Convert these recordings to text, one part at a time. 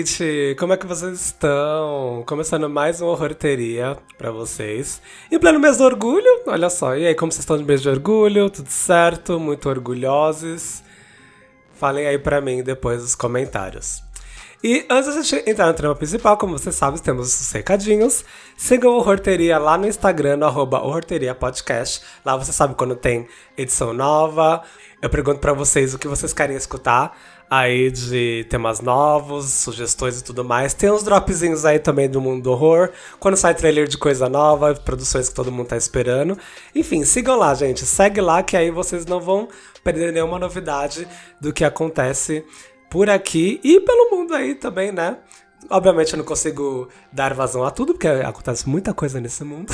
gente? Como é que vocês estão? Começando mais uma horrorteria pra vocês. Em pleno mês do orgulho, olha só. E aí, como vocês estão de mês de orgulho? Tudo certo? Muito orgulhosos? Falem aí pra mim depois nos comentários. E antes da gente entrar no tema principal, como vocês sabem, temos os recadinhos. Sigam o Horteria lá no Instagram, no arroba Podcast. Lá você sabe quando tem edição nova. Eu pergunto para vocês o que vocês querem escutar aí de temas novos, sugestões e tudo mais. Tem uns dropzinhos aí também do mundo do horror. Quando sai trailer de coisa nova, produções que todo mundo tá esperando. Enfim, sigam lá, gente. Segue lá que aí vocês não vão perder nenhuma novidade do que acontece por aqui e pelo mundo aí também, né? Obviamente eu não consigo dar vazão a tudo, porque acontece muita coisa nesse mundo.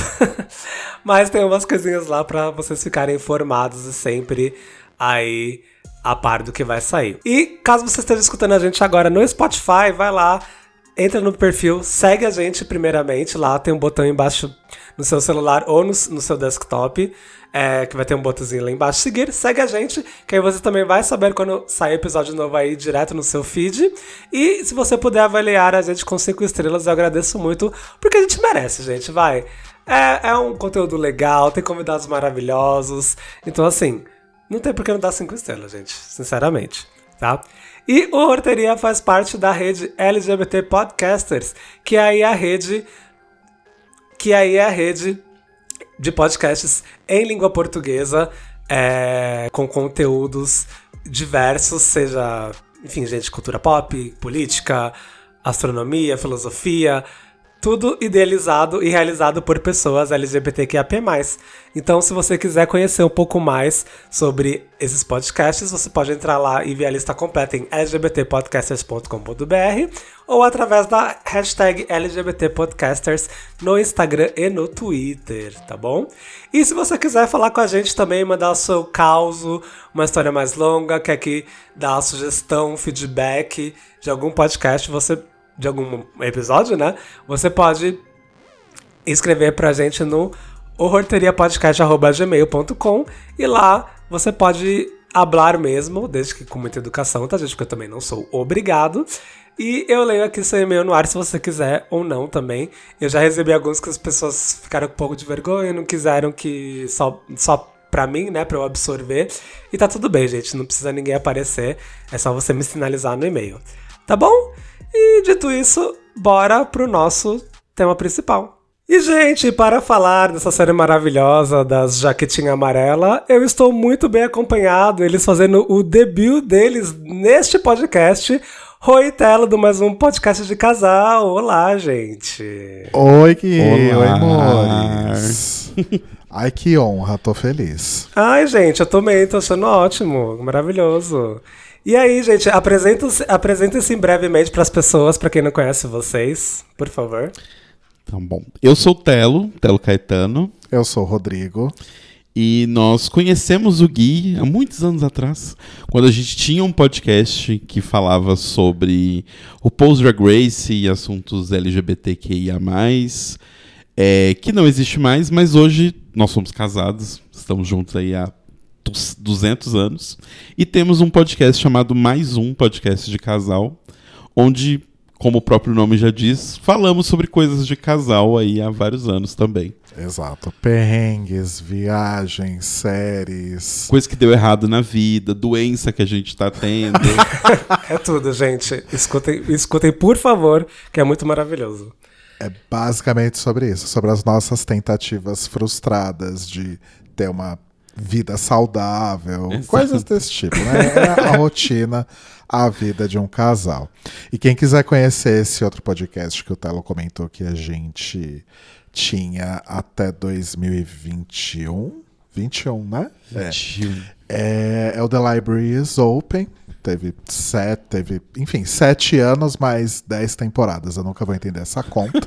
Mas tem umas coisinhas lá para vocês ficarem informados e sempre aí a par do que vai sair. E caso você esteja escutando a gente agora no Spotify, vai lá, entra no perfil, segue a gente primeiramente. Lá tem um botão embaixo no seu celular ou no, no seu desktop. É, que vai ter um botãozinho lá embaixo, seguir, segue a gente, que aí você também vai saber quando sair episódio novo aí direto no seu feed. E se você puder avaliar a gente com cinco estrelas, eu agradeço muito, porque a gente merece, gente, vai. É, é um conteúdo legal, tem convidados maravilhosos. Então, assim, não tem por que não dar cinco estrelas, gente, sinceramente, tá? E o Horteria faz parte da rede LGBT Podcasters, que aí é a rede que aí é a rede de podcasts em língua portuguesa, é, com conteúdos diversos, seja, enfim, gente, cultura pop, política, astronomia, filosofia, tudo idealizado e realizado por pessoas LGBTQIAP+. Então, se você quiser conhecer um pouco mais sobre esses podcasts, você pode entrar lá e ver a lista completa em lgbtpodcasters.com.br ou através da hashtag LGBTpodcasters no Instagram e no Twitter, tá bom? E se você quiser falar com a gente também, mandar o seu caos, uma história mais longa, quer que dá sugestão, feedback de algum podcast, você de algum episódio, né? Você pode escrever pra gente no horrorteriapodcast.gmail.com e lá você pode hablar mesmo, desde que com muita educação, tá, gente? Porque eu também não sou obrigado. E eu leio aqui seu e-mail no ar se você quiser ou não também. Eu já recebi alguns que as pessoas ficaram com um pouco de vergonha, não quiseram que só, só pra mim, né, pra eu absorver. E tá tudo bem, gente, não precisa ninguém aparecer, é só você me sinalizar no e-mail. Tá bom? E dito isso, bora pro nosso tema principal. E, gente, para falar dessa série maravilhosa das Jaquetinha Amarela, eu estou muito bem acompanhado, eles fazendo o debut deles neste podcast. Oi, Telo, do mais um podcast de casal. Olá, gente. Oi, que Oi, amores. Ai, que honra, tô feliz. Ai, gente, eu também, tô achando ótimo, maravilhoso. E aí, gente, apresenta-se apresenta brevemente para as pessoas, para quem não conhece vocês, por favor. Tá bom. Eu sou o Telo, Telo Caetano. Eu sou o Rodrigo. E nós conhecemos o Gui há muitos anos atrás, quando a gente tinha um podcast que falava sobre o Pose Drag Race e assuntos LGBTQIA+, é, que não existe mais, mas hoje nós somos casados, estamos juntos aí há 200 anos. E temos um podcast chamado Mais Um Podcast de Casal, onde, como o próprio nome já diz, falamos sobre coisas de casal aí há vários anos também. Exato. Perrengues, viagens, séries. Coisa que deu errado na vida, doença que a gente tá tendo. é tudo, gente. Escutem, escutem, por favor, que é muito maravilhoso. É basicamente sobre isso, sobre as nossas tentativas frustradas de ter uma vida saudável, Exato. coisas desse tipo, né? É a rotina, a vida de um casal. E quem quiser conhecer esse outro podcast que o Telo comentou que a gente tinha até 2021, 21, né? 21. É, é o The Library is Open. Teve sete, teve, enfim, sete anos mais dez temporadas. Eu nunca vou entender essa conta.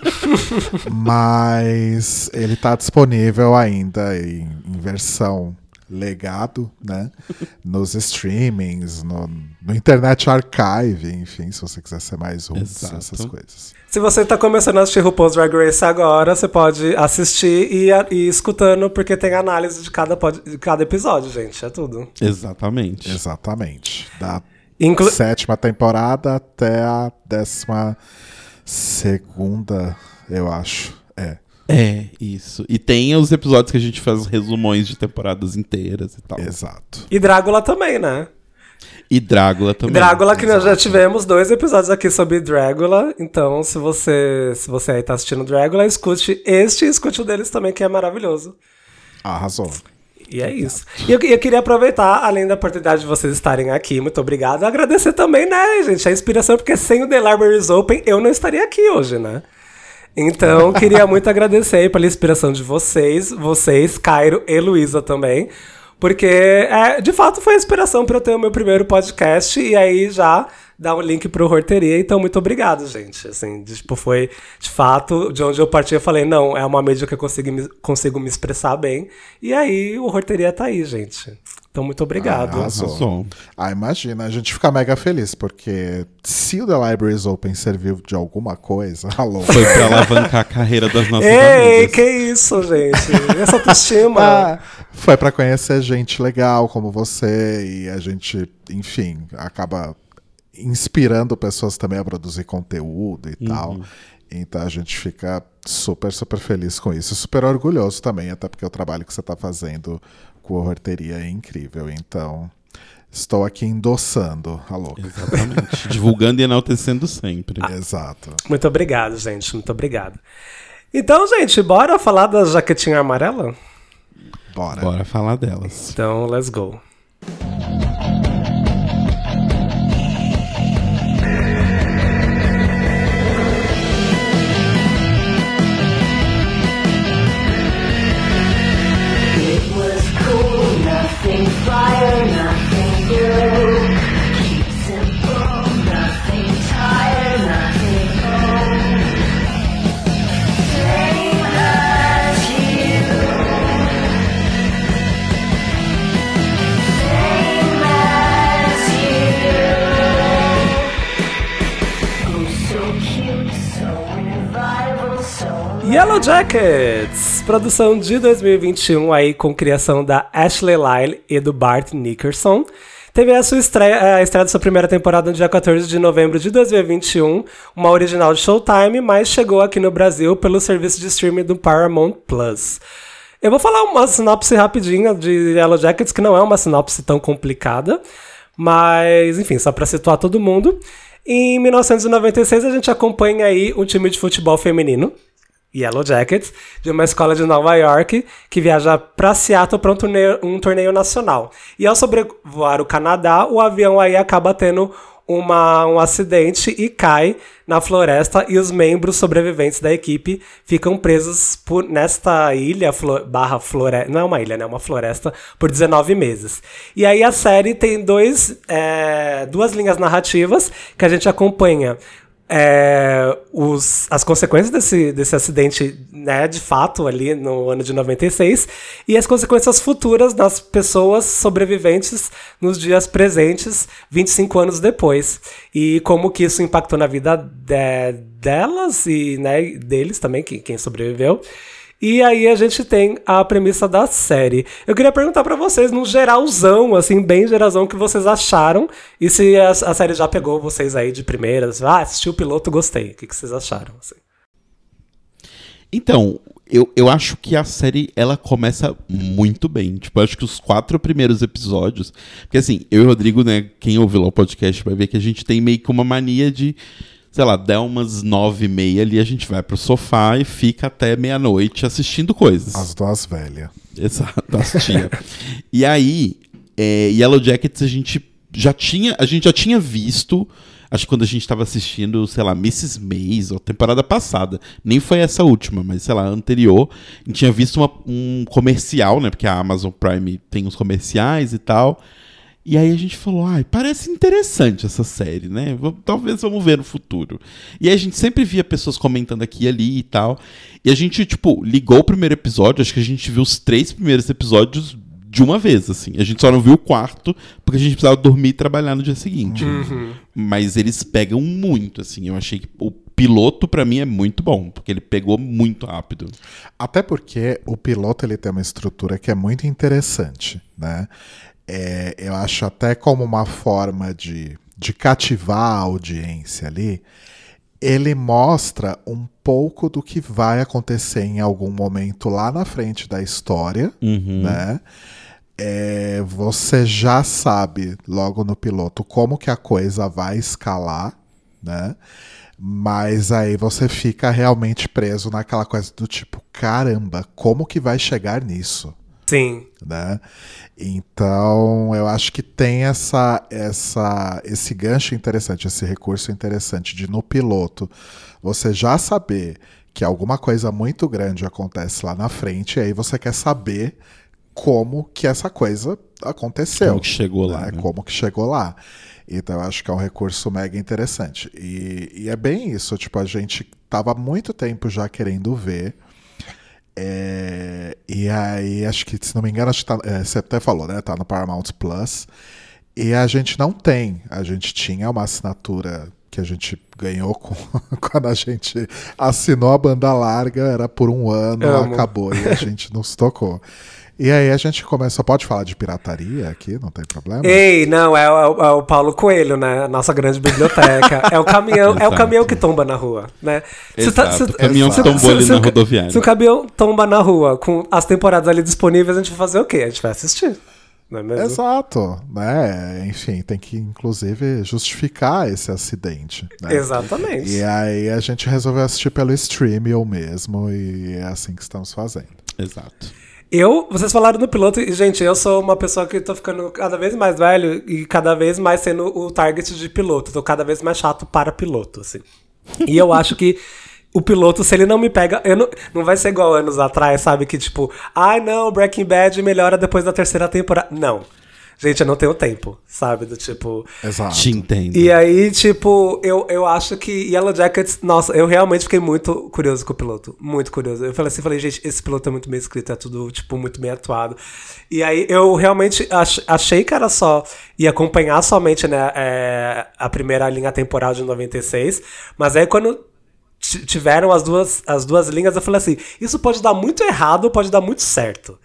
Mas ele está disponível ainda em, em versão legado, né? Nos streamings, no, no, Internet Archive, enfim, se você quiser ser mais um, essas coisas. Se você está começando a assistir RuPaul's Drag Race agora, você pode assistir e ir escutando, porque tem análise de cada, de cada episódio, gente. É tudo. Exatamente. Exatamente. Dá Inclu- sétima temporada até a décima segunda, eu acho. É. É, isso. E tem os episódios que a gente faz resumões de temporadas inteiras e tal. Exato. E Drácula também, né? E Drácula também. Drácula, que nós já tivemos dois episódios aqui sobre Drácula. Então, se você, se você aí tá assistindo Drácula, escute este e escute o deles também, que é maravilhoso. Arrasou. E é isso. E eu, eu queria aproveitar, além da oportunidade de vocês estarem aqui, muito obrigado, agradecer também, né, gente, a inspiração, porque sem o The Libraries Open eu não estaria aqui hoje, né? Então, queria muito agradecer aí pela inspiração de vocês, vocês, Cairo e Luísa também. Porque, é, de fato, foi a inspiração para eu ter o meu primeiro podcast e aí já dar um link pro Horteria. Então, muito obrigado, gente. Assim, de, tipo, foi, de fato, de onde eu parti, eu falei, não, é uma mídia que eu consigo me, consigo me expressar bem. E aí, o Horteria tá aí, gente. Então, muito obrigado. Ah, arrasou. Arrasou. Ah, imagina, a gente fica mega feliz, porque se o The Libraries Open serviu de alguma coisa, alô. Foi pra alavancar a carreira das nossas Ei, amigas. que isso, gente? Essa autoestima. Ah, foi pra conhecer gente legal como você e a gente, enfim, acaba inspirando pessoas também a produzir conteúdo e tal. Então a gente fica super, super feliz com isso. Super orgulhoso também, até porque o trabalho que você tá fazendo com a horteria é incrível. Então, estou aqui endossando a louca. Exatamente. Divulgando e enaltecendo sempre. Exato. Muito obrigado, gente. Muito obrigado. Então, gente, bora falar da jaquetinha amarela? Bora. Bora falar delas. Então, let's go. Yellow Jackets, produção de 2021 aí com criação da Ashley Lyle e do Bart Nickerson. Teve a sua estreia, a estreia da sua primeira temporada no dia 14 de novembro de 2021, uma original de Showtime, mas chegou aqui no Brasil pelo serviço de streaming do Paramount Plus. Eu vou falar uma sinopse rapidinha de Yellow Jackets, que não é uma sinopse tão complicada, mas enfim, só para situar todo mundo. Em 1996 a gente acompanha aí um time de futebol feminino, Yellow Jackets, de uma escola de Nova York, que viaja para Seattle para um torneio, um torneio nacional. E ao sobrevoar o Canadá, o avião aí acaba tendo uma, um acidente e cai na floresta e os membros sobreviventes da equipe ficam presos por, nesta ilha barra floresta, não é uma ilha, né, é uma floresta, por 19 meses. E aí a série tem dois, é, duas linhas narrativas que a gente acompanha é, os, as consequências desse, desse acidente, né, de fato, ali no ano de 96, e as consequências futuras das pessoas sobreviventes nos dias presentes, 25 anos depois. E como que isso impactou na vida de- delas e né, deles também, que, quem sobreviveu. E aí a gente tem a premissa da série. Eu queria perguntar pra vocês, num geralzão, assim, bem geralzão, o que vocês acharam. E se a, a série já pegou vocês aí de primeiras. Ah, assisti o piloto, gostei. O que, que vocês acharam? assim? Então, eu, eu acho que a série ela começa muito bem. Tipo, acho que os quatro primeiros episódios. Porque assim, eu e o Rodrigo, né, quem ouviu lá o podcast vai ver que a gente tem meio que uma mania de. Sei lá, der umas nove e meia ali, a gente vai pro sofá e fica até meia-noite assistindo coisas. As duas velhas. Exato, as tia. e aí, é, Yellow Jackets a gente já tinha, a gente já tinha visto, acho que quando a gente estava assistindo, sei lá, Mrs. Maisel, temporada passada, nem foi essa última, mas sei lá, anterior, a gente tinha visto uma- um comercial, né, porque a Amazon Prime tem uns comerciais e tal. E aí a gente falou, ai, parece interessante essa série, né? Talvez vamos ver no futuro. E aí a gente sempre via pessoas comentando aqui e ali e tal. E a gente, tipo, ligou o primeiro episódio, acho que a gente viu os três primeiros episódios de uma vez, assim. A gente só não viu o quarto, porque a gente precisava dormir e trabalhar no dia seguinte. Mas eles pegam muito, assim. Eu achei que o piloto, pra mim, é muito bom, porque ele pegou muito rápido. Até porque o piloto ele tem uma estrutura que é muito interessante, né? É, eu acho até como uma forma de, de cativar a audiência ali, ele mostra um pouco do que vai acontecer em algum momento lá na frente da história, né? É, você já sabe logo no piloto como que a coisa vai escalar, né? Mas aí você fica realmente preso naquela coisa do tipo, caramba, como que vai chegar nisso? Sim. né? Então, eu acho que tem essa, essa, esse gancho interessante, esse recurso interessante de no piloto você já saber que alguma coisa muito grande acontece lá na frente, e aí você quer saber como que essa coisa aconteceu. Como que chegou lá, né? né? Como que chegou lá. Então, eu acho que é um recurso mega interessante. E, e é bem isso, tipo, a gente tava há muito tempo já querendo ver. É, e aí, acho que, se não me engano, acho que tá, é, você até falou, né? Tá no Paramount Plus. E a gente não tem. A gente tinha uma assinatura que a gente ganhou com- quando a gente assinou a banda larga, era por um ano, Amo. acabou e a gente não se tocou. E aí a gente começou. Pode falar de pirataria aqui, não tem problema? Ei, não, é, o- é o Paulo Coelho, né? Nossa grande biblioteca. É o caminhão, é o caminhão que tomba na rua, né? Se tá- Exato, se- o caminhão que tombou ali se na rodoviária. Se o caminhão tomba na rua com as temporadas ali disponíveis, a gente vai fazer o quê? A gente vai assistir. Não é mesmo? Exato, né? Enfim, tem que inclusive justificar esse acidente. Né? Exatamente. E aí a gente resolveu assistir pelo stream mesmo e é assim que estamos fazendo. Exato. Eu, vocês falaram no piloto, e, gente, eu sou uma pessoa que tô ficando cada vez mais velho e cada vez mais sendo o target de piloto. Tô cada vez mais chato para piloto, assim. E eu acho que o piloto, se ele não me pega, eu não, não vai ser igual anos atrás, sabe? Que tipo, ai não, Breaking Bad melhora depois da terceira temporada. Não. Gente, eu não tenho tempo, sabe? Do tipo. Exato. Te entendo. E aí, tipo, eu, eu acho que Yellow Jackets, nossa, eu realmente fiquei muito curioso com o piloto. Muito curioso. Eu falei assim, falei, gente, esse piloto é muito bem escrito, é tudo, tipo, muito bem atuado. E aí eu realmente ach- achei que era só ia acompanhar somente, né, é, a primeira linha temporal de 96. Mas aí quando tiveram as duas, as duas linhas, eu falei assim, isso pode dar muito errado pode dar muito certo.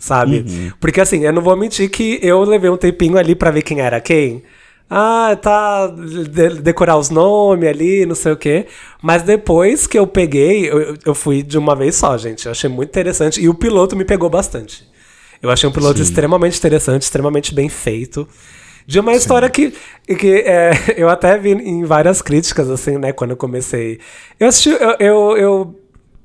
Sabe? Porque assim, eu não vou mentir que eu levei um tempinho ali pra ver quem era quem. Ah, tá. de- decorar os nomes ali, não sei o quê. Mas depois que eu peguei, eu, eu fui de uma vez só, gente. Eu achei muito interessante. E o piloto me pegou bastante. Eu achei um piloto extremamente interessante, extremamente bem feito. De uma história que, que é, eu até vi em várias críticas, assim, né, quando eu comecei. Eu assisti, eu, eu, eu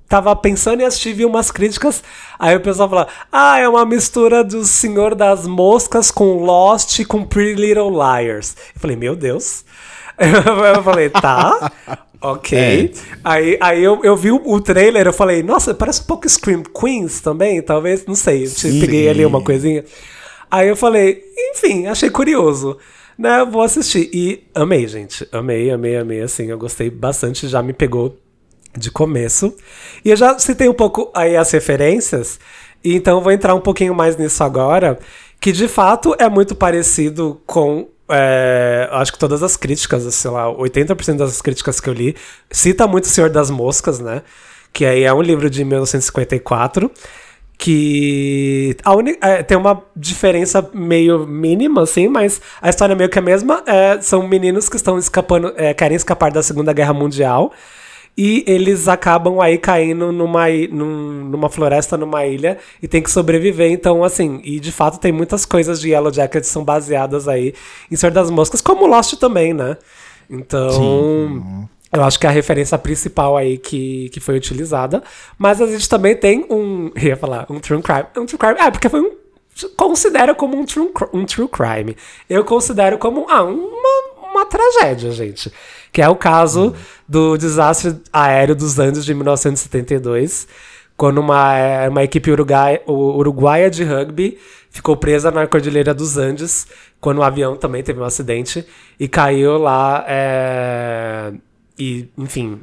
tava pensando em assistir, vi umas críticas, aí o pessoal falava, ah, é uma mistura do Senhor das Moscas com Lost e com Pretty Little Liars. Eu falei, meu Deus. Eu falei, tá, ok. Aí, aí eu, eu vi o, o trailer, eu falei, nossa, parece um pouco Scream Queens também, talvez, não sei. Sim. peguei ali uma coisinha. Aí eu falei, enfim, achei curioso. Né, vou assistir. E amei, gente. Amei, amei, amei. Assim, eu gostei bastante, já me pegou de começo. E eu já citei um pouco aí as referências, então vou entrar um pouquinho mais nisso agora, que de fato é muito parecido com. é, acho que todas as críticas, sei lá, 80% das críticas que eu li, cita muito O Senhor das Moscas, né? Que aí é um livro de 1954 que a uni- é, tem uma diferença meio mínima, assim, mas a história é meio que a mesma. É, são meninos que estão escapando, é, querem escapar da Segunda Guerra Mundial. E eles acabam aí caindo numa, num- numa floresta, numa ilha, e tem que sobreviver. Então, assim, e de fato tem muitas coisas de Yellow Jackets que são baseadas aí em Senhor das Moscas, como Lost também, né? Então, eu acho que é a referência principal aí que, que foi utilizada. Mas a gente também tem um. Eu ia falar, um true crime. Um true crime. É, porque foi um. Considera como um true, um true crime. Eu considero como ah, uma, uma tragédia, gente. Que é o caso do desastre aéreo dos Andes de 1972. Quando uma, eh, uma equipe uruguai- u- uruguaia de rugby ficou presa na Cordilheira dos Andes, quando o avião também teve um acidente e caiu lá. eh, e, enfim,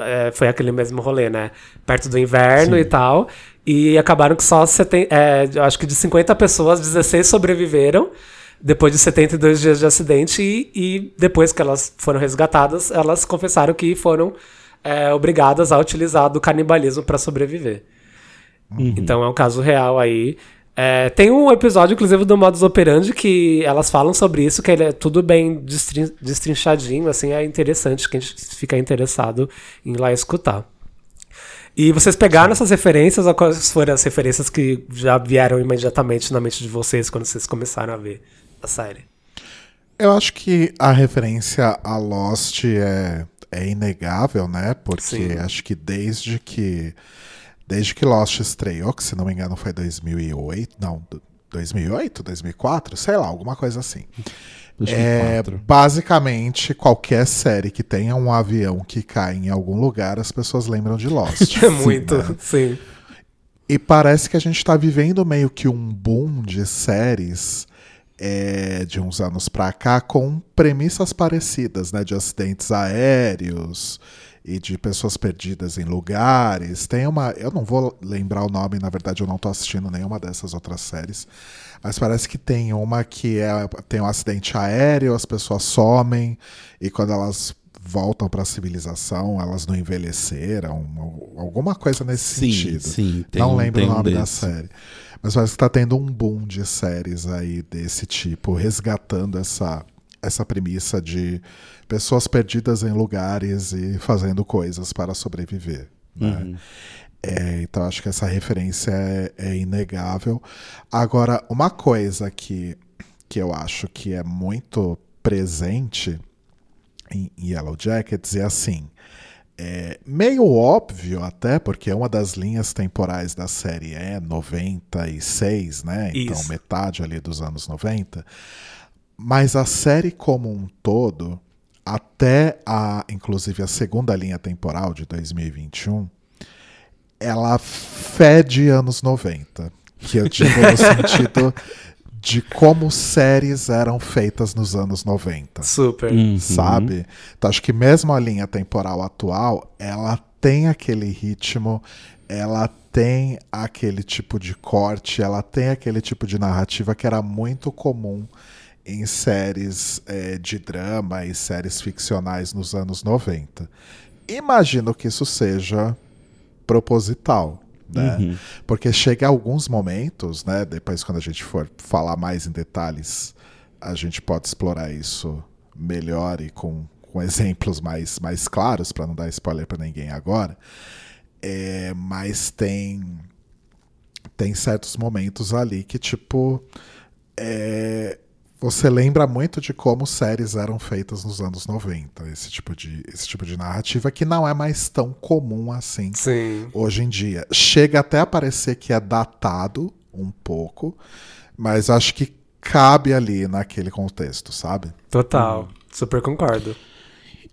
eh, foi aquele mesmo rolê, né? Perto do inverno e tal. E acabaram que só. seten- eu acho que de 50 pessoas, 16 sobreviveram depois de 72 dias de acidente e, e depois que elas foram resgatadas, elas confessaram que foram é, obrigadas a utilizar do canibalismo para sobreviver. Então é um caso real aí. É, tem um episódio, inclusive, do Modus Operandi que elas falam sobre isso, que ele é tudo bem destrin- destrinchadinho, assim, é interessante que a gente fica interessado em ir lá escutar. E vocês pegaram essas referências, ou quais foram as referências que já vieram imediatamente na mente de vocês quando vocês começaram a ver a série? Eu acho que a referência a Lost é, é inegável, né? Porque Sim. acho que desde que desde que Lost estreou, que se não me engano foi 2008, não, do- 2008, 2004, sei lá, alguma coisa assim. É, 2004. basicamente, qualquer série que tenha um avião que cai em algum lugar, as pessoas lembram de Lost. É muito, né? sim. E parece que a gente tá vivendo meio que um boom de séries é, de uns anos pra cá com premissas parecidas, né? De acidentes aéreos e de pessoas perdidas em lugares. Tem uma. Eu não vou lembrar o nome, na verdade, eu não tô assistindo nenhuma dessas outras séries. Mas parece que tem uma que é, tem um acidente aéreo, as pessoas somem, e quando elas voltam pra civilização, elas não envelheceram, alguma coisa nesse Sim, sentido. sim, tem não lembro tem o um nome da série. Mas parece que tá tendo um boom de séries aí desse tipo, resgatando essa, essa premissa de pessoas perdidas em lugares e fazendo coisas para sobreviver. né? É, então acho que essa referência é, é inegável. Agora, uma coisa que, que eu acho que é muito presente em Yellow Jackets é assim. É meio óbvio até, porque uma das linhas temporais da série é 96, né? Então Isso. metade ali dos anos 90. Mas a série como um todo, até a, inclusive a segunda linha temporal de 2021, ela fede anos 90. Que eu digo no sentido de como séries eram feitas nos anos 90 Super. Uhum. sabe? Então acho que mesmo a linha temporal atual, ela tem aquele ritmo, ela tem aquele tipo de corte, ela tem aquele tipo de narrativa que era muito comum em séries eh, de drama e séries ficcionais nos anos 90. Imagino que isso seja proposital. Né? Porque chega a alguns momentos, né? Depois, quando a gente for falar mais em detalhes, a gente pode explorar isso melhor e com, com exemplos mais, mais claros, para não dar spoiler para ninguém agora. É, mas tem tem certos momentos ali que, tipo, é, você lembra muito de como séries eram feitas nos anos 90. Esse tipo de, esse tipo de narrativa que não é mais tão comum assim Sim. hoje em dia. Chega até a parecer que é datado um pouco, mas acho que cabe ali naquele contexto, sabe? Total. Super concordo.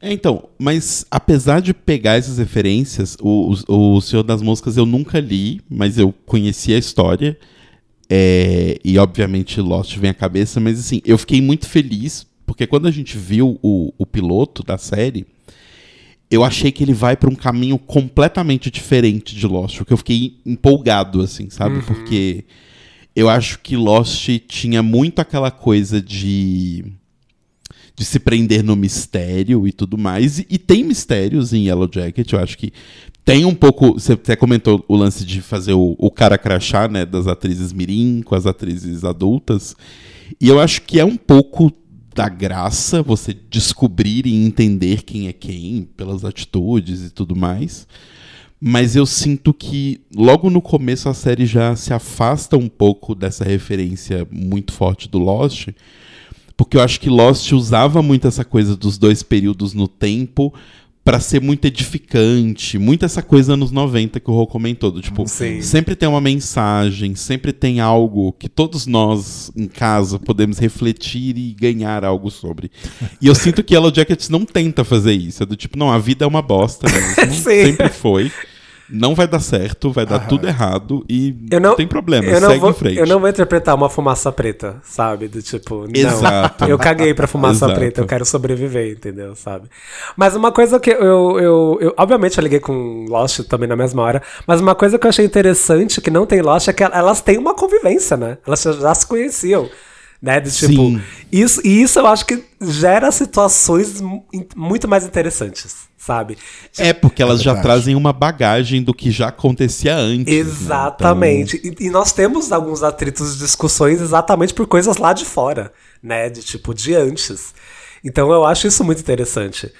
É, então, mas apesar de pegar essas referências, o, o, o Senhor das Moscas eu nunca li, mas eu conheci a história. É, e obviamente Lost vem à cabeça, mas assim, eu fiquei muito feliz, porque quando a gente viu o, o piloto da série, eu achei que ele vai para um caminho completamente diferente de Lost, porque eu fiquei empolgado, assim, sabe? Porque eu acho que Lost tinha muito aquela coisa de de se prender no mistério e tudo mais. E, e tem mistérios em Yellow Jacket, eu acho que tem um pouco. Você até comentou o lance de fazer o, o cara crachá, né? Das atrizes mirim com as atrizes adultas. E eu acho que é um pouco da graça você descobrir e entender quem é quem pelas atitudes e tudo mais. Mas eu sinto que logo no começo a série já se afasta um pouco dessa referência muito forte do Lost. Porque eu acho que Lost usava muito essa coisa dos dois períodos no tempo pra ser muito edificante, muito essa coisa anos 90 que o Rô comentou, do tipo, Sim. sempre tem uma mensagem, sempre tem algo que todos nós em casa podemos refletir e ganhar algo sobre. E eu sinto que Yellow Jackets não tenta fazer isso, é do tipo, não, a vida é uma bosta, né? Sim. sempre foi. Não vai dar certo, vai dar tudo errado e Eu não, não tem problema, eu não segue vou, em frente. Eu não vou interpretar uma fumaça preta, sabe? Do tipo, não, Exato. eu caguei pra fumaça Exato. preta, eu quero sobreviver, entendeu? Sabe? Mas uma coisa que eu, eu, eu. Obviamente eu liguei com Lost também na mesma hora, mas uma coisa que eu achei interessante que não tem Lost é que elas têm uma convivência, né? Elas já se conheciam. Né? De, tipo, Sim. isso, e isso eu acho que gera situações mu- muito mais interessantes, sabe? É, porque elas já verdade. trazem uma bagagem do que já acontecia antes. né? Exatamente. E, e nós temos alguns atritos de discussões exatamente por coisas lá de fora, né? De tipo, de antes. Então eu acho isso muito interessante.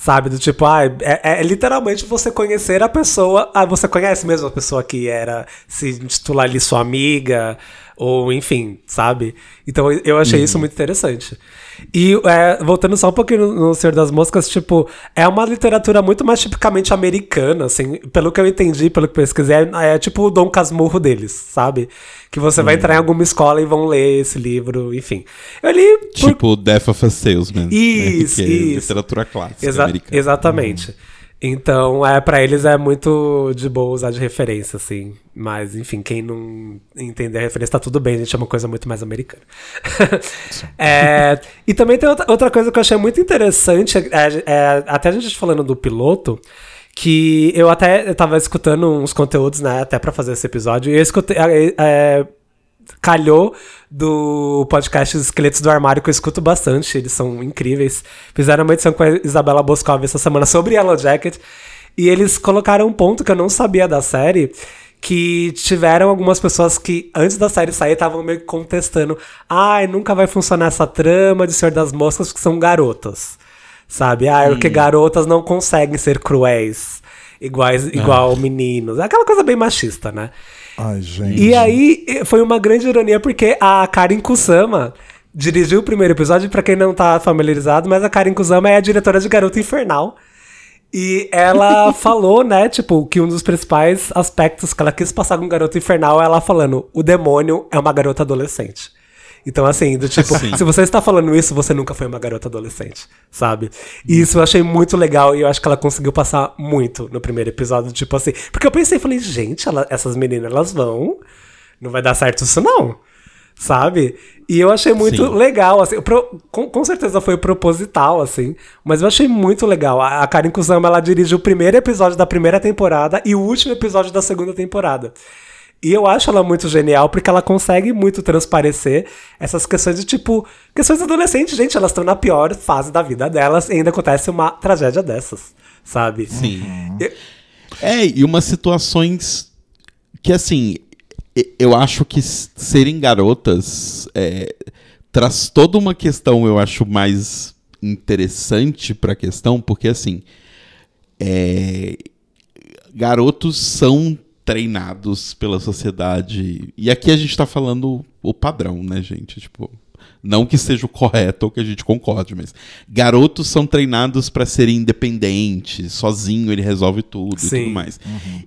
Sabe? Do tipo, ah, é, é literalmente você conhecer a pessoa. Ah, você conhece mesmo a pessoa que era se intitular ali sua amiga, ou enfim, sabe? Então eu achei isso muito interessante. E é, voltando só um pouquinho no, Senhor das Moscas, tipo, é uma literatura muito mais tipicamente americana, assim, pelo que eu entendi, pelo que pesquisei, é, é tipo o Dom Casmurro deles, sabe? Que você vai entrar em alguma escola e vão ler esse livro, enfim. Eu li por Tipo Death of a Salesman. Isso, né? que é isso. literatura clássica Exa- americana. Exatamente. Então, é, para eles é muito de boa usar de referência, assim. Mas, enfim, quem não entender a referência tá tudo bem, a gente é uma coisa muito mais americana. É, e também tem outra, coisa que eu achei muito interessante, é, é, até a gente falando do piloto, que eu até eu tava escutando uns conteúdos, né, até pra fazer esse episódio, e eu escutei. é, é, calhou do podcast Esqueletos do Armário, que eu escuto bastante, eles são incríveis. Fizeram uma edição com a Isabela Boscov essa semana sobre Yellow Jacket, e eles colocaram um ponto que eu não sabia da série, que tiveram algumas pessoas que, antes da série sair, estavam meio que contestando. Ai, nunca vai funcionar essa trama de Senhor das Moscas, porque são garotas. Sabe? Ah, porque garotas não conseguem ser cruéis. Iguais, igual meninos. É aquela coisa bem machista, né? Ai, gente. E aí foi uma grande ironia porque a Karin Kusama dirigiu o primeiro episódio, pra quem não tá familiarizado, mas a Karin Kusama é a diretora de Garota Infernal. E ela falou, né, tipo, que um dos principais aspectos que ela quis passar com Garota Infernal é ela falando: o demônio é uma garota adolescente. Então, assim, do tipo, Sim. se você está falando isso, você nunca foi uma garota adolescente, sabe? E isso eu achei muito legal e eu acho que ela conseguiu passar muito no primeiro episódio, tipo assim. Porque eu pensei, falei, gente, ela- essas meninas, elas vão. Não vai dar certo isso, não. Sabe? E eu achei muito Sim. legal, assim, pro- com, com certeza foi proposital, assim, mas eu achei muito legal. A, a Karin Kusama, ela dirige o primeiro episódio da primeira temporada e o último episódio da segunda temporada. E eu acho ela muito genial porque ela consegue muito transparecer essas questões de tipo, questões adolescentes, gente, elas estão na pior fase da vida delas e ainda acontece uma tragédia dessas, sabe? Sim. Eu- É, e umas situações que, assim, eu acho que serem garotas é, traz toda uma questão, eu acho, mais interessante pra questão, porque, assim, é, garotos são treinados pela sociedade. E aqui a gente tá falando o padrão, né, gente? Tipo, não que seja o correto ou que a gente concorde, mas garotos são treinados pra serem independentes, sozinho ele resolve tudo e Sim. tudo mais.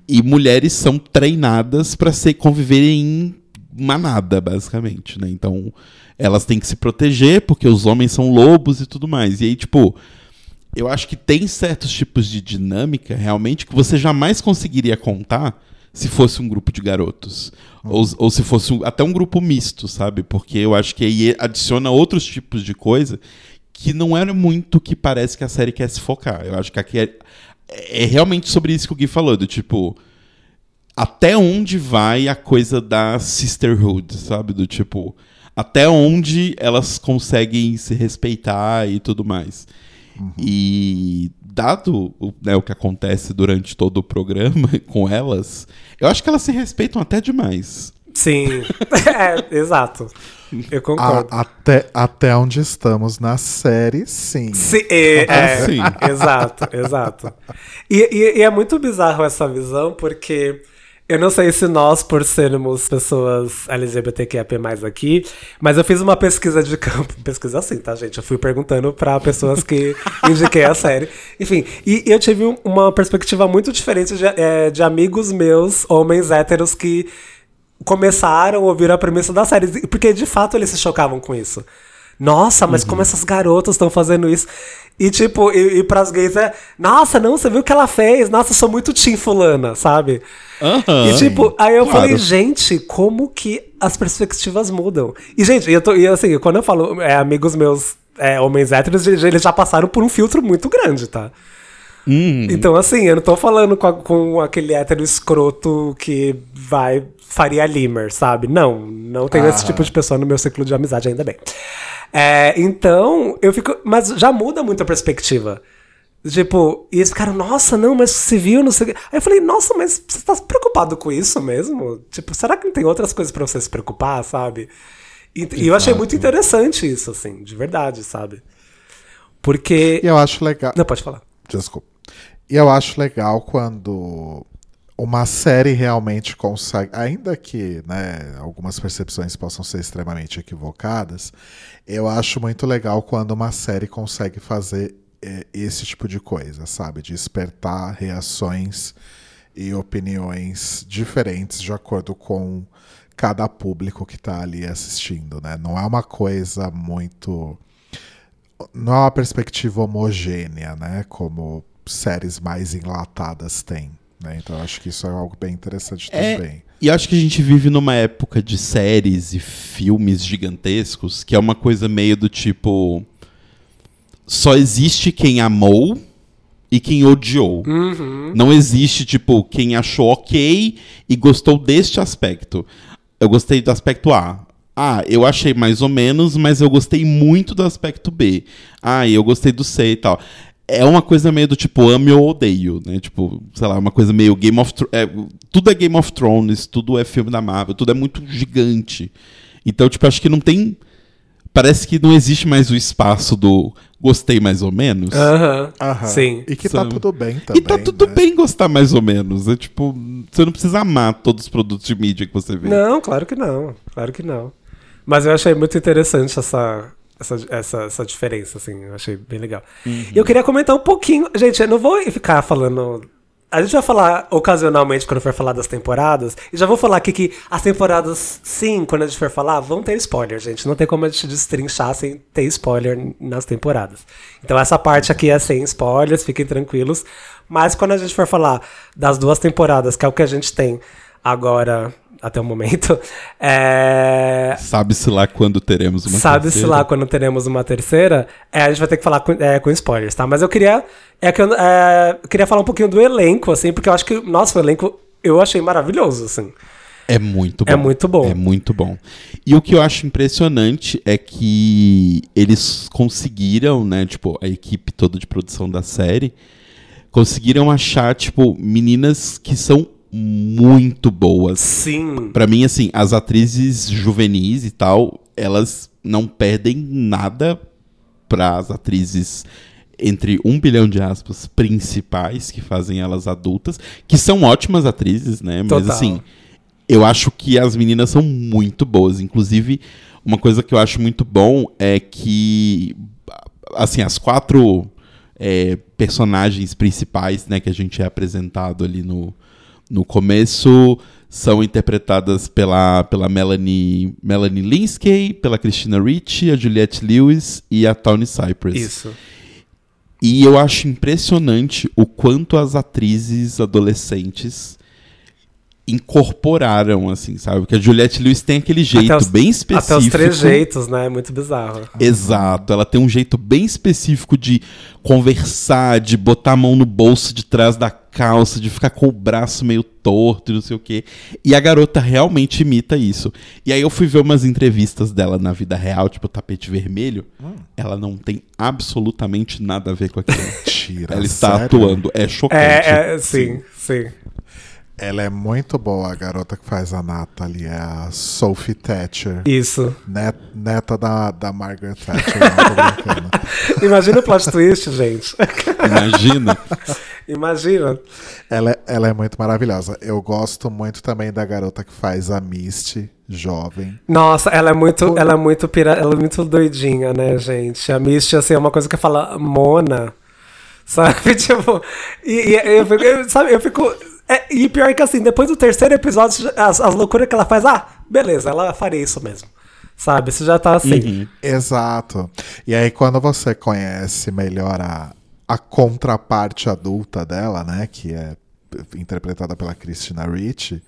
E mulheres são treinadas pra ser conviverem em manada, basicamente, né? Então, elas têm que se proteger porque os homens são lobos e tudo mais. E aí, tipo, eu acho que tem certos tipos de dinâmica realmente que você jamais conseguiria contar se fosse um grupo de garotos. Ou, ou se fosse um- até um grupo misto, sabe? Porque eu acho que aí adiciona outros tipos de coisa que não era muito o que parece que a série quer se focar. Eu acho que aqui é, é realmente sobre isso que o Gui falou, do tipo. Até onde vai a coisa da sisterhood, sabe? Do tipo. Até onde elas conseguem se respeitar e tudo mais. E dado o, né, o que acontece durante todo o programa com elas, eu acho que elas se respeitam até demais. Sim, é, exato. Eu A- concordo. até, até onde estamos na série, sim. Sim, é, é, Sim. exato, exato. E, e- e é muito bizarro essa visão, porque eu não sei se nós, por sermos pessoas LGBTQIAP+, aqui, mas eu fiz uma pesquisa de campo, pesquisa assim, tá, gente? Eu fui perguntando pra pessoas que indiquei a série. Enfim, e eu tive um- uma perspectiva muito diferente de, é, de amigos meus, homens héteros, que começaram a ouvir a premissa da série, porque de fato eles se chocavam com isso. Nossa, mas como essas garotas estão fazendo isso? E tipo, e, e pras gays é, nossa, não, você viu o que ela fez? Nossa, sou muito Tim Fulana, sabe? Aham. E tipo, aí eu Claro. falei, gente, como que as perspectivas mudam? E, gente, eu tô, e assim, quando eu falo é, amigos meus, é, homens héteros, eles já passaram por um filtro muito grande, tá? Hum, Então, assim, eu não tô falando com, a- com aquele hétero escroto que vai Faria Limer, sabe? Não, não tenho esse Aham. tipo de pessoa no meu ciclo de amizade, ainda bem. É, então, eu fico. Mas já muda muito a perspectiva. Tipo, e eles ficaram, nossa, não, mas você viu, não sei o quê. Aí eu falei, nossa, mas você tá preocupado com isso mesmo? Tipo, será que não tem outras coisas pra você se preocupar, sabe? E, e eu achei muito interessante isso, assim, de verdade, sabe? Porque. E eu acho legal. Não, pode falar. Desculpa. E eu acho legal quando uma série realmente consegue, ainda que né, algumas percepções possam ser extremamente equivocadas, eu acho muito legal quando uma série consegue fazer eh, esse tipo de coisa, sabe? Despertar reações e opiniões diferentes de acordo com cada público que está ali assistindo, né? Não é uma coisa muito não é uma perspectiva homogênea, né? Como séries mais enlatadas têm. Né? Então eu acho que isso é algo bem interessante É, também. E acho que a gente vive numa época de séries e filmes gigantescos que é uma coisa meio do tipo. Só existe quem amou e quem odiou. Não existe, tipo, quem achou ok e gostou deste aspecto. Eu gostei do aspecto A. Ah, eu achei mais ou menos, mas eu gostei muito do aspecto B. Ah, eu gostei do C e tal. É uma coisa meio do tipo ame ou odeio, né? Tipo, sei lá, uma coisa meio Game of Thrones. tudo é Game of Thrones, tudo é filme da Marvel, tudo é muito gigante. Então, tipo, acho que não tem. Parece que não existe mais o espaço do gostei mais ou menos. Aham. Aham. Sim. E que tá tudo bem também. e tá tudo né? bem gostar mais ou menos. É tipo, você não precisa amar todos os produtos de mídia que você vê. Não, claro que não. Claro que não. Mas eu achei muito interessante essa, essa, essa, essa diferença, assim. Eu achei bem legal. E eu queria comentar um pouquinho. Gente, eu não vou ficar falando. A gente vai falar ocasionalmente quando for falar das temporadas. E já vou falar aqui que as temporadas, sim, quando a gente for falar, vão ter spoiler, gente. Não tem como a gente destrinchar sem ter spoiler nas temporadas. Então essa parte aqui é sem spoilers, fiquem tranquilos. Mas quando a gente for falar das duas temporadas, que é o que a gente tem agora até o momento, é, Sabe-se lá quando teremos uma Sabe-se terceira. lá quando teremos uma terceira, é, a gente vai ter que falar com, é, com spoilers, tá? Mas eu queria. É que eu, é, eu queria falar um pouquinho do elenco, assim, porque eu acho que, nossa, o elenco eu achei maravilhoso, assim. É muito bom. É muito bom. É muito bom. E o que eu acho impressionante é que eles conseguiram, né, tipo, a equipe toda de produção da série, conseguiram achar, tipo, meninas que são muito boas. Sim. Pra mim, assim, as atrizes juvenis e tal, elas não perdem nada para as atrizes entre um bilhão de aspas principais que fazem elas adultas, que são ótimas atrizes, né? Mas Total. assim, eu acho que as meninas são muito boas. Inclusive, uma coisa que eu acho muito bom é que, assim, as quatro é, personagens principais, né, que a gente é apresentado ali no, no começo são interpretadas pela, pela Melanie, Melanie Linsky, pela Christina Ricci, a Juliette Lewis e a Tawny Cypress. Isso. E eu acho impressionante o quanto as atrizes adolescentes incorporaram, assim, sabe? Porque a Juliette Lewis tem aquele jeito os- bem específico. Até os trejeitos, né? Muito bizarro. Exato, ela tem um jeito bem específico de conversar, de botar a mão no bolso de trás da calça, de ficar com o braço meio torto e não sei o quê. E a garota realmente imita isso. E aí eu fui ver umas entrevistas dela na vida real, tipo tapete vermelho. Ela não tem absolutamente nada a ver com aquilo. Mentira. ela está sério? atuando, é chocante. É, é, sim, sim. Ela é muito boa, a garota que faz a Natalie, é a Sophie Thatcher. Isso. Net- neta da, da Margaret Thatcher. Imagina o plot twist, gente. Imagina. Ela, Imagina. é- ela é muito maravilhosa. Eu gosto muito também da garota que faz a Misty, jovem. Nossa, ela é muito, ela é muito pira, ela é muito doidinha, né, gente? A Misty, assim, é uma coisa que fala Mona, sabe? Tipo, e, e eu fico, eu- sabe, eu fico... é, e pior que assim, depois do terceiro episódio, as, as loucuras que ela faz, ah, beleza, ela faria isso mesmo, sabe? Você já tá assim. Uhum. Exato. E aí, quando você conhece melhor a, a contraparte adulta dela, né? Que é interpretada pela Christina Ricci,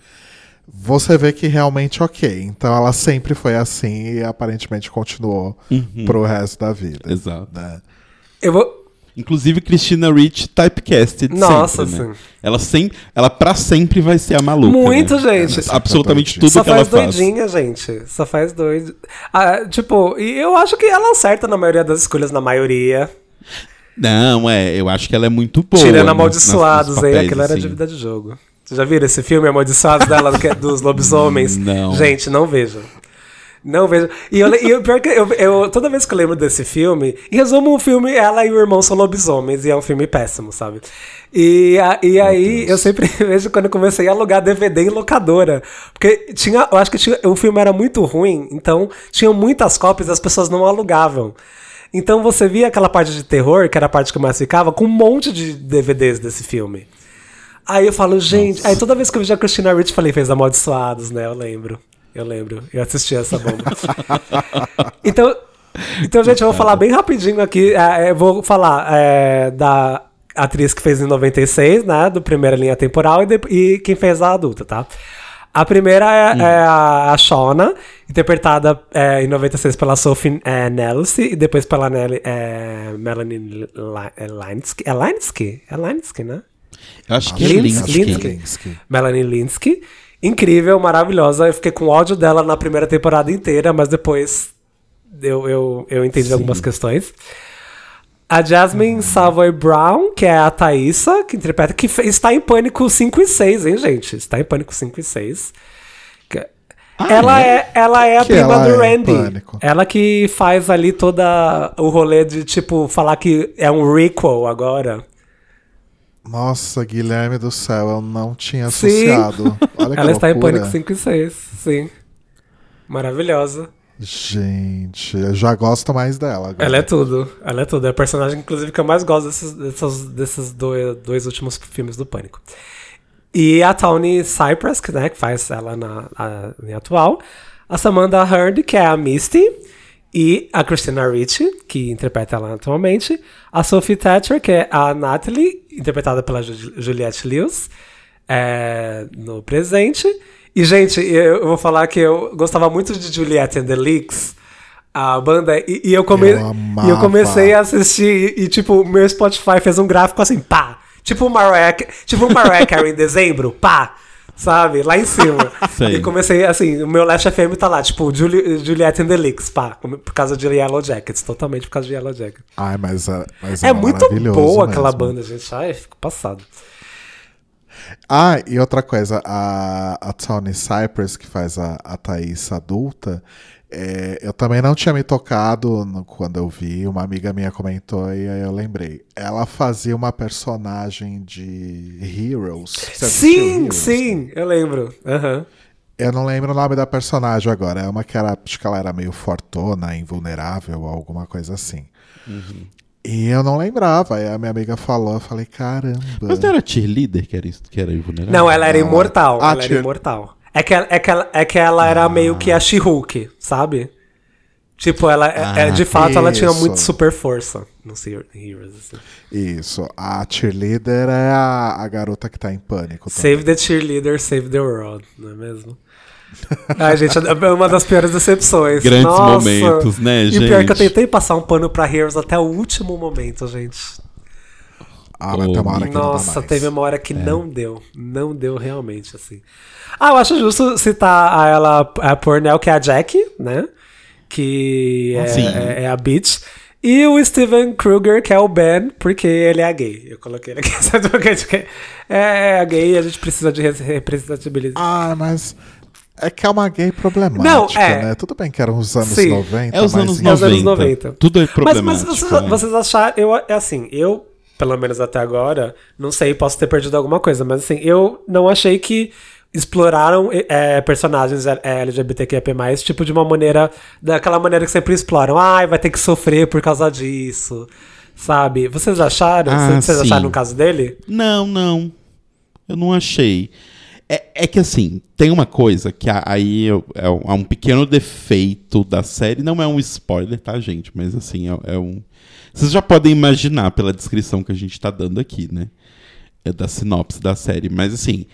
você vê que realmente ok. Então ela sempre foi assim e aparentemente continuou pro resto da vida. Exato. né? Eu vou... Inclusive, Christina Ricci typecasted Nossa, sempre, né? sim. Ela, sem, ela pra sempre vai ser a maluca, Muito, né? gente. Ela- Absolutamente Só tudo Só que ela faz faz. doidinha, gente. Só faz doido. Ah, tipo, e eu acho que ela acerta na maioria das escolhas, na maioria. Não, é, eu acho que ela é muito boa. Tirando Amaldiçoados, papéis, Aquilo era assim. dívida de jogo. Vocês já viram esse filme, Amaldiçoados dela, dos lobisomens? Não. Gente, não vejam. Não vejo. E, eu, e o pior que eu, eu- toda vez que eu lembro desse filme, em resumo, o filme, ela e o irmão são lobisomens, e é um filme péssimo, sabe? E, a- e aí, eu sempre vejo quando eu comecei a alugar DVD em locadora. Porque tinha, eu acho que tinha, o filme era muito ruim, então tinham muitas cópias e as pessoas não alugavam. Então você via aquela parte de terror, que era a parte que eu mais ficava, com um monte de DVDs desse filme. Aí eu falo, gente. Aí toda vez que eu vejo a Christina Ricci, falei, fez Amaldiçoados, né? Eu lembro. Eu lembro. Eu assisti essa bomba. então, então, gente, eu vou falar bem rapidinho aqui. é, eu vou falar é, da atriz que fez em 96, né? Do primeira linha temporal, e, de- e quem fez a adulta, tá? A primeira é, é a, a Shona, interpretada é, em 96 pela Sophie é, Nelson e depois pela Nelly, é, Melanie Li- é Linsky. É Linsky? É Linsky, né? Eu acho que é Lins- é Linsky. Linsky. Melanie Linsky. Incrível, maravilhosa. Eu fiquei com ódio dela na primeira temporada inteira, mas depois eu, eu, eu entendi algumas questões. A Jasmine Savoy Brown, que é a Thaísa, que interpreta, que está em Pânico 5 e 6, hein, gente? Está em Pânico 5 e 6. Que- ela, é? ela é a Que prima do é Randy. Ela que faz ali toda o rolê de, tipo, falar que é um requel agora. Nossa, Guilherme do céu, eu não tinha associado. Ela está em loucura. Pânico 5 e 6, sim. Maravilhosa. Gente, já gosto mais dela agora. Ela é tudo. Ela é tudo. É a personagem, inclusive, que eu mais gosto desses, desses, desses dois, dois últimos filmes do Pânico. E a Tawny Cypress, que, né, que faz ela na, na linha atual. A Samantha Heard, que é a Misty. E a Christina Ricci, que interpreta ela atualmente. A Sophie Thatcher, que é a Natalie, interpretada pela Ju- Juliette Lewis, é, no presente. E, gente, eu, vou falar que eu gostava muito de Juliette and the Leaks, a banda, e, e eu, come, Eu e eu comecei a assistir, e, tipo, meu Spotify fez um gráfico assim, pá! Tipo o Mariah, tipo Mariah Carey em dezembro, pá! Sabe? Lá em cima. Sei. E comecei, assim, o meu Last FM tá lá, tipo, Juli Juliette and the Leaks, pá! Por causa de Yellow Jackets, totalmente por causa de Yellow Jackets. Ai, mas, é- mas É, é, muito boa aquela mesmo. banda, gente. Ai, fico passado. Ah, e outra coisa, a, a Tony Cypress, que faz a, a Thaís adulta, é, eu também não tinha me tocado no- quando eu vi, uma amiga minha comentou e aí eu lembrei. Ela fazia uma personagem de Heroes. Sim, Heroes? sim, eu lembro. Aham. Eu não lembro o nome da personagem agora. É uma que era, acho que ela era meio fortona, invulnerável, alguma coisa assim. E eu não lembrava. Aí a minha amiga falou, eu falei, caramba. Mas não era cheerleader que era, isso- que era invulnerável? Não, ela era Não, imortal. ah, ela era tinha- imortal. É que, ela- é, que ela, é que ela era meio que a She-Hulk, sabe? Tipo, ela, é- é, de fato, ela tinha isso. muito super força nos Hero- Heroes. Assim. Isso. A cheerleader é a, a garota que tá em pânico. também. Save the cheerleader, save the world, não é mesmo? Ai, gente, é uma das piores decepções. Grandes Nossa. momentos, né, E o pior é que eu gente? tentei passar um pano pra Heroes até o último momento, gente. Ah, mas tem uma hora que não Nossa, mais. teve uma hora que não deu. Não deu realmente, assim. Ah, eu acho justo citar a ela, a Pornell, que é a Jack, né? Que é, é- é a Bitch. E o Steven Kruger, que é o Ben, porque ele é gay. Eu coloquei ele aqui, É, é gay e a gente precisa de re- representatividade. Ah, mas é que é uma gay problemática, Não, é. né? Tudo bem que eram os anos Sim. 90, É os mas anos em- 90. É os anos 90. Tudo é Mas, problemático. mas vocês, né? vocês acharam. Eu, é assim, eu, pelo menos até agora, não sei, posso ter perdido alguma coisa, mas assim, eu não achei que exploraram é, personagens é, LGBTQIA, tipo, de uma maneira. Daquela maneira que sempre exploram. Ai, vai ter que sofrer por causa disso. Sabe? Vocês acharam? Ah, vocês sim. acharam no caso dele? Não, não. Eu não achei. É, é que assim, tem uma coisa que aí eu- é, um, é um pequeno defeito da série. Não é um spoiler, tá, gente? Mas assim, é, é um. Vocês já podem imaginar pela descrição que a gente tá dando aqui, né? É da sinopse da série. Mas assim,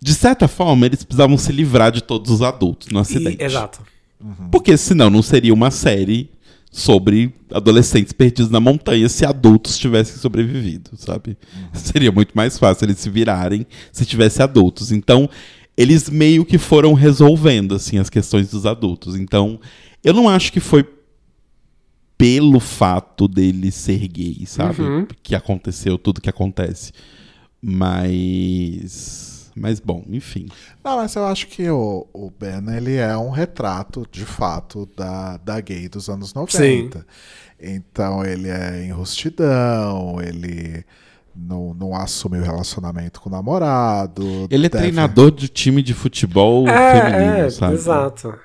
de certa forma, eles precisavam se livrar de todos os adultos no E- acidente. exato. Porque senão não seria uma série sobre adolescentes perdidos na montanha se adultos tivessem sobrevivido, sabe? Seria muito mais fácil eles se virarem se tivesse adultos. Então, eles meio que foram resolvendo assim as questões dos adultos. Então, eu não acho que foi pelo fato dele ser gay, sabe? Uhum. Que aconteceu tudo que acontece. Mas mas bom, enfim. Não, mas eu acho que o, o Ben, ele é um retrato, de fato, da, da gay dos anos 90. Então, ele é enrustidão, ele não, não assume o relacionamento com o namorado. Ele é deve, treinador de time de futebol É, feminino, é, sabe? exato.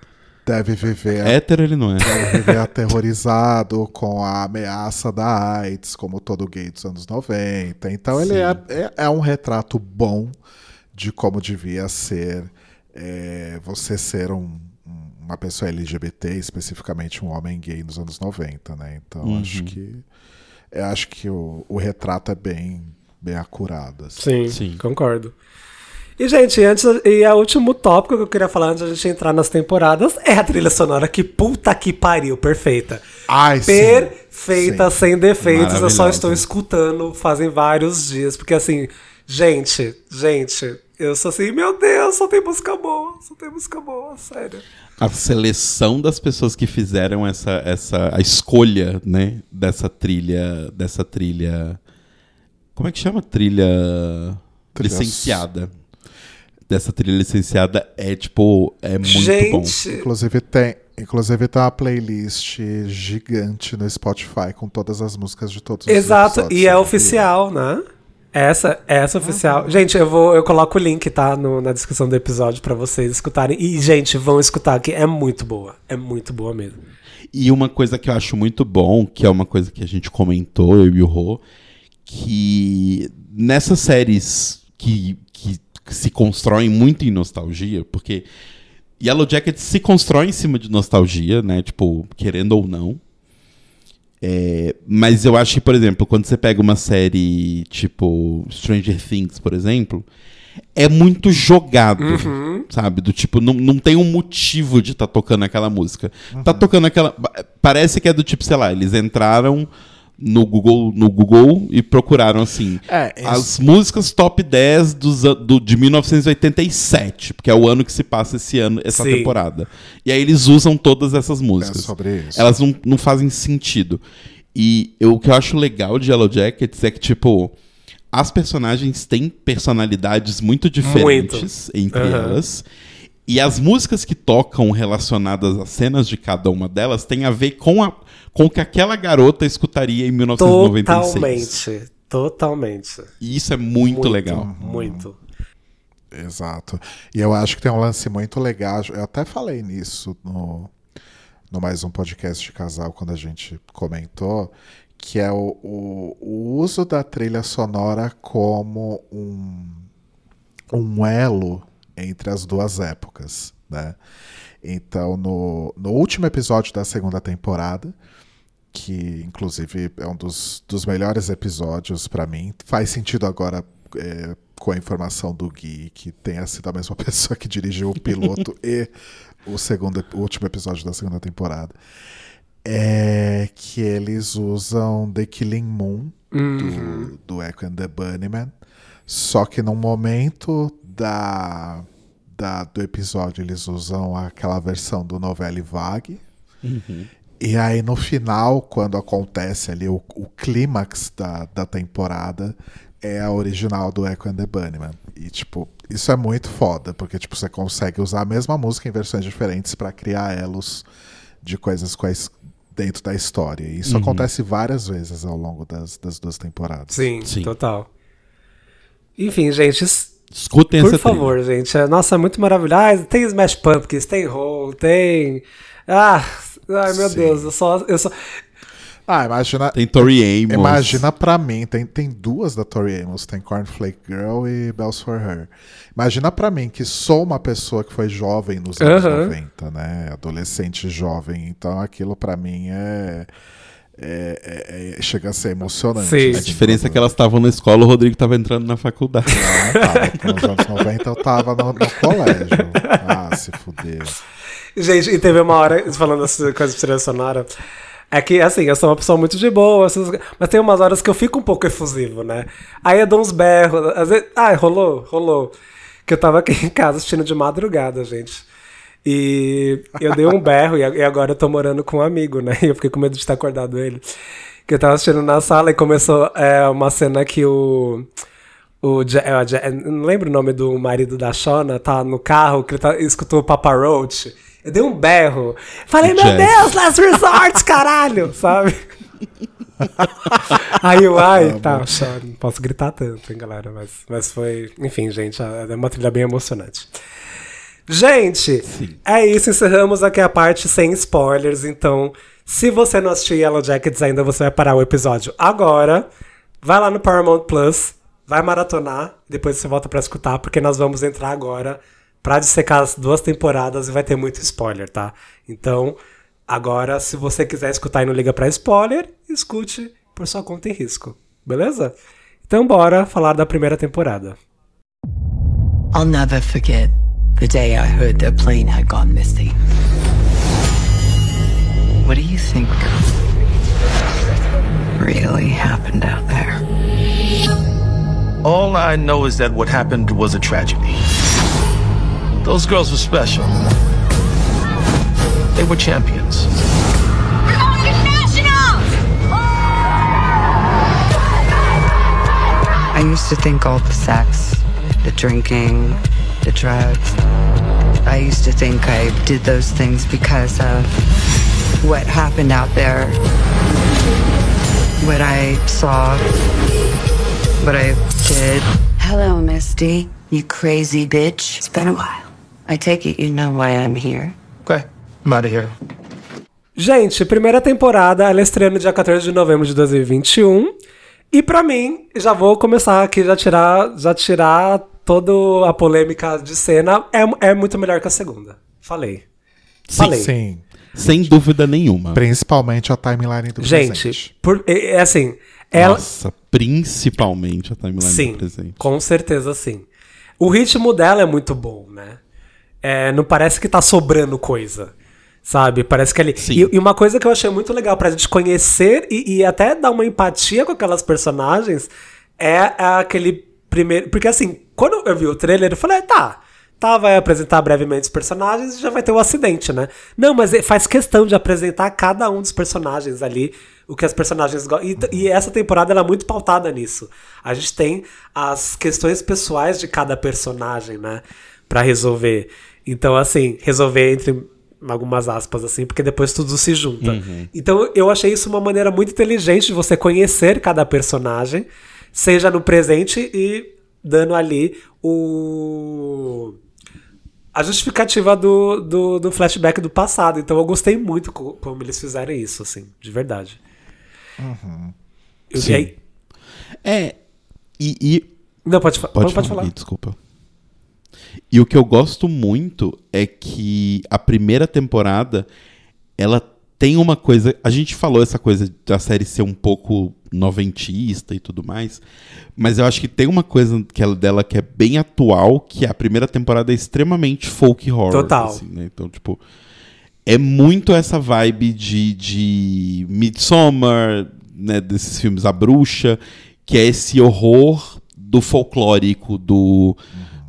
Deve viver, Hétero ele não é. deve viver aterrorizado com a ameaça da AIDS, como todo gay dos anos 90. Então, ele é, é, é um retrato bom de como devia ser é, você ser um, um- uma pessoa LGBT, especificamente um homem gay nos anos 90, né? Então Uhum. acho que eu acho que o, o retrato é bem bem acurado. assim. Sim, Sim. concordo. E, gente, antes, e o último tópico que eu queria falar antes da gente entrar nas temporadas é a trilha sonora que puta que pariu, perfeita. Ai, sim. Perfeita, Sim. sem defeitos. Eu só estou escutando fazem vários dias. Porque assim, gente, gente, eu sou assim, meu Deus, só tem música boa, só tem música boa, sério. a seleção das pessoas que fizeram essa, essa a escolha, né, dessa trilha, dessa trilha, como é que chama trilha, licenciada? Dessa trilha licenciada é tipo é muito bom. gente, Inclusive tem, inclusive tem uma playlist gigante no Spotify com todas as músicas de todos os exato, e é oficial, né? Essa, essa Uhum. oficial. Gente, eu vou, eu coloco o link, tá, no- na descrição do episódio pra vocês escutarem. E, gente, vão escutar que é muito boa, é muito boa mesmo. E uma coisa que eu acho muito bom, que é uma coisa que a gente comentou, eu e o Rô, que nessas séries que, que se constroem muito em nostalgia, porque Yellow Jacket se constrói em cima de nostalgia, né? Tipo, querendo ou não. É, mas eu acho que, por exemplo, quando você pega uma série tipo Stranger Things, por exemplo, é muito jogado, sabe? Do tipo, não, não tem um motivo de estar tocando aquela música. Tá tocando aquela. Parece que é do tipo, sei lá, eles entraram no Google, no Google e procuraram assim. É, isso- as músicas top 10 dos, do, de 1987, porque é o ano que se passa esse ano, essa Sim. temporada. E aí eles usam todas essas É músicas. sobre isso. Elas não, não fazem sentido. E eu- o que eu acho legal de Yellow Jackets é que, tipo, as personagens têm personalidades muito diferentes entre Aham. elas. E as músicas que tocam relacionadas às cenas de cada uma delas têm a ver com, a, com o que aquela garota escutaria em 1996. Totalmente, totalmente. E isso é muito, legal. Muito. Exato. E eu acho que tem um lance muito legal. Eu até falei nisso no, no mais um podcast de casal, quando a gente comentou, que é o, o, o uso da trilha sonora como um, um elo entre as duas épocas, né? Então, no, no último episódio da segunda temporada, que inclusive é um dos, dos melhores episódios pra mim. Faz sentido agora é, com a informação do Gui, que tenha sido a mesma pessoa que dirigiu o piloto e o, segundo, o último episódio da segunda temporada. É que eles usam The Killing Moon do, do Echo and the Bunnyman. Só que num momento da, da, do episódio eles usam aquela versão do Novelle Vague. E aí no final, quando acontece ali o, o clímax da, da temporada, é a original do Echo and the Bunnyman. E tipo, isso é muito foda, porque tipo, você consegue usar a mesma música em versões diferentes pra criar elos de coisas quais dentro da história. E isso acontece várias vezes ao longo das, das duas temporadas. Sim, Sim. total. Enfim, gente, Escutem por essa trilha. favor, gente. é- Nossa, é muito maravilhoso. Ah, tem Smash Pumpkins, tem Hole, tem. Ah, ai meu Sim. Deus, eu só. Eu só... Ah, imagina. Tem Tori Amos. Imagina pra mim, tem, tem duas da Tori Amos, tem Cornflake Girl e Bells for Her. Imagina pra mim que sou uma pessoa que foi jovem nos anos Aham. 90, né? Adolescente jovem. Então aquilo pra mim é. É- é- é- chega a ser emocionante. Sim. A assim, diferença é que elas estavam na escola, o Rodrigo estava entrando na faculdade. Não, tava, nos anos 90 eu tava no, no colégio. Ah, se fuder. Gente, e teve uma hora, falando essas coisas de trilha sonora, É que, assim, eu sou uma pessoa muito de boa, mas tem umas horas que eu fico um pouco efusivo, né? Aí eu dou uns berros. Às vezes, ai, rolou, rolou. Que eu tava aqui em casa assistindo de madrugada, gente. E eu dei um berro e agora eu tô morando com um amigo, né? E eu fiquei com medo de estar acordado ele. Que eu tava assistindo na sala e começou é, uma cena que o. O é, o Ja- não lembro o nome do marido da Shona, tá no carro, que ele tá, escutou o Papa Roach. Eu dei um berro. Falei, meu. Deus, Last Resort, caralho, sabe? Aí eu, ai, tá, não posso gritar tanto, hein, galera, mas, mas foi, enfim, gente, é uma trilha bem emocionante. Gente, é isso, encerramos aqui a parte sem spoilers, então, se você não assistiu Yellow Jackets ainda, você vai parar o episódio agora, vai lá no Paramount Plus, vai maratonar, depois você volta pra escutar, porque nós vamos entrar agora pra dissecar as duas temporadas e vai ter muito spoiler, tá? Então, agora, se você quiser escutar e não liga pra spoiler, escute por sua conta e risco, beleza? Então, bora falar da primeira temporada. I'll never forget the day I heard their plane had gone missing. What do you think really happened out there? All I know is that what happened was a tragedy. Those girls were special. They were champions. I used to think all the sex, the drinking, the drugs. I used to think I did those things because of what happened out there. What I saw. What I did. Hello, Misty. You crazy bitch. It's been a while. I take it you know why I'm here. Okay, I'm out of here. Gente, primeira temporada, ela estreia no dia 14 de novembro de 2021. E pra mim, já vou começar aqui, já tirar, já tirar toda a polêmica de cena. É, é muito melhor que a segunda. Falei. Falei. Sim. Sem dúvida nenhuma. Principalmente a timeline do Gente, presente. por, é, é assim, ela. Nossa, principalmente a timeline Sim, do presente. com certeza sim. O ritmo dela é muito bom, né? É, não parece que tá sobrando coisa. Sabe? Parece que ele. Sim. E, e uma coisa que eu achei muito legal pra gente conhecer e, e até dar uma empatia com aquelas personagens é aquele primeiro. Porque assim, quando eu vi o trailer, eu falei, "Ah, tá. Tá, vai apresentar brevemente os personagens e já vai ter o acidente, né? Não, mas ele faz questão de apresentar cada um dos personagens ali, o que as personagens gostam. E, e essa temporada ela é muito pautada nisso. A gente tem as questões pessoais de cada personagem, né? Pra resolver. Então, assim, resolver entre algumas aspas, assim, porque depois tudo se junta. Então, eu achei isso uma maneira muito inteligente de você conhecer cada personagem, seja no presente e dando ali o a justificativa do, do, do flashback do passado. Então eu gostei muito co- como eles fizeram isso, assim, de verdade. Eu, Sim. e aí- É. E, e não, pode, fa- Pode, pode falar, falar. Desculpa. E o que eu gosto muito é que a primeira temporada ela tem uma coisa. A gente falou essa coisa da série ser um pouco noventista e tudo mais, mas eu acho que tem uma coisa que ela, dela que é bem atual, que a primeira temporada é extremamente folk horror. Total. assim, né? Então, tipo, é muito essa vibe de, de Midsommar, né, desses filmes A Bruxa, que é esse horror do folclórico, do,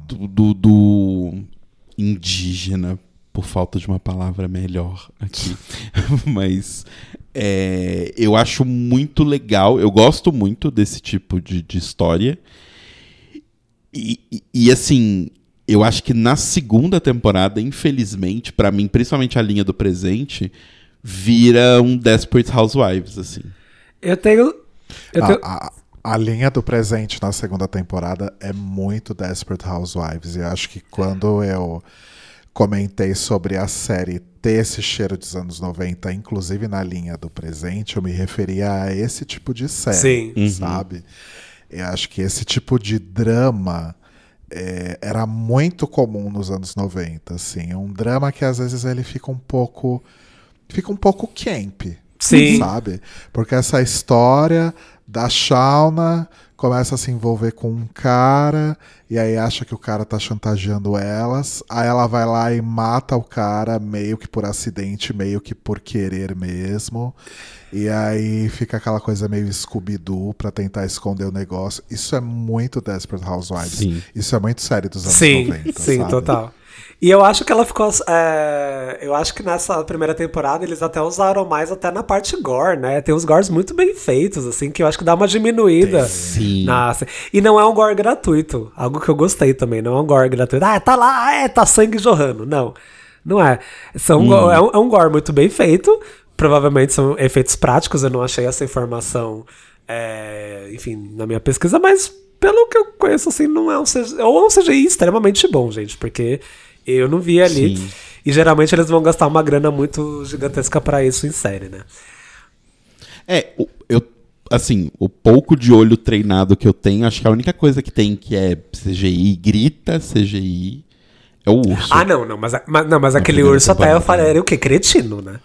do, do- do indígena, por falta de uma palavra melhor aqui. Mas é, eu acho muito legal, eu gosto muito desse tipo de, de história. E, e- e, assim, eu acho que na segunda temporada, infelizmente, pra mim, principalmente a linha do presente, vira um Desperate Housewives, assim. Eu tenho. Eu tenho A, a- a linha do presente na segunda temporada é muito Desperate Housewives. E eu acho que quando eu comentei sobre a série ter esse cheiro dos anos 90, inclusive na linha do presente, eu me referia a esse tipo de série, Sim. sabe? Eu acho que esse tipo de drama é, era muito comum nos anos 90, assim. É um drama que às vezes ele fica um pouco fica um pouco camp, Sim. sabe? Porque essa história da Shauna começa a se envolver com um cara, e aí acha que o cara tá chantageando elas. Aí ela vai lá e mata o cara, meio que por acidente, meio que por querer mesmo. E aí fica aquela coisa meio Scooby-Doo pra tentar esconder o negócio. Isso é muito Desperate Housewives. Sim. Isso é muito sério dos anos Sim, 90. sim, sabe? total. E eu acho que ela ficou. é, eu acho que nessa primeira temporada eles até usaram mais até na parte gore, né? Tem uns gores muito bem feitos, assim, que eu acho que dá uma diminuída. Sim. na- e não é um gore gratuito. Algo que eu gostei também. Não é um gore gratuito. Ah, tá lá, ah, é, tá sangue jorrando. Não. Não é. São, é, um, é um gore muito bem feito. Provavelmente são efeitos práticos. Eu não achei essa informação, é, enfim, na minha pesquisa, mas pelo que eu conheço, assim, não é um CGI. Ou é um CGI extremamente bom, gente, porque eu não vi ali. Sim. E geralmente eles vão gastar uma grana muito gigantesca pra isso em série, né? É, eu. Assim, o pouco de olho treinado que eu tenho, acho que a única coisa que tem que é CGI, grita CGI, é o urso. Ah, não, não, mas, mas- não, mas aquele urso até eu falei, era o quê? Cretino, né?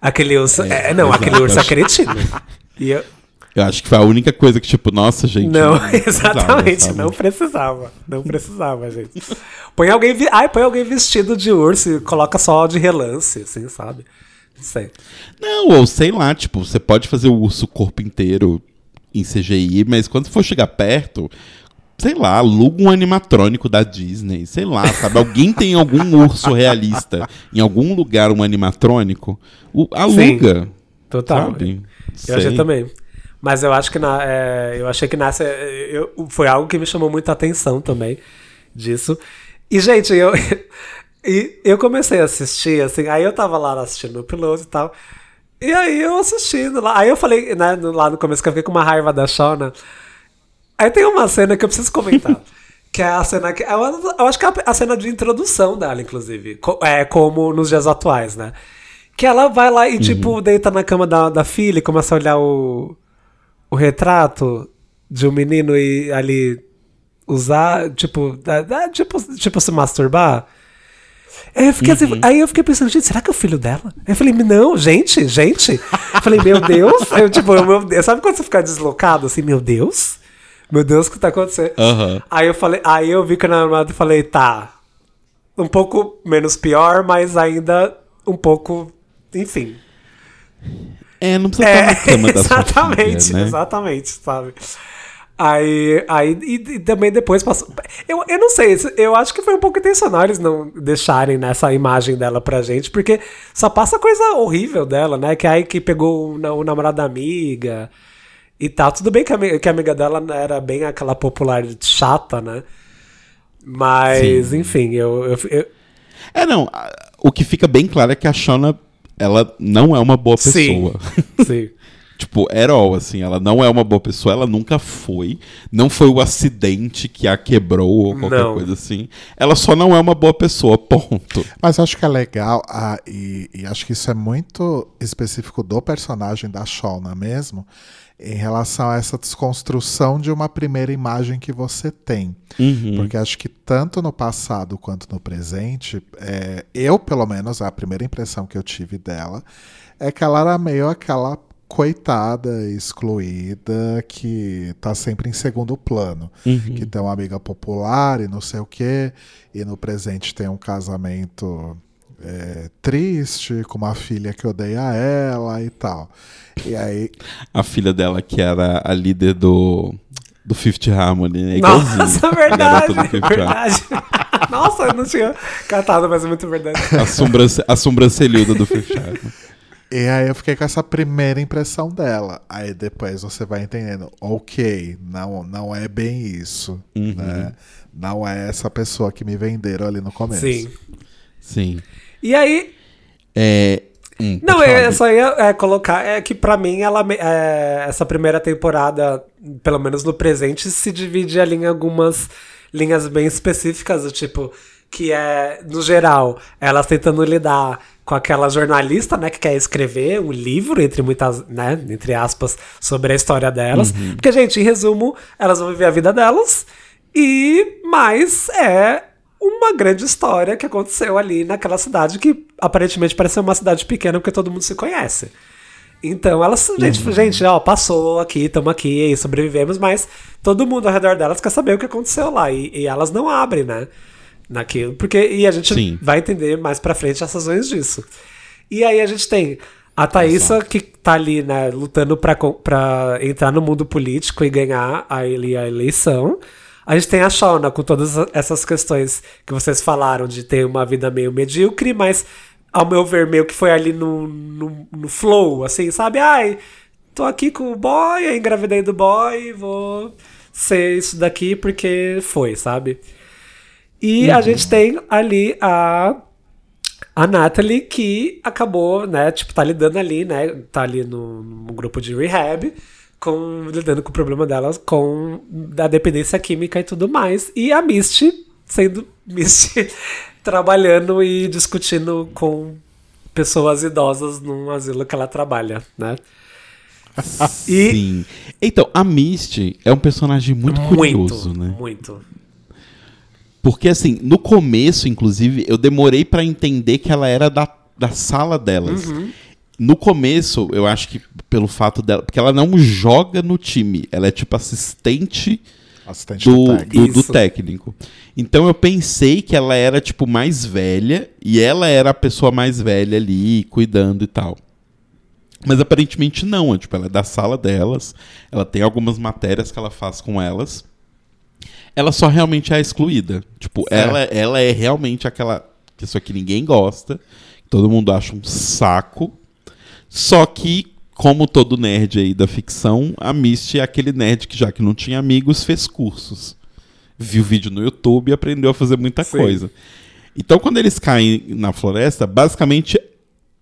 Aquele urso. É, não, exato. aquele urso é cretino. E eu, Eu acho que foi a única coisa que, tipo, nossa, gente. não, precisava, exatamente, sabe? não precisava. Não precisava, gente. Põe alguém, vi- ai, põe alguém vestido de urso e coloca só de relance, assim, sabe? Não sei. Não, ou sei lá, tipo, você pode fazer o urso corpo inteiro em CGI, mas quando for chegar perto, sei lá, aluga um animatrônico da Disney, sei lá, sabe? Alguém tem algum urso realista em algum lugar, um animatrônico, o, aluga, Total. sabe? Eu achei Sei. também. Mas eu acho que na, é, eu achei que nessa é, eu- foi algo que me chamou muita atenção também disso. E gente, eu e eu comecei a assistir assim, aí eu tava lá assistindo o piloto e tal. E aí eu assistindo lá, aí eu falei, né, lá no começo que eu fiquei com uma raiva da Shona. Aí tem uma cena que eu preciso comentar. Que é a cena que. Eu, eu acho que é a, cena de introdução dela, inclusive. é, como nos dias atuais, né? Que ela vai lá e, tipo, deita na cama da, da filha e começa a olhar o, o retrato de um menino e ali usar, tipo, tipo, tipo se masturbar. Aí eu, fiquei assim, aí eu fiquei pensando, gente, será que é o filho dela? Aí eu falei, não, gente, gente. Eu falei, meu Deus. Aí eu, tipo, eu, meu Deus. Sabe quando você fica deslocado assim, meu Deus? Meu Deus, o que tá acontecendo? Aham. Aí eu falei, aí eu vi que na armada e falei, tá. Um pouco menos pior, mas ainda um pouco. Enfim. É, não precisa estar na cama da exatamente, filha, né? exatamente, sabe? Aí, aí e, e também depois passou. Eu, eu não sei, eu acho que foi um pouco intencional eles não deixarem nessa imagem dela pra gente, porque só passa coisa horrível dela, né? Que aí que pegou o, na- o namorado da amiga e tal. Tudo bem que a, que a amiga dela era bem aquela popular chata, né? Mas, enfim, eu, eu, eu- É, não, o que fica bem claro é que a Shona, ela não é uma boa Sim. pessoa. sim. Tipo, at all, assim, ela não é uma boa pessoa, ela nunca foi. Não foi o acidente que a quebrou ou qualquer Não. coisa assim. Ela só não é uma boa pessoa, ponto. Mas eu acho que é legal, ah, e, e acho que isso é muito específico do personagem da Shona mesmo, em relação a essa desconstrução de uma primeira imagem que você tem. Porque acho que tanto no passado quanto no presente, é, eu, pelo menos, a primeira impressão que eu tive dela é que ela era meio aquela coitada, excluída, que tá sempre em segundo plano. Que tem uma amiga popular e não sei o quê, e no presente tem um casamento é, triste, com uma filha que odeia ela e tal. E aí, A filha dela, que era a líder do, do Fifth Harmony, né? Igualzinho. Nossa, verdade, verdade. Nossa, eu não tinha catado, mas é muito verdade. A, sobrance, a sobrancelhuda do Fifth Harmony. E aí eu fiquei com essa primeira impressão dela. Aí depois você vai entendendo, ok, não, não é bem isso, né? Não é essa pessoa que me venderam ali no começo. Sim. Sim. E aí, É. hum, Não, pode falar, eu só ia é, colocar é que pra mim ela é, essa primeira temporada, pelo menos no presente, se divide ali em algumas linhas bem específicas, do tipo que é no geral elas tentando lidar com aquela jornalista, né, que quer escrever um livro entre muitas, né, entre aspas, sobre a história delas, porque gente, em resumo, elas vão viver a vida delas e mais é uma grande história que aconteceu ali naquela cidade que aparentemente parece ser uma cidade pequena porque todo mundo se conhece. Então, elas, gente, gente, ó, passou aqui, estamos aqui, e sobrevivemos, mas todo mundo ao redor delas quer saber o que aconteceu lá. E, e elas não abrem, né? Naquilo. Porque, e a gente Sim. vai entender mais pra frente as razões disso. E aí a gente tem a Thaísa, que tá ali, né, lutando pra entrar no mundo político e ganhar a, ele- a eleição. A gente tem a Shauna com todas essas questões que vocês falaram de ter uma vida meio medíocre, mas ao meu ver, meio que foi ali no, no, no flow, assim, sabe? Ai, tô aqui com o boy, engravidei do boy, vou ser isso daqui porque foi, sabe? E a gente tem ali a a Natalie que acabou, né, tipo, tá lidando ali, né, tá ali no, no grupo de rehab, com, lidando com o problema dela com a dependência química e tudo mais. E a Misty, sendo Misty, trabalhando e discutindo com pessoas idosas num asilo que ela trabalha, né. E Sim. Então, a Misty é um personagem muito, curioso, né? muito. Porque, assim, no começo, inclusive, eu demorei pra entender que ela era da, da sala delas. Uhum. No começo, eu acho que pelo fato dela. Porque ela não joga no time. Ela é tipo assistente Assistente do, do técnico. do, técnico. Então eu pensei que ela era, tipo, mais velha. E ela era a pessoa mais velha ali, cuidando e tal. Mas aparentemente não. é, Tipo, ela é da sala delas. Ela tem algumas matérias que ela faz com elas. Ela só realmente é excluída. Tipo, É. ela, ela é realmente aquela pessoa que ninguém gosta. que Todo mundo acha um saco. Só que, como todo nerd aí da ficção, a Misty é aquele nerd que, já que não tinha amigos, fez cursos. Viu vídeo no YouTube e aprendeu a fazer muita Sim. coisa. Então, quando eles caem na floresta, basicamente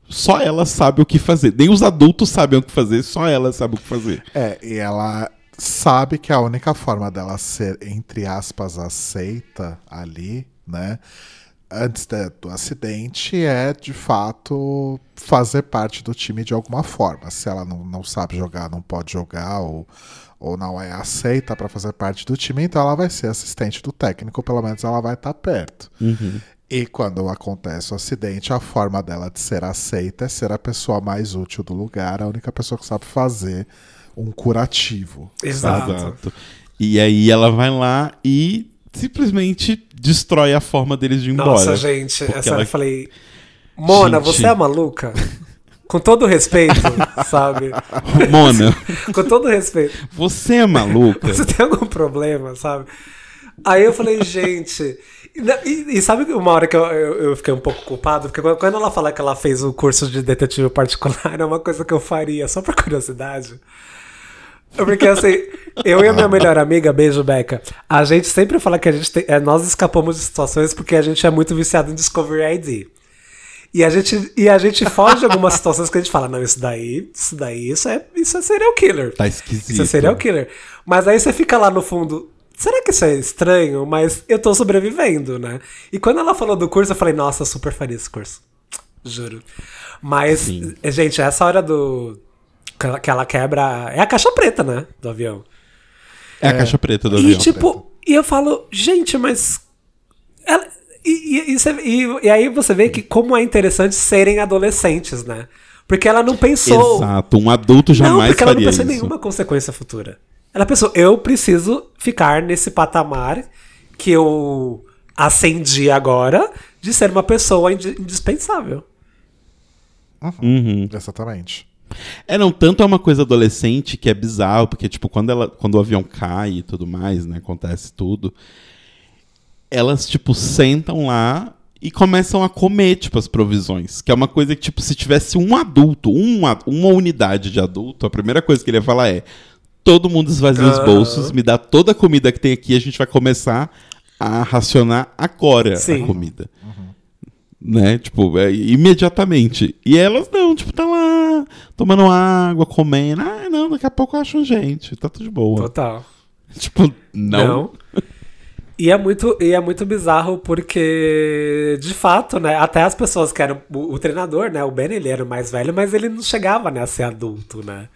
só ela sabe o que fazer. Nem os adultos sabem o que fazer, só ela sabe o que fazer. É, e ela sabe que a única forma dela ser, entre aspas, aceita ali, né? Antes da- do acidente, é de fato fazer parte do time de alguma forma. Se ela não, não sabe jogar, não pode jogar, ou, ou não é aceita para fazer parte do time, então ela vai ser assistente do técnico, pelo menos ela vai estar perto. E quando acontece o acidente, a forma dela de ser aceita é ser a pessoa mais útil do lugar, a única pessoa que sabe fazer um curativo. Exato. E aí ela vai lá e simplesmente destrói a forma deles de ir embora. Nossa, gente, essa ela- eu falei. Mona, Gente. você é maluca? Com todo respeito, sabe? Mona, Com todo respeito. você é maluca? Você tem algum problema, sabe? Aí eu falei, gente. E, e- sabe uma hora que eu, eu, eu fiquei um pouco culpado? Porque quando- ela fala que ela fez o curso de detetive particular, é uma coisa que eu faria, só por curiosidade. Porque assim, eu e a minha melhor amiga, beijo Beca, a gente sempre fala que a gente tem, é, nós escapamos de situações porque a gente é muito viciado em Discovery ID. E a gente, e a gente foge de algumas situações que a gente fala, não, isso daí, isso daí, isso é, isso é serial killer. Tá esquisito. Isso é serial killer. Mas aí você fica lá no fundo. Será que isso é estranho? Mas eu tô sobrevivendo, né? E quando ela falou do curso, eu falei, nossa, eu super faria esse curso. Juro. Mas, Sim. gente, essa hora do. Que ela- Que ela quebra. É a caixa preta, né? Do avião. É a caixa preta do E avião. tipo, e eu falo, gente, mas. ela- e, e- e e- e aí você vê que como é interessante serem adolescentes, né? Porque ela não pensou. Exato, um adulto Não, jamais porque ela não faria pensou em isso. nenhuma consequência futura. Ela pensou, eu preciso ficar nesse patamar que eu acendi agora de ser uma pessoa indi- indispensável. Uhum. Exatamente. É, não, tanto é uma coisa adolescente que é bizarro, porque, tipo, quando, ela, quando o avião cai e tudo mais, né, acontece tudo, elas, tipo, sentam lá e começam a comer, tipo, as provisões. Que é uma coisa que, tipo, se tivesse um adulto, uma, uma unidade de adulto, a primeira coisa que ele ia falar é: todo mundo esvazia os bolsos, me dá toda a comida que tem aqui, a gente vai começar a racionar agora Sim. a comida. Né? Tipo, é, imediatamente. E elas não, tipo, tá lá, tomando água, comendo. Ah, não, daqui a pouco eu acho gente, tá tudo de boa. Total. Tipo, não. E é muito, e é muito bizarro porque, de fato, né? Até as pessoas que eram. O, o treinador, né? O Ben, ele era o mais velho, mas ele não chegava né, a ser adulto, né?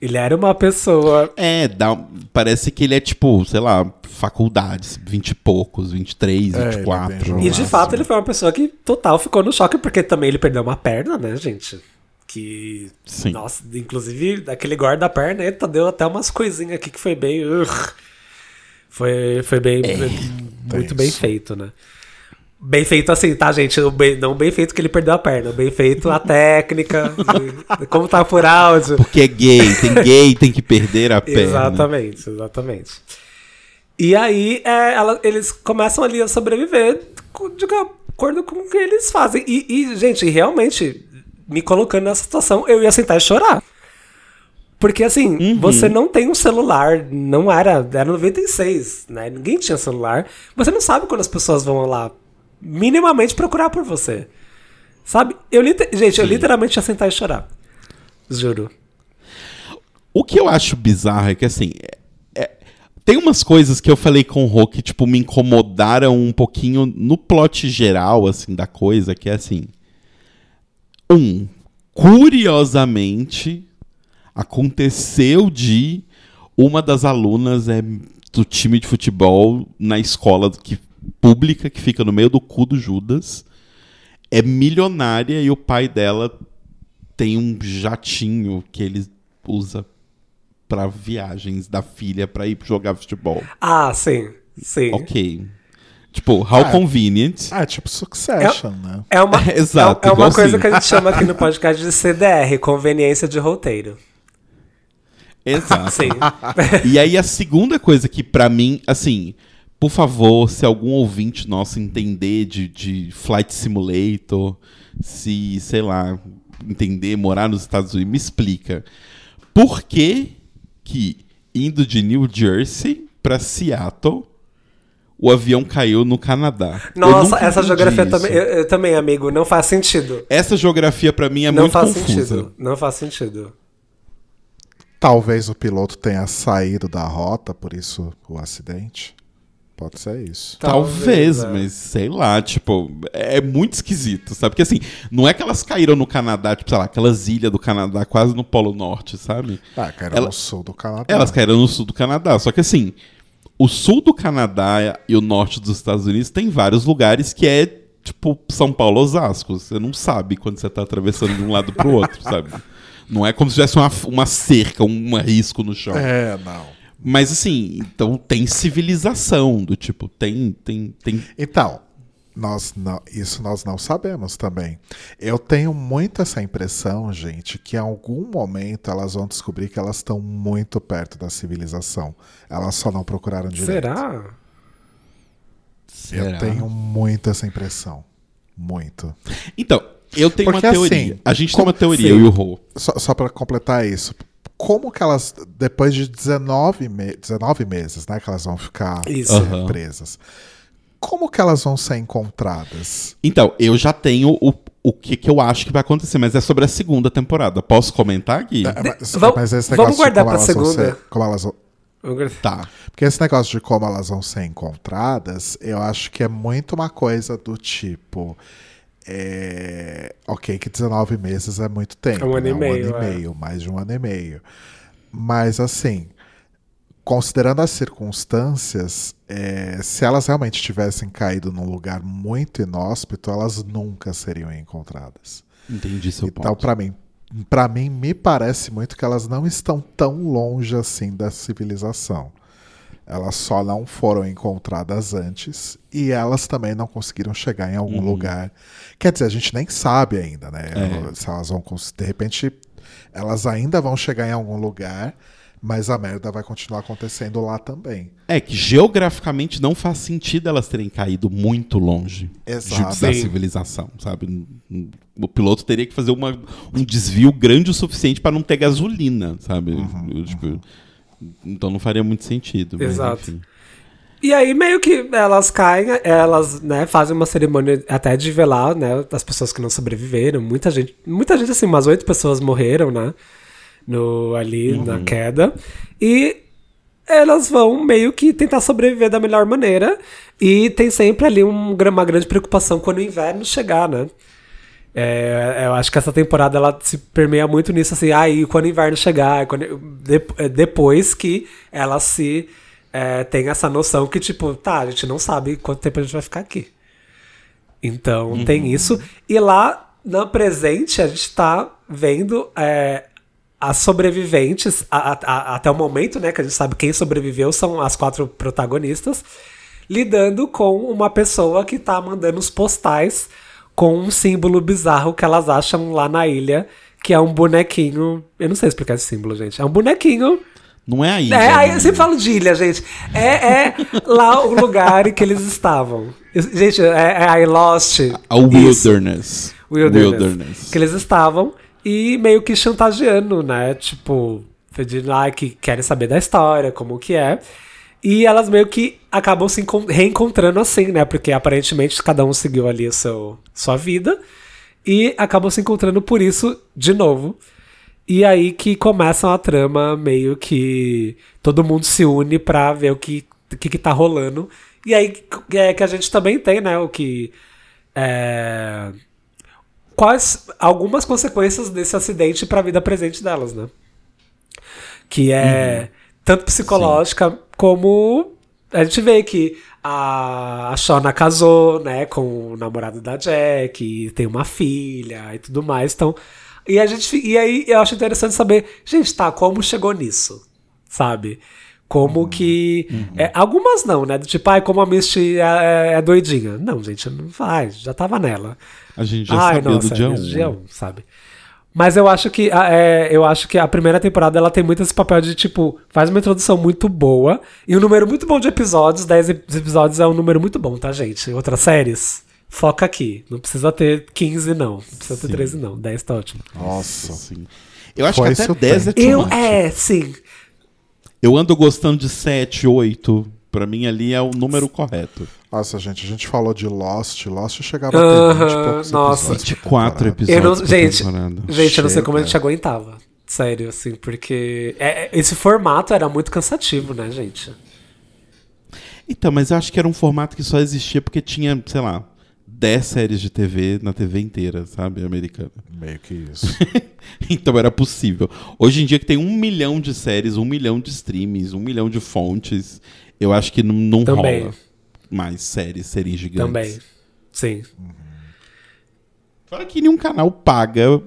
Ele era uma pessoa. É, dá, parece que ele é tipo, sei lá, faculdades, 20 e poucos, 23, É, ele é bem 24. jovem. E de Máximo. fato ele foi uma pessoa que total ficou no choque, porque também ele perdeu uma perna, né, gente? Que, Sim. nossa, inclusive, daquele guarda-perna, eita, deu até umas coisinhas aqui que foi bem. urgh. foi, foi bem. muito bem feito, né? Bem feito assim, tá, gente? Bem- não bem feito que ele perdeu a perna, bem feito a técnica, de- como tá por áudio. Porque é gay, tem gay, tem que perder a perna. Exatamente, exatamente. E aí é, ela- eles começam ali a sobreviver de acordo com o que eles fazem. E, e, gente, realmente, me colocando nessa situação, eu ia sentar e chorar. Porque assim, você não tem um celular, não era, era 96, né? Ninguém tinha celular. Você não sabe quando as pessoas vão lá minimamente procurar por você. Sabe? Eu gente, eu literalmente ia sentar e chorar. Juro. O que eu acho bizarro é que, assim, é- é- tem umas coisas que eu falei com o Rô que, tipo, me incomodaram um pouquinho no plot geral, assim, da coisa, que é assim. Um, curiosamente, aconteceu de uma das alunas é do time de futebol na escola que, pública que fica no meio do cu do Judas. É milionária e o pai dela tem um jatinho que ele usa pra viagens da filha pra ir jogar futebol. Ah, sim. Sim. Ok. Tipo, how Ah. convenient. Ah, é tipo Succession, né? É uma, Exato, é, é uma coisa assim. que a gente chama aqui no podcast de CDR, conveniência de roteiro. Exato. Sim. E aí a segunda coisa que pra mim, assim, por favor, se algum ouvinte nosso entender de, de Flight Simulator, se, sei lá, entender, morar nos Estados Unidos, me explica. Por que que indo de New Jersey pra Seattle, o avião caiu no Canadá? Nossa, essa geografia isso. também, eu, eu também, amigo, não faz sentido. Essa geografia pra mim é não muito faz confusa. sentido. Não faz sentido. Talvez o piloto tenha saído da rota, por isso o acidente. Pode ser isso. Talvez, Talvez, é. mas sei lá, tipo, é muito esquisito, sabe? Porque assim, não é que elas caíram no Canadá, tipo, sei lá, aquelas ilhas do Canadá quase no Polo Norte, sabe? Ah, era Ela- no sul do Canadá. Elas caíram no sul do Canadá, só que assim, o sul do Canadá e o norte dos Estados Unidos tem vários lugares que é tipo São Paulo Osasco. Você não sabe quando você tá atravessando de um lado pro outro, sabe? Não é como se tivesse uma, uma cerca, um risco no chão. É, não. Mas assim, então tem civilização do tipo, tem tem tem Então, nós não, isso nós não sabemos também. Eu tenho muito essa impressão, gente, que em algum momento elas vão descobrir que elas estão muito perto da civilização. Elas só não procuraram direito. Será? Eu Será? tenho muito essa impressão. Muito. Então, eu tenho Porque, uma teoria. assim, a gente tem uma teoria, Sim. eu e o Rô. Só, só para completar isso. Como que elas, depois de 19, me 19 meses, né, que elas vão ficar Aham. presas, como que elas vão ser encontradas? Então, eu já tenho o, o que, que eu acho que vai acontecer, mas é sobre a segunda temporada. Posso comentar aqui? É, mas, vamos- mas esse vamos negócio de guardar como pra elas vão segunda. ser- como elas vão- Tá. Porque esse negócio de como elas vão ser encontradas, eu acho que é muito uma coisa do tipo. é, Ok, que 19 meses é muito tempo. Um ano e né? meio, Um ano é. e meio, mais de um ano e meio. Mas assim, considerando as circunstâncias, é, se elas realmente tivessem caído num lugar muito inóspito, elas nunca seriam encontradas. Entendi seu Então, ponto. pra mim, para mim me parece muito que elas não estão tão longe assim da civilização. Elas só não foram encontradas antes e elas também não conseguiram chegar em algum lugar. Quer dizer, a gente nem sabe ainda, né? É. Se elas vão de repente elas ainda vão chegar em algum lugar, mas a merda vai continuar acontecendo lá também. É que geograficamente não faz sentido elas terem caído muito longe Exato. de- da civilização, sabe? O piloto teria que fazer uma, um desvio grande o suficiente para não ter gasolina, sabe? Uhum, Eu, tipo, então não faria muito sentido. mas Exato. enfim. E aí, meio que elas caem, elas, né, fazem uma cerimônia até de velar, né, das pessoas que não sobreviveram. Muita gente, muita gente, assim, umas oito pessoas morreram, né, no, ali na queda. E elas vão meio que tentar sobreviver da melhor maneira. E tem sempre ali um, uma grande preocupação quando o inverno chegar, né. É, eu acho que essa temporada ela se permeia muito nisso, assim, aí quando o inverno chegar, quando, de- é, depois que ela se é, tem essa noção que, tipo, tá, a gente não sabe quanto tempo a gente vai ficar aqui. Então tem isso. E lá na presente, a gente tá vendo é, as sobreviventes, a- a- a- até o momento, né, que a gente sabe quem sobreviveu são as quatro protagonistas, lidando com uma pessoa que tá mandando os postais com um símbolo bizarro que elas acham lá na ilha, que é um bonequinho. Eu não sei explicar esse símbolo, gente. É um bonequinho. Não é a ilha. É, aí né? eu sempre falo de ilha, gente. É, é lá o lugar em que eles estavam. Gente, é, é a I Lost. A Isso. Wilderness. Wilderness, Que eles estavam e meio que chantageando, né? Tipo, pedindo lá que querem saber da história, como que é. E elas meio que acabam se encon- reencontrando assim, né? Porque aparentemente cada um seguiu ali o seu, sua vida. E acabam se encontrando por isso de novo. E aí que começa a trama meio que todo mundo se une pra ver o que, que, que tá rolando. E aí que é que a gente também tem, né? O que. É, quais algumas consequências desse acidente para a vida presente delas, né? Que é tanto psicológica como a gente vê que a, a Shona casou, né, com o namorado da Jack, e tem uma filha e tudo mais. Então, e a gente e aí eu acho interessante saber, gente, tá, como chegou nisso, sabe? Como que. é, algumas não, né? Do tipo, ai, como a Misty é, é- é doidinha. Não, gente, não vai, já tava nela. A gente já Ai, sabia nossa, do dia é 1. dia um, sabe? Mas eu acho que a, é, eu acho que a primeira temporada ela tem muito esse papel de tipo, faz uma introdução muito boa e um número muito bom de episódios, 10 ep- episódios é um número muito bom, tá, gente? Outras séries, foca aqui. Não precisa ter 15 não, não precisa ter Sim. 13 não, 10 tá ótimo. Nossa. Assim. Eu acho Foi que até isso 10 é Eu é, sim. Eu ando gostando de 7, 8. Pra mim ali é o número correto. Nossa, gente, a gente falou de Lost. Lost chegava a ter 20 e poucos nossa. episódios por 24 temporada. episódios. Eu não, gente, gente, eu não sei como a gente aguentava. Sério, assim, porque é- é- esse formato era muito cansativo, né, gente? Então, mas eu acho que era um formato que só existia porque tinha, sei lá, 10 séries de TV na TV inteira, sabe? Americana. Meio que isso. Então era possível. Hoje em dia que tem um milhão de séries, um milhão de streams, um milhão de fontes, eu acho que não, não Também. rola mais séries serem gigantes. Também. Sim. Fora que nenhum canal paga.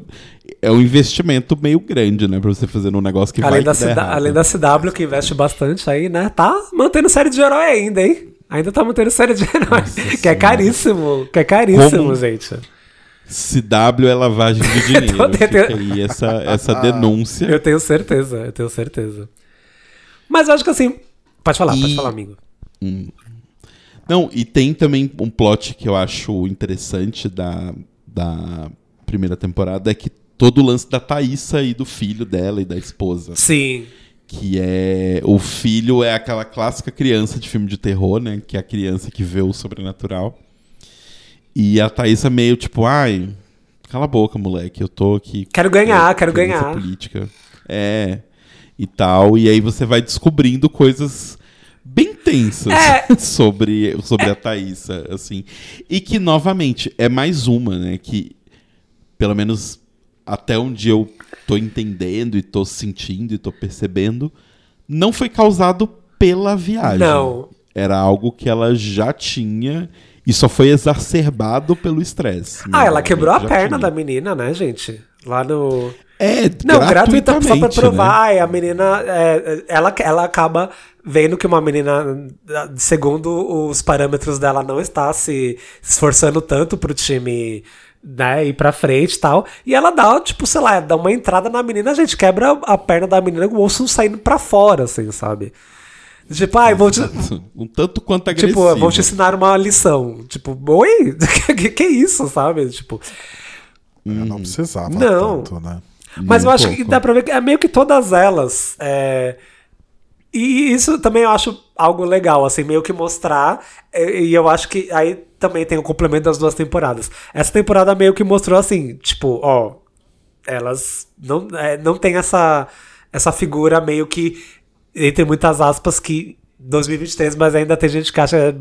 É um investimento meio grande, né? Pra você fazer um negócio que Além vai da, que CW, errado. além da CW, que investe bastante aí, né? Tá mantendo série de herói ainda, hein? Ainda tá mantendo série de herói. Nossa que é Senhora. caríssimo. Que é caríssimo, Como- gente. CW é lavagem de dinheiro. Fica aí essa, essa denúncia. Eu tenho certeza, eu tenho certeza. Mas eu acho que assim. Pode falar, pode E- falar, amigo. Não, e tem também um plot que eu acho interessante da, da primeira temporada, é que todo o lance da Thaísa e do filho dela e da esposa. Sim. Que é. O filho é aquela clássica criança de filme de terror, né? Que é a criança que vê o sobrenatural. E a Thaísa meio tipo, ai, cala a boca, moleque, eu tô aqui. Quero ganhar, é, quero ganhar. política. É. E tal. E aí você vai descobrindo coisas bem tensas É. sobre, sobre a Thaísa, assim. E que, novamente, é mais uma, né? Que, pelo menos até onde eu tô entendendo e tô sentindo e tô percebendo, não foi causado pela viagem. Não. Era algo que ela já tinha e só foi exacerbado pelo estresse. Ah, ela quebrou a perna tinha. da menina, né, gente? Lá no. É, Não, gratuita só pra provar. né? A menina. é, ela, ela acaba vendo que uma menina, segundo os parâmetros dela, não está se esforçando tanto pro time né, ir pra frente e tal. E ela dá, tipo, sei lá, dá uma entrada na menina, gente, quebra a perna da menina com o osso saindo pra fora, assim, sabe? Tipo, ai, vou te. Um tanto quanto agressivo. Tipo, vou te ensinar uma lição. Tipo, oi? que, que isso, sabe? Tipo. Eu não precisava Não. tanto, né? Mas Nem eu um acho que pouco. dá pra ver que é meio que todas elas. é, E isso também eu acho algo legal, assim, meio que mostrar. E e eu acho que aí também tem o complemento das duas temporadas. Essa temporada meio que mostrou assim, tipo, ó. Elas não, é, não tem essa, essa figura meio que, entre muitas aspas, que 2023, mas ainda tem gente que acha é,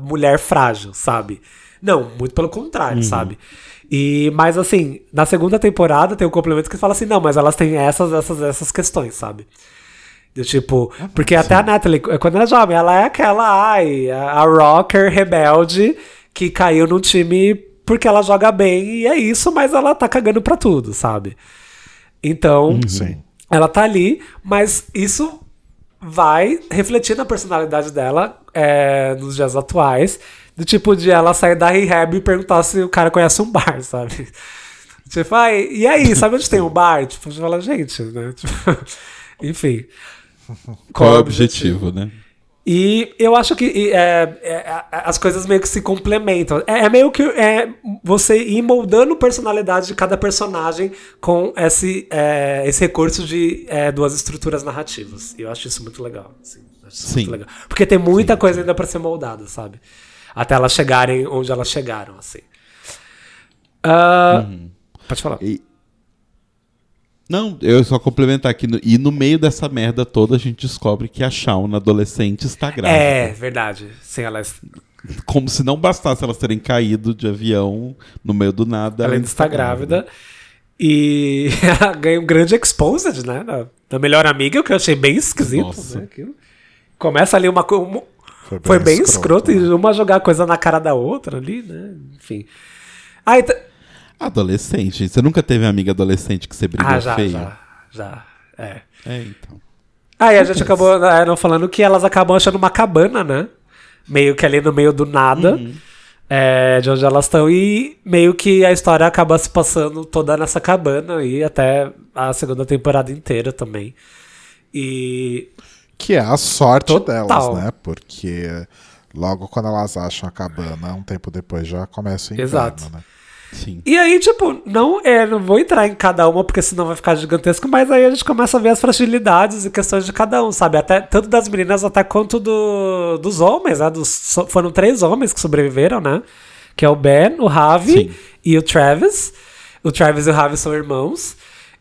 mulher frágil, sabe? Não, muito pelo contrário, sabe? E, mas assim, na segunda temporada tem um complemento que fala assim, não, mas elas têm essas, essas, essas questões, sabe? Do tipo, porque até a Natalie, quando ela é jovem, ela é aquela, ai, a rocker rebelde que caiu num time porque ela joga bem e é isso, mas ela tá cagando pra tudo, sabe? Então, Sim. ela tá ali, mas isso vai refletir na personalidade dela é, nos dias atuais. Do tipo de ela sair da rehab e perguntar se o cara conhece um bar, sabe? Tipo, ai, e aí, sabe onde tem um bar? Tipo, você fala, gente, né? Tipo, enfim. Qual é o objetivo, né? E eu acho que é, é, as coisas meio que se complementam. É, é meio que é, você ir moldando a personalidade de cada personagem com esse, é, esse recurso de é, duas estruturas narrativas. E eu acho isso muito legal. assim, Sim. muito legal. Porque tem muita coisa ainda pra ser moldada, sabe? Até elas chegarem onde elas chegaram, assim. Ah, Pode falar. E- Não, eu só complementar aqui. no- E no meio dessa merda toda, a gente descobre que a Shauna, adolescente, está grávida. É, verdade. Sim, ela, Como se não bastasse elas terem caído de avião no meio do nada. ela ainda está grávida. E ela ganha um grande exposed, né? Da, da melhor amiga, o que eu achei bem esquisito. Nossa. Né? Aquilo. Começa ali uma coisa. Foi bem, Foi bem escroto, escroto, e né? uma jogar coisa na cara da outra ali, né? Enfim. Aí, tá- Adolescente. Você nunca teve amiga adolescente que você brigou ah, já, feio? já, já. É. É, então. Aí a gente acabou né, não falando que elas acabam achando uma cabana, né? Meio que ali no meio do nada. é, de onde elas estão. E meio que a história acaba se passando toda nessa cabana e até a segunda temporada inteira também. E. Que é a sorte Total. delas, né? Porque logo quando elas acham a cabana, um tempo depois já começa o inverno, Exato. né? Sim. E aí, tipo, não é, não vou entrar em cada uma porque senão vai ficar gigantesco, mas aí a gente começa a ver as fragilidades e questões de cada um, sabe? Até tanto das meninas até quanto do, dos homens, né? Dos, foram três homens que sobreviveram, né? Que é o Ben, o Ravi e o Travis. O Travis e o Ravi são irmãos.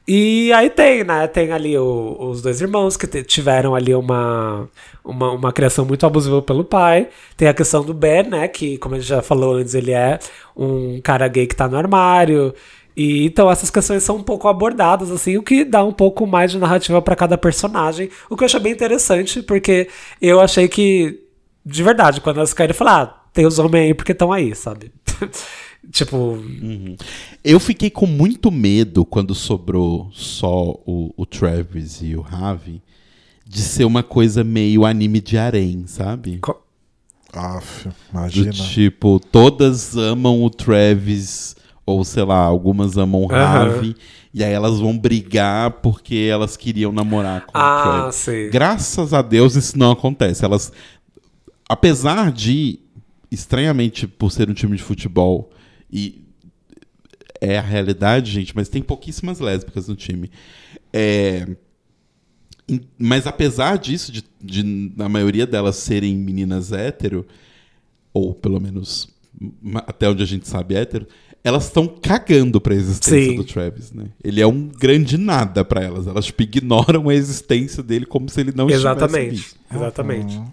E aí tem, né? Tem ali o- os dois irmãos que tiveram ali uma, uma, uma criação muito abusiva pelo pai. Tem a questão do Ben, né? Que, como a gente já falou antes, ele é um cara gay que tá no armário. E então essas questões são um pouco abordadas, assim, o que dá um pouco mais de narrativa pra cada personagem. O que eu achei bem interessante, porque eu achei que, de verdade, quando elas eu falei, ah, tem os homens aí porque estão aí, sabe? tipo, Eu fiquei com muito medo quando sobrou só o, o Travis e o Ravi de ser uma coisa meio anime de harém, sabe? co- Aff, Do imagina. tipo, todas amam o Travis, ou sei lá, algumas amam o Ravi, e aí elas vão brigar porque elas queriam namorar com o ah, Travis. sei. Graças a Deus isso não acontece. Elas, apesar de, estranhamente, por ser um time de futebol, e é a realidade, gente, mas tem pouquíssimas lésbicas no time. É, em- mas apesar disso, de, de a maioria delas serem meninas hétero, ou pelo menos até onde a gente sabe hétero, elas estão cagando pra existência Sim. do Travis, né? Ele é um grande nada pra elas. Elas tipo, ignoram a existência dele como se ele não estivesse Exatamente. ali.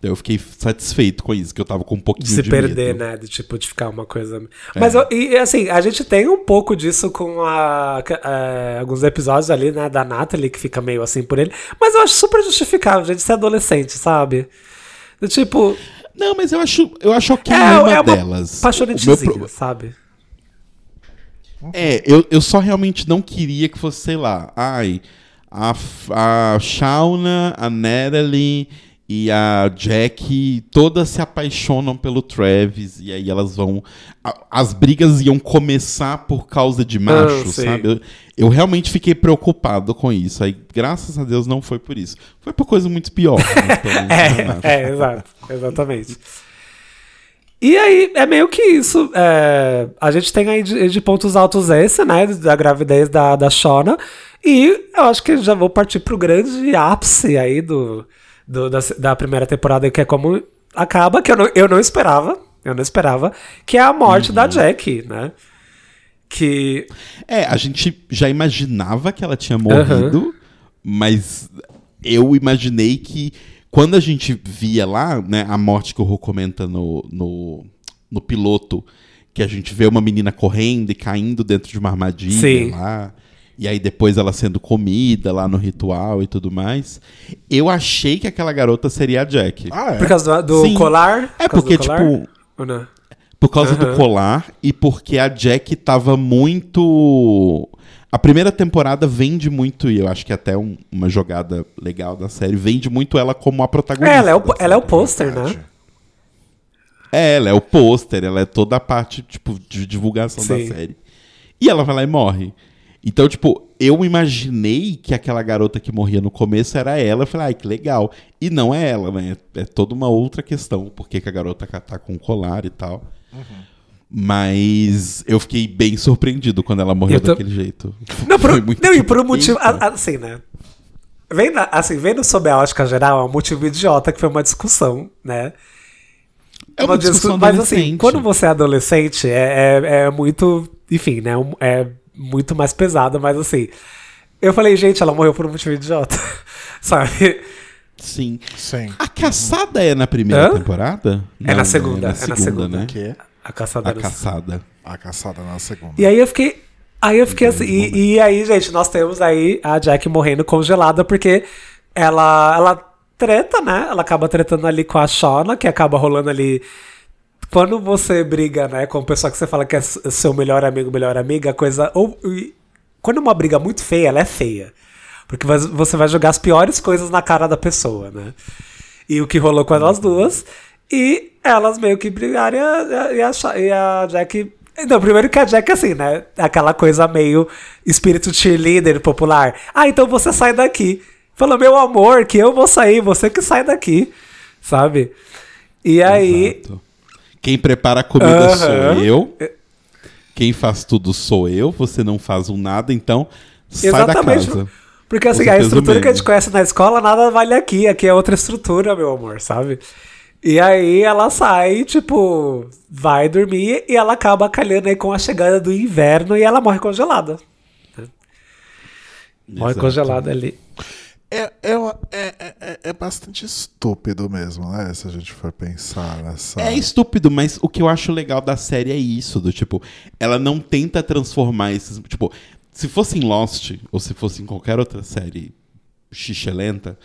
Eu fiquei satisfeito com isso, que eu tava com um pouquinho de se de perder, medo. né? De tipo, de ficar uma coisa. Mas eu- e assim, a gente tem um pouco disso com a, é, alguns episódios ali, né, da Natalie, que fica meio assim por ele. Mas eu acho super justificável, gente, ser adolescente, sabe? Do tipo, Não, mas eu acho, eu acho ok é, uma, é uma delas. Paixonetezinha, pro- sabe? É, eu, eu só realmente não queria que fosse, sei lá, ai, a, a Shauna, a Natalie e a Jack todas se apaixonam pelo Travis e aí elas vão. a- as brigas iam começar por causa de macho, sei. sabe? Eu, eu realmente fiquei preocupado com isso. Aí, graças a Deus, não foi por isso. Foi por coisa muito pior. acho. É, é, exato, exatamente. E aí, é meio que isso. é, a gente tem aí de, de pontos altos esse, né? Da gravidez da, da Shona. E eu acho que já vou partir pro grande ápice aí do, do- da, da primeira temporada, que é como acaba, que eu não, eu não esperava. Eu não esperava. Que é a morte da Jack, né? Que. É, a gente já imaginava que ela tinha morrido, mas eu imaginei que quando a gente via lá, né, a morte que o Ru comenta no, no, no piloto, que a gente vê uma menina correndo e caindo dentro de uma armadilha Sim. lá, e aí depois ela sendo comida lá no ritual e tudo mais, eu achei que aquela garota seria a Jack. Ah, é? Por causa do, do colar? É Por porque, do colar? tipo, Ou não? Por causa do colar e porque a Jack tava muito. A primeira temporada vende muito, e eu acho que até um- uma jogada legal da série, vende muito ela como a protagonista. É, ela é o, ela é o série. pôster, né? É, ela é o pôster, ela é toda a parte, tipo, de divulgação Sim. da série. E ela vai lá e morre. Então, tipo, eu imaginei que aquela garota que morria no começo era ela. Eu falei, ai, que legal. E não é ela, né? É toda uma outra questão. Por que que a garota tá com colar e tal. Mas eu fiquei bem surpreendido quando ela morreu Eu tô- daquele jeito. Não, por, Foi muito não e por um motivo. eita. a- a- Assim, né? Vendo, assim, vendo sob a ótica geral, é um motivo idiota que foi uma discussão, né? É uma discussão Mas assim, quando você é adolescente, é, é, é muito. Enfim, né? É muito mais pesado, mas assim. Eu falei, gente, ela morreu por um motivo idiota. Sabe? Sim. Sim. A caçada é na primeira Hã? temporada? É na Não, segunda, né? é na segunda. né? Que A caçada A dos- caçada. a caçada na segunda. E aí eu fiquei. Aí eu fiquei assim. E, e aí, gente, nós temos aí a Jack morrendo congelada porque ela, ela treta, né? Ela acaba tretando ali com a Shona, que acaba rolando ali. Quando você briga, né, com o pessoal que você fala que é seu melhor amigo, melhor amiga, coisa. Ou, quando uma briga é muito feia, ela é feia. Porque você vai jogar as piores coisas na cara da pessoa, né? E o que rolou com elas duas. E elas meio que brigaram e a, e a, Jack. Não, primeiro que a Jack, assim, né? Aquela coisa meio espírito cheerleader popular. Ah, então você sai daqui. Fala, meu amor, que eu vou sair, você que sai daqui. Sabe? E aí. Exato. Quem prepara a comida Aham. sou eu. Quem faz tudo sou eu. Você não faz um nada, então sai Exatamente. da casa. Porque assim, a estrutura que a gente conhece na escola, nada vale aqui. Aqui é outra estrutura, meu amor, sabe? E aí ela sai, tipo, vai dormir e ela acaba calhando aí com a chegada do inverno e ela morre congelada. Morre Exato. congelada ali. É, é, é, é, é bastante estúpido mesmo, né? Se a gente for pensar nessa. É estúpido, mas o que eu acho legal da série é isso, do tipo, ela não tenta transformar esses, tipo, se fosse em Lost ou se fosse em qualquer outra série xixelenta,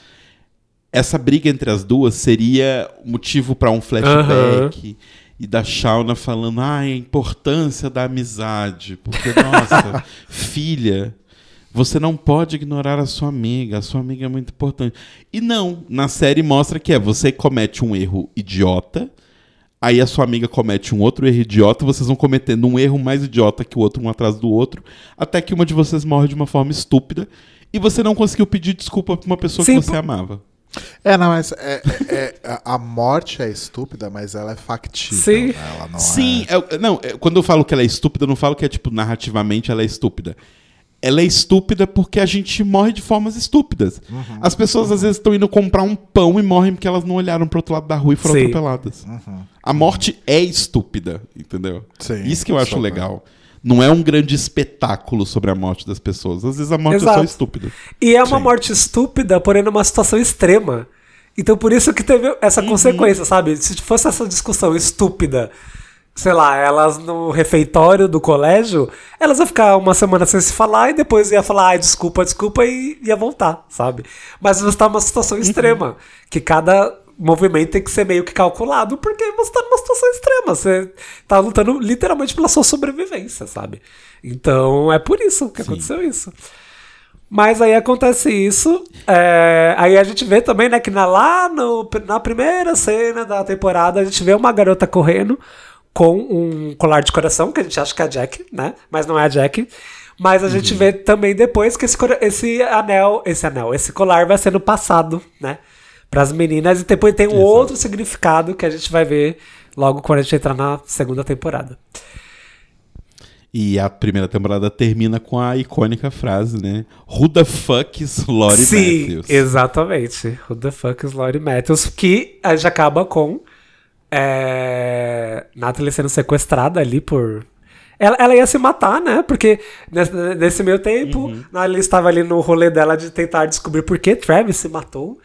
essa briga entre as duas seria motivo pra um flashback e da Shauna falando, ai, a importância da amizade, porque nossa, filha, você não pode ignorar a sua amiga, a sua amiga é muito importante. E não, na série mostra que é você comete um erro idiota, aí a sua amiga comete um outro erro idiota, vocês vão cometendo um erro mais idiota que o outro, um atrás do outro, até que uma de vocês morre de uma forma estúpida e você não conseguiu pedir desculpa pra uma pessoa Sim, que você amava. É, não, mas é, é- é- a- morte é estúpida, mas ela é factível. Sim. né? Ela não Sim, é. é- não, é- quando eu falo que ela é estúpida, eu não falo que é tipo narrativamente ela é estúpida. Ela é estúpida porque a gente morre de formas estúpidas. Uhum. As pessoas às vezes estão indo comprar um pão e morrem porque elas não olharam pro outro lado da rua e foram Sim. atropeladas. A morte é estúpida, entendeu? Sim, Isso que eu acho legal. Não é um grande espetáculo sobre a morte das pessoas. Às vezes a morte é Exato. só estúpida. E é uma Sim. morte estúpida, porém numa situação extrema. Então por isso que teve essa Uhum. consequência, sabe? Se fosse essa discussão estúpida, sei lá, elas no refeitório do colégio, elas iam ficar uma semana sem se falar e depois ia falar, ai, desculpa, desculpa, e ia voltar, sabe? Mas você tá numa situação Uhum. extrema, que cada movimento tem que ser meio que calculado, porque você tá numa situação extrema, você tá lutando literalmente pela sua sobrevivência, sabe? Então é por isso que aconteceu isso. Mas aí acontece isso. é, aí a gente vê também, né, que na, lá no- na primeira cena da temporada, a gente vê uma garota correndo com um colar de coração, que a gente acha que é a Jack, né? Mas não é a Jack. Mas a gente vê também depois que esse, esse anel, esse anel, esse colar vai sendo passado, né? Para as meninas. E depois tem um outro significado que a gente vai ver logo quando a gente entrar na segunda temporada. E a primeira temporada termina com a icônica frase, né? Who the fuck is Lori Sim, Matthews? exatamente. Who the fuck is Lori Matthews? Que a gente acaba com é, Natalie sendo sequestrada ali por. Ela, ela ia se matar, né? Porque nesse, nesse meio tempo, ela estava ali no rolê dela de tentar descobrir por que Travis se matou.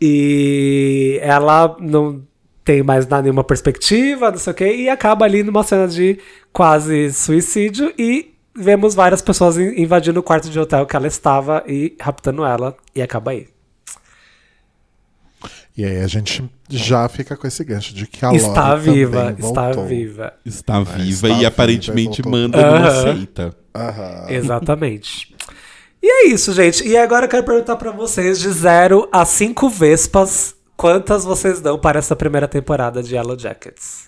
E ela não tem mais nenhuma perspectiva, não sei o quê, e acaba ali numa cena de quase suicídio e vemos várias pessoas in- invadindo o quarto de hotel que ela estava e raptando ela, e acaba aí. E aí a gente já fica com esse gancho de que a está Lori viva, também está viva. Está viva está e viva, aparentemente voltou. manda Aham. seita. Aham. Exatamente. E é isso, gente. E agora eu quero perguntar pra vocês, de 0 a 5 vespas, quantas vocês dão para essa primeira temporada de Yellow Jackets?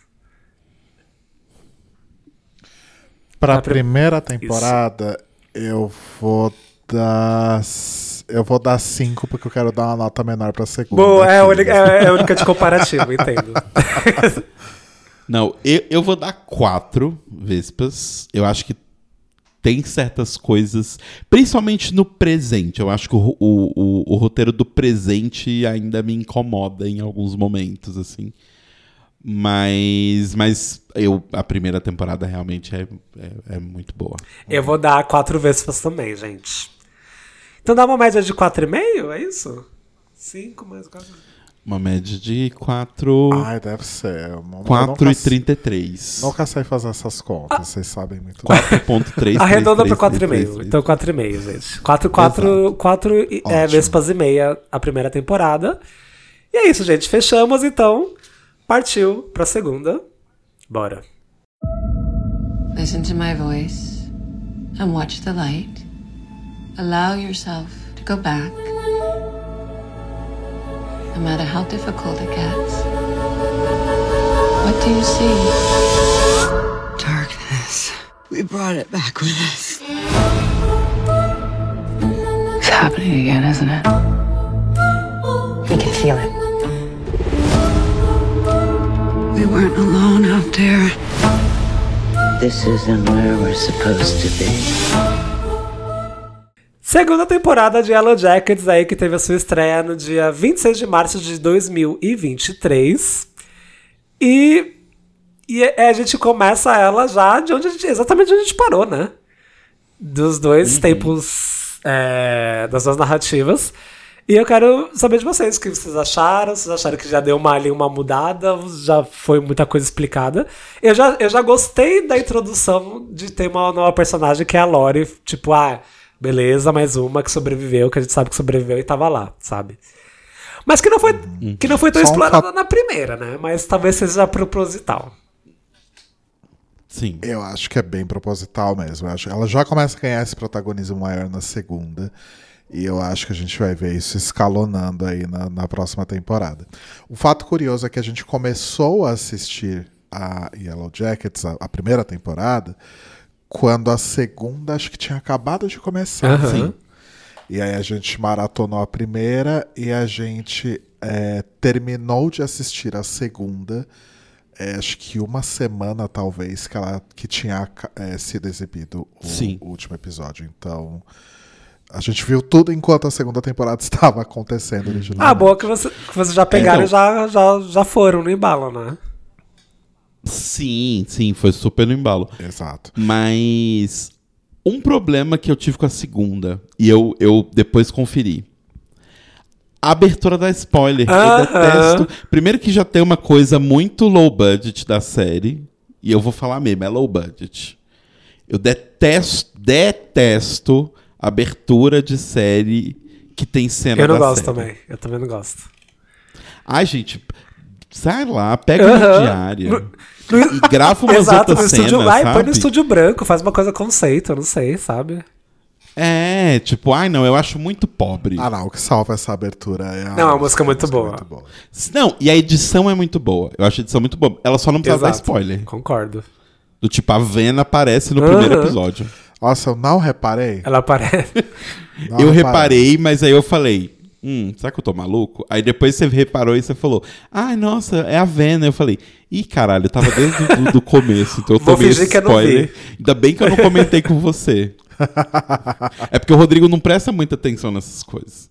Pra A prim- primeira temporada, eu vou dar. Eu vou dar 5 porque eu quero dar uma nota menor pra segunda. Boa, é a única, é, é a única de comparativo, entendo. Não, eu, eu vou dar quatro vespas. Eu acho que tem certas coisas, principalmente no presente. Eu acho que o, o, o, o roteiro do presente ainda me incomoda em alguns momentos, assim. Mas, mas eu, a primeira temporada realmente é, é, é muito boa. Eu vou dar quatro vespas também, gente. Então dá uma média de 4,5, é isso? 5 mais 4. Uma média de 4, Ai, deve ser. Eu não- eu 4 nunca- e 33. Nunca sei fazer essas contas, vocês sabem muito bem. 4.3. Arredonda pra 4,5. Então 4,5, gente. 4, 4, 4 é, vespas e meia a primeira temporada. E é isso, gente. Fechamos, então. Partiu pra segunda. Bora. Listen to my voice and watch the light. Allow yourself to go back. No matter how difficult it gets. What do you see? Darkness. We brought it back with us. It's happening again, isn't it? We can feel it. We weren't alone out there. This isn't where we're supposed to be. Segunda temporada de Yellow Jackets aí, que teve a sua estreia no dia 26 de março de 2023. E, e é- a gente começa ela já de onde a gente, exatamente onde a gente parou, né? Dos dois tempos, é, das duas narrativas. E eu quero saber de vocês, o que vocês acharam? Vocês acharam que já deu uma, ali, uma mudada? Já foi muita coisa explicada? Eu já, eu já gostei da introdução de ter uma nova personagem que é a Lori. Tipo, ah, beleza, mais uma que sobreviveu, que a gente sabe que sobreviveu e tava lá, sabe? Mas que não foi, que não foi tão Só um explorada fato- na primeira, né? Mas talvez seja proposital. Sim. Eu acho que é bem proposital mesmo. Eu acho, ela já começa a ganhar esse protagonismo maior na segunda. E eu acho que a gente vai ver isso escalonando aí na, na próxima temporada. O fato curioso é que a gente começou a assistir a Yellow Jackets, a, a primeira temporada, quando a segunda acho que tinha acabado de começar. Aham. Sim. E aí a gente maratonou a primeira e a gente é, terminou de assistir a segunda. é, acho que uma semana, talvez, que ela que tinha é, sido exibido o, Sim. o último episódio. Então, a gente viu tudo enquanto a segunda temporada estava acontecendo originalmente. Ah, boa que, você, que vocês já pegaram então. e já, já, já foram no embalo, né? Sim, sim, foi super no embalo. Exato. Mas um problema que eu tive com a segunda, e eu, eu depois conferi. A abertura da spoiler. Aham. Eu detesto. Primeiro que já tem uma coisa muito low budget da série. E eu vou falar mesmo, é low budget. Eu detesto, detesto abertura de série que tem cena Eu não gosto série. também. Eu também não gosto. Ai, gente, sai lá, pega Aham. uma diária. E grava umas Exato, no outras estúdio. cenas, Ai, põe sabe? no estúdio branco, faz uma coisa conceito, eu não sei, sabe? É, tipo, ai não, eu acho muito pobre. Ah, não, o que salva essa abertura é a. Não, a música é muito boa. Não, e a edição é muito boa. Eu acho a edição muito boa. Ela só não precisa dar Exato. spoiler. Concordo. Do tipo, a Vena aparece no primeiro episódio. Nossa, eu não reparei. Ela aparece. Não eu reparei, mas aí eu falei, hum, será que eu tô maluco? Aí depois você reparou e você falou, ai, nossa, é a Vena. Eu falei, ih, caralho, eu tava desde o do, do começo, então eu Vou tomei esse spoiler. Ainda bem que eu não comentei com você. é porque o Rodrigo não presta muita atenção nessas coisas.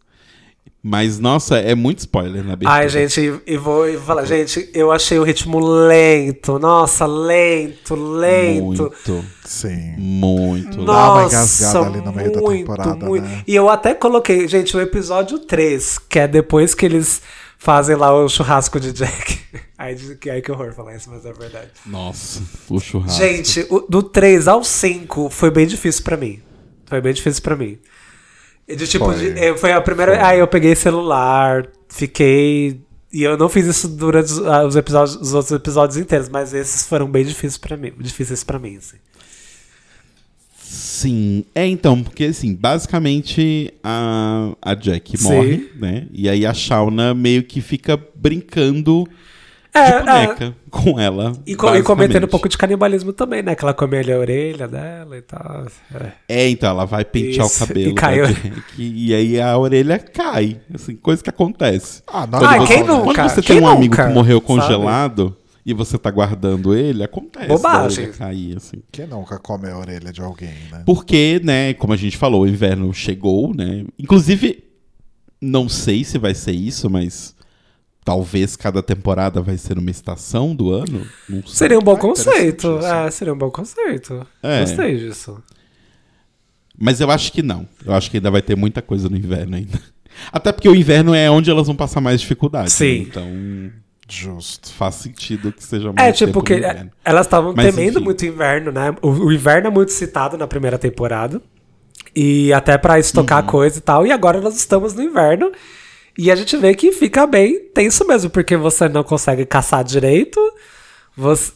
Mas, nossa, é muito spoiler na abertura. Ai, gente, e vou, e vou falar, gente, eu achei o ritmo lento. Nossa, lento, lento. Muito, Sim. muito. Dá uma Nossa, engasgada ali no meio da muito, temporada, muito. né? E eu até coloquei, gente, o episódio 3, que é depois que eles fazem lá o churrasco de Jack. Ai, que, ai, que horror falar isso, mas é verdade. Nossa, o churrasco. Gente, o- do 3 ao 5 foi bem difícil pra mim. Foi bem difícil pra mim. E De tipo, Foi. de- eh, foi a primeira. Aí eu peguei celular, fiquei E eu não fiz isso durante os, ah, os episódios, os outros episódios inteiros, mas esses foram bem difíceis para mim, difíceis para mim, assim. Sim. É, então, porque assim, basicamente a, a Jack Sim. morre, né? E aí a Shauna meio que fica brincando É, de boneca com ela. E, e cometendo um pouco de canibalismo também, né? Que ela come ali a orelha dela e tal. É. É, então, ela vai pentear Isso, o cabelo e cai- da Jack, e aí a orelha cai. Assim, coisa que acontece. Ah, não, Ah, não, quem não, nunca? Quando você Quem tem um amigo nunca, que morreu sabe? congelado e você tá guardando ele, acontece. Bobagem. cair, assim. Quem nunca come a orelha de alguém, né? Porque, né, como a gente falou, o inverno chegou, né? Inclusive, não sei se vai ser isso, mas talvez cada temporada vai ser uma estação do ano. Não sei. Seria um bom Ah, conceito. É, seria um bom conceito. É. Gostei disso. Mas eu acho que não. Eu acho que ainda vai ter muita coisa no inverno ainda. Até porque o inverno é onde elas vão passar mais dificuldade. Sim. né? Então Justo. faz sentido que seja mais É, tipo, tempo que no inverno. elas estavam temendo enfim. muito o inverno, né? O, o inverno é muito citado na primeira temporada. E até pra estocar Uhum. coisa e tal. E agora nós estamos no inverno. E a gente vê que fica bem tenso mesmo, porque você não consegue caçar direito. Você...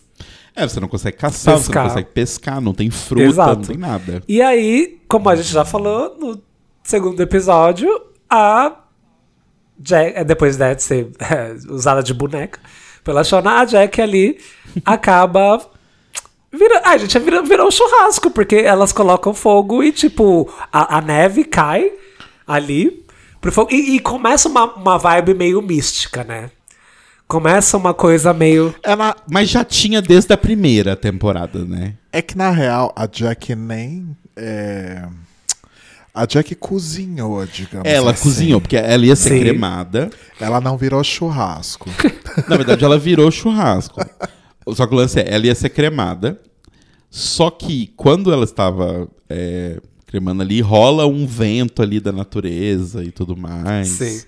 É, você não consegue caçar, você Pescar. não consegue pescar, não tem fruta, Exato. não tem nada. E aí, como a gente já falou no segundo episódio, a Jack, é, depois né, de ser é, usada de boneca pela Shona, a Jack ali acaba. Vira, a gente virou, virou um churrasco, porque elas colocam fogo e, tipo, a, a neve cai ali pro fogo. E, e começa uma, uma vibe meio mística, né? Começa uma coisa meio. É, na- Mas já tinha desde a primeira temporada, né? é que, na real, a Jack nem... é, A Jack cozinhou, digamos Ela assim. cozinhou, porque ela ia ser Sim. cremada. Ela não virou churrasco. Na verdade, ela virou churrasco. Só que o lance é, ela ia ser cremada. Só que quando ela estava é, cremando ali, rola um vento ali da natureza e tudo mais. Sim.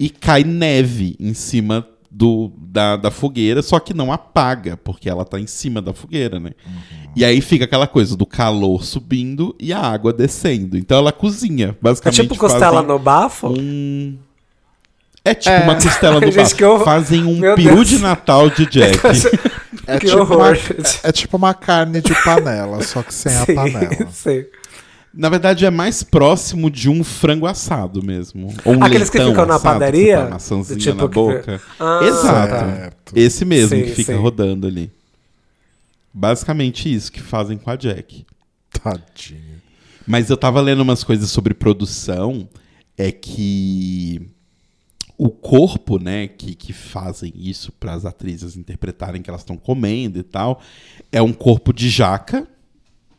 E cai neve em cima do, da, da fogueira, só que não apaga, porque ela tá em cima da fogueira, né? E aí fica aquela coisa do calor subindo e a água descendo. Então ela cozinha, É basicamente. tipo costela no bafo? um... É tipo uma costela no bafo. que horror. Fazem um Meu peru Deus. de Natal de Jack. É Que tipo, horror, uma, gente. é tipo uma carne de panela, só que sem a Sim, panela. sim. Na verdade, é mais próximo de um frango assado mesmo. Ou um Aqueles que ficam na que padaria? você põe a maçãzinha tipo na que- boca. Ah, Exato. Certo. Esse mesmo Sim, que fica sim. rodando ali. Basicamente isso que fazem com a Jack. Tadinho. Mas eu tava lendo umas coisas sobre produção, é que o corpo, né, que, que fazem isso para as atrizes interpretarem que elas estão comendo e tal, é um corpo de jaca,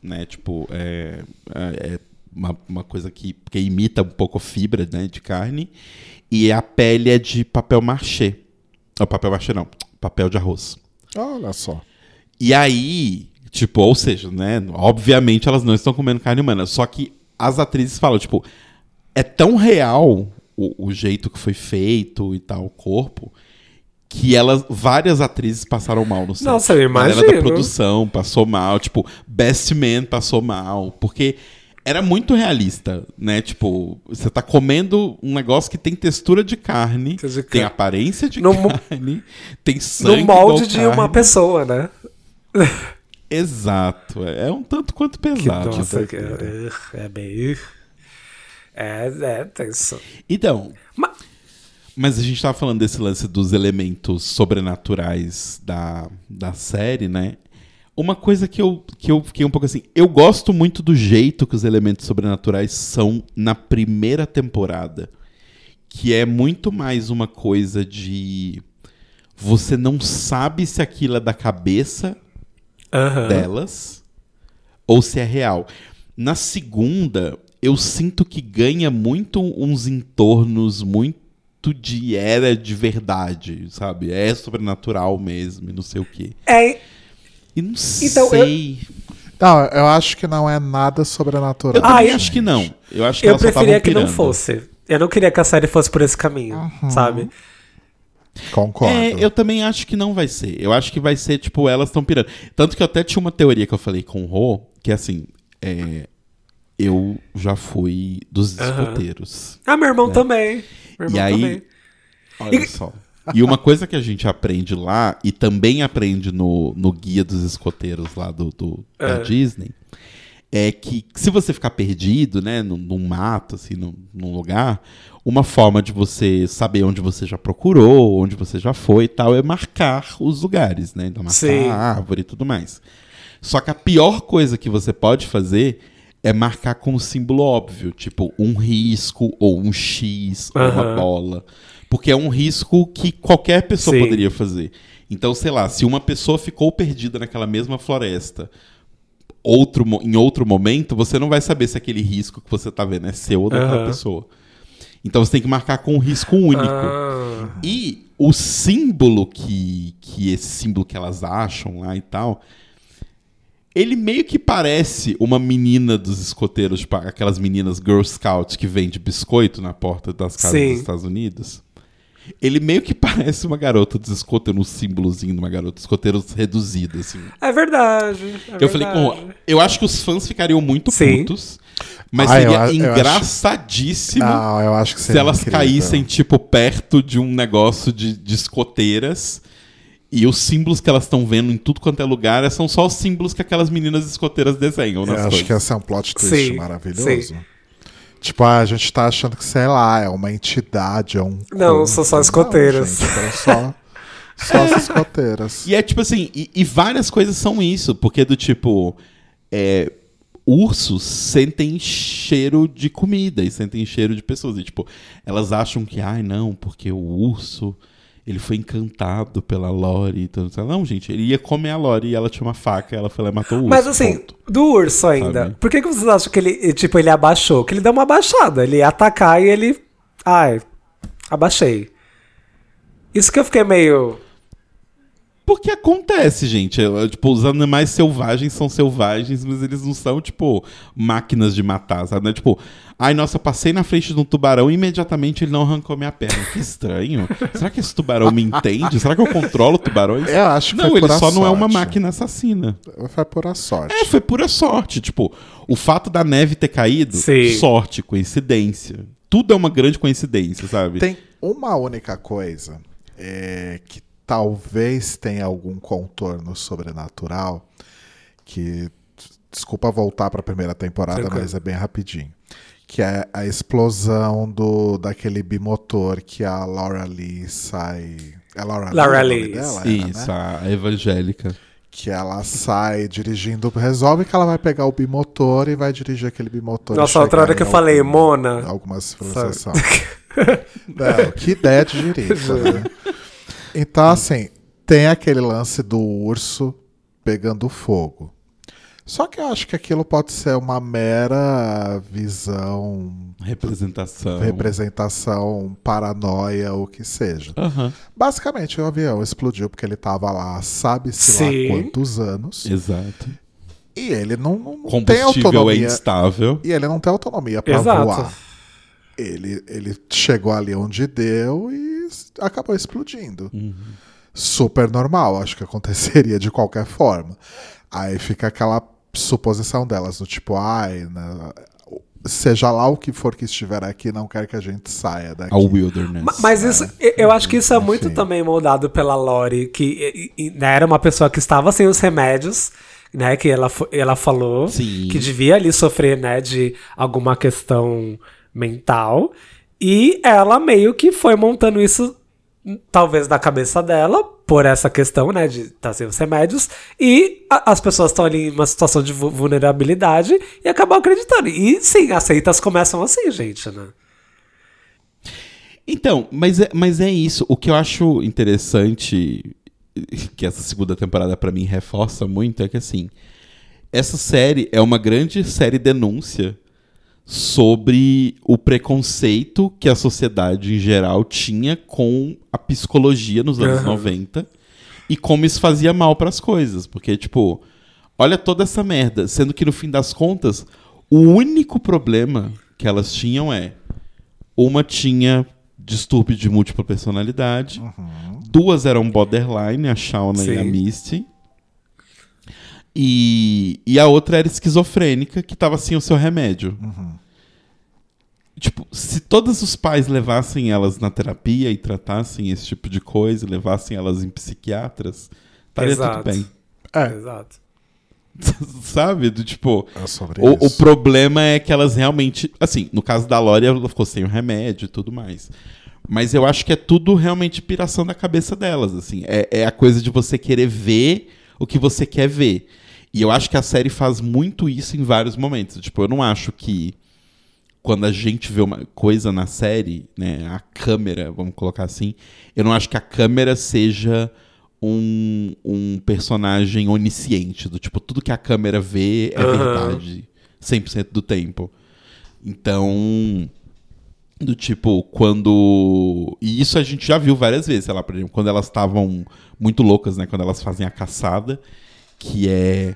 né, tipo, é, é é uma, uma coisa que, que imita um pouco a fibra, né, de carne, e a pele é de papel machê. Não, papel machê não, papel de arroz. Olha só. E aí, tipo, ou seja, né? Obviamente elas não estão comendo carne humana. Só que as atrizes falam, tipo, é tão real o, o jeito que foi feito e tal, o corpo, que elas, várias atrizes passaram mal no set. Nossa, eu A galera imagino. da produção passou mal, tipo, Best Man passou mal, porque era muito realista, né? Tipo, você tá comendo um negócio que tem textura de carne, De tem aparência de No mo- carne, tem sangue No molde de carne. uma pessoa, né? Exato. É é um tanto quanto Que pesado. nossa, que é, é bem. É, é tenso. Então, Ma- mas a gente tava falando desse lance dos elementos sobrenaturais da, da série, né? Uma coisa que eu, que eu fiquei um pouco assim. Eu gosto muito do jeito que os elementos sobrenaturais são na primeira temporada. Que é muito mais uma coisa de. Você não sabe se aquilo é da cabeça Aham. delas ou se é real. Na segunda, eu sinto que ganha muito uns entornos muito de era de verdade, sabe? É sobrenatural mesmo, e não sei o quê. É, E não Então, sei. Não, eu acho que não é nada sobrenatural. Eu Ah, acho que não. Eu acho que eu preferia que não fosse. Eu não queria que a série fosse por esse caminho, sabe? Concordo. É, eu também acho que não vai ser. Eu acho que vai ser, tipo, elas estão pirando. Tanto que eu até tinha uma teoria que eu falei com o Rô, que é assim, é, eu já fui dos escoteiros. Ah, meu irmão também. Meu E aí, também. olha só. E uma coisa que a gente aprende lá, e também aprende no, no Guia dos Escoteiros lá do, do- da É. Disney, é que se você ficar perdido, né, num, num mato, assim, num, num lugar, uma forma de você saber onde você já procurou, onde você já foi e tal, é marcar os lugares, né? Então, marcar Sim. a árvore e tudo mais. Só que a pior coisa que você pode fazer é marcar com um símbolo óbvio, tipo um risco ou um X ou uma bola. Porque é um risco que qualquer pessoa Sim. poderia fazer. Então, sei lá, se uma pessoa ficou perdida naquela mesma floresta outro, em outro momento, você não vai saber se aquele risco que você tá vendo é seu ou daquela Aham. pessoa. Então você tem que marcar com um risco único. Ah, E o símbolo que, que esse símbolo que elas acham lá e tal, ele meio que parece uma menina dos escoteiros, tipo aquelas meninas Girl Scout que vende biscoito na porta das casas Sim. dos Estados Unidos. Ele meio que parece uma garota dos escoteiros, um símbolozinho de uma garota dos escoteiros reduzida, assim. é verdade. é Eu falei com. verdade. Eu acho que os fãs ficariam muito Sim. putos, mas Ah, eu seria eu acho- engraçadíssimo Não, eu acho que se seria elas incrível. caíssem, tipo, perto de um negócio de, de escoteiras. E os símbolos que elas estão vendo em tudo quanto é lugar são só os símbolos que aquelas meninas escoteiras desenham Eu acho coisas. que esse é um plot twist Sim, maravilhoso. sim. Tipo, ah, a gente tá achando que, sei lá, é uma entidade, é um. Não, culto. são só Não, escoteiras. gente, são só, só as escoteiras. E é tipo assim, e, e várias coisas são isso, porque do tipo. É, ursos sentem cheiro de comida e sentem cheiro de pessoas. E tipo, elas acham que, ai não, porque o urso. Ele foi encantado pela Lori. Então, não, gente, ele ia comer a Lori e ela tinha uma faca, ela foi lá e matou o urso. Mas assim, ponto. do urso ainda, Sabe? por que, que vocês acham que ele, tipo, ele abaixou? Que ele deu uma abaixada. Ele ia atacar e ele. Ai, abaixei. Isso que eu fiquei meio. Porque acontece, gente. Tipo, os animais selvagens são selvagens, mas eles não são, tipo, máquinas de matar, sabe? Não é tipo, ai, nossa, passei na frente de um tubarão e imediatamente ele não arrancou minha perna. Que estranho. Será que esse tubarão me entende? Será que eu controlo tubarões? Eu acho que não, ele só não é uma sorte. máquina assassina. Foi pura sorte. É, foi pura sorte. Tipo, o fato da neve ter caído, Sim. sorte, coincidência. Tudo é uma grande coincidência, sabe? Tem uma única coisa é, que talvez tenha algum contorno sobrenatural que desculpa voltar para a primeira temporada, Tranquilo. mas é bem rapidinho. Que é a explosão do daquele bimotor que a Laura Lee sai. É Laura, Laura Lee, o nome Lee, dela, era, Isso, né? a evangélica. Que ela sai dirigindo, resolve que ela vai pegar o bimotor e vai dirigir aquele bimotor. Nossa, outra hora que eu falei, algum- Mona. Alguma Sabe? civilização. Não, que ideia de jirica, né? Então, assim, tem aquele lance do urso pegando fogo. Só que eu acho que aquilo pode ser uma mera visão, Representação. representação, paranoia, o que seja. Aham, Basicamente, o avião explodiu porque ele tava lá, sabe-se lá quantos anos. exato. E ele não, não, tem é autonomia. instável. E ele não tem autonomia pra Exato. voar. Ele, ele chegou ali onde deu e acabou explodindo. Super normal, acho que aconteceria de qualquer forma. Aí fica aquela suposição delas, do tipo, ai, né, seja lá o que for que estiver aqui, não quer que a gente saia daqui. Ao wilderness. Ma- Mas isso, eu- eu acho que isso é muito Enfim. também moldado pela Lori, que né, era uma pessoa que estava sem os remédios, né? Que ela, ela falou Sim. que devia ali sofrer, né, de alguma questão mental. E ela meio que foi montando isso, talvez na cabeça dela, por essa questão, né, de estar sem os remédios. E a- as pessoas estão ali em uma situação de vu- vulnerabilidade e acabam acreditando. E sim, as seitas começam assim, gente, né? Então, mas é, mas é isso. O que eu acho interessante, que essa segunda temporada pra mim reforça muito, é que assim, essa série é uma grande série denúncia sobre o preconceito que a sociedade em geral tinha com a psicologia nos anos Aham. 90 e como isso fazia mal pras coisas. Porque, tipo, olha toda essa merda. Sendo que no fim das contas, o único problema que elas tinham é uma tinha distúrbio de múltipla personalidade. Duas eram borderline, a Shauna e a Sim. Misty. E, e a outra era esquizofrênica, que tava sem o seu remédio. Tipo, se todos os pais levassem elas na terapia e tratassem esse tipo de coisa, e levassem elas em psiquiatras, estaria Exato. tudo bem. É, Exato. Sabe? Do tipo. é sobre O, o problema é que elas realmente. Assim, no caso da Lori, ela ficou sem o remédio e tudo mais. Mas eu acho que é tudo realmente piração da cabeça delas. assim. É, é a coisa de você querer ver o que você quer ver. E eu acho que a série faz muito isso em vários momentos. Tipo, eu não acho que quando a gente vê uma coisa na série, né, a câmera, vamos colocar assim, eu não acho que a câmera seja um, um personagem onisciente, do tipo, tudo que a câmera vê é Aham. verdade 100% do tempo. Então, do tipo, quando. E isso a gente já viu várias vezes, sei lá, por exemplo, quando elas estavam muito loucas, né? Quando elas fazem a caçada, que é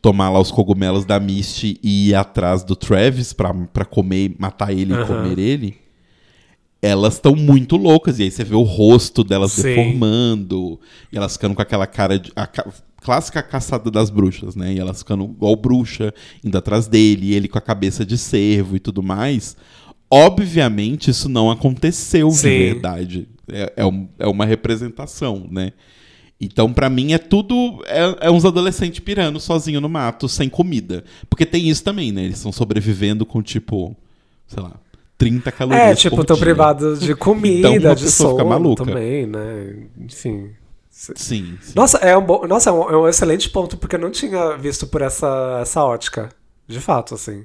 tomar lá os cogumelos da Misty e ir atrás do Travis pra, pra comer, matar ele e Aham. comer ele. Elas estão muito loucas, e aí você vê o rosto delas Sim. deformando, e elas ficando com aquela cara de. A ca- clássica caçada das bruxas, né? E elas ficando igual bruxa, indo atrás dele, e ele com a cabeça de cervo e tudo mais. Obviamente, isso não aconteceu Sim. de verdade. É, é, um- é uma representação, né? Então, pra mim, é tudo. É, é uns adolescentes pirando sozinho no mato, sem comida. Porque tem isso também, né? Eles estão sobrevivendo com, tipo, sei lá, 30 calorias. É, tipo, por tô dia. privado de comida, Então, de sono também, né? Enfim. Sim, sim. Nossa, é um, bom, nossa, é um, é um excelente ponto, porque eu não tinha visto por essa, essa ótica. De fato, assim.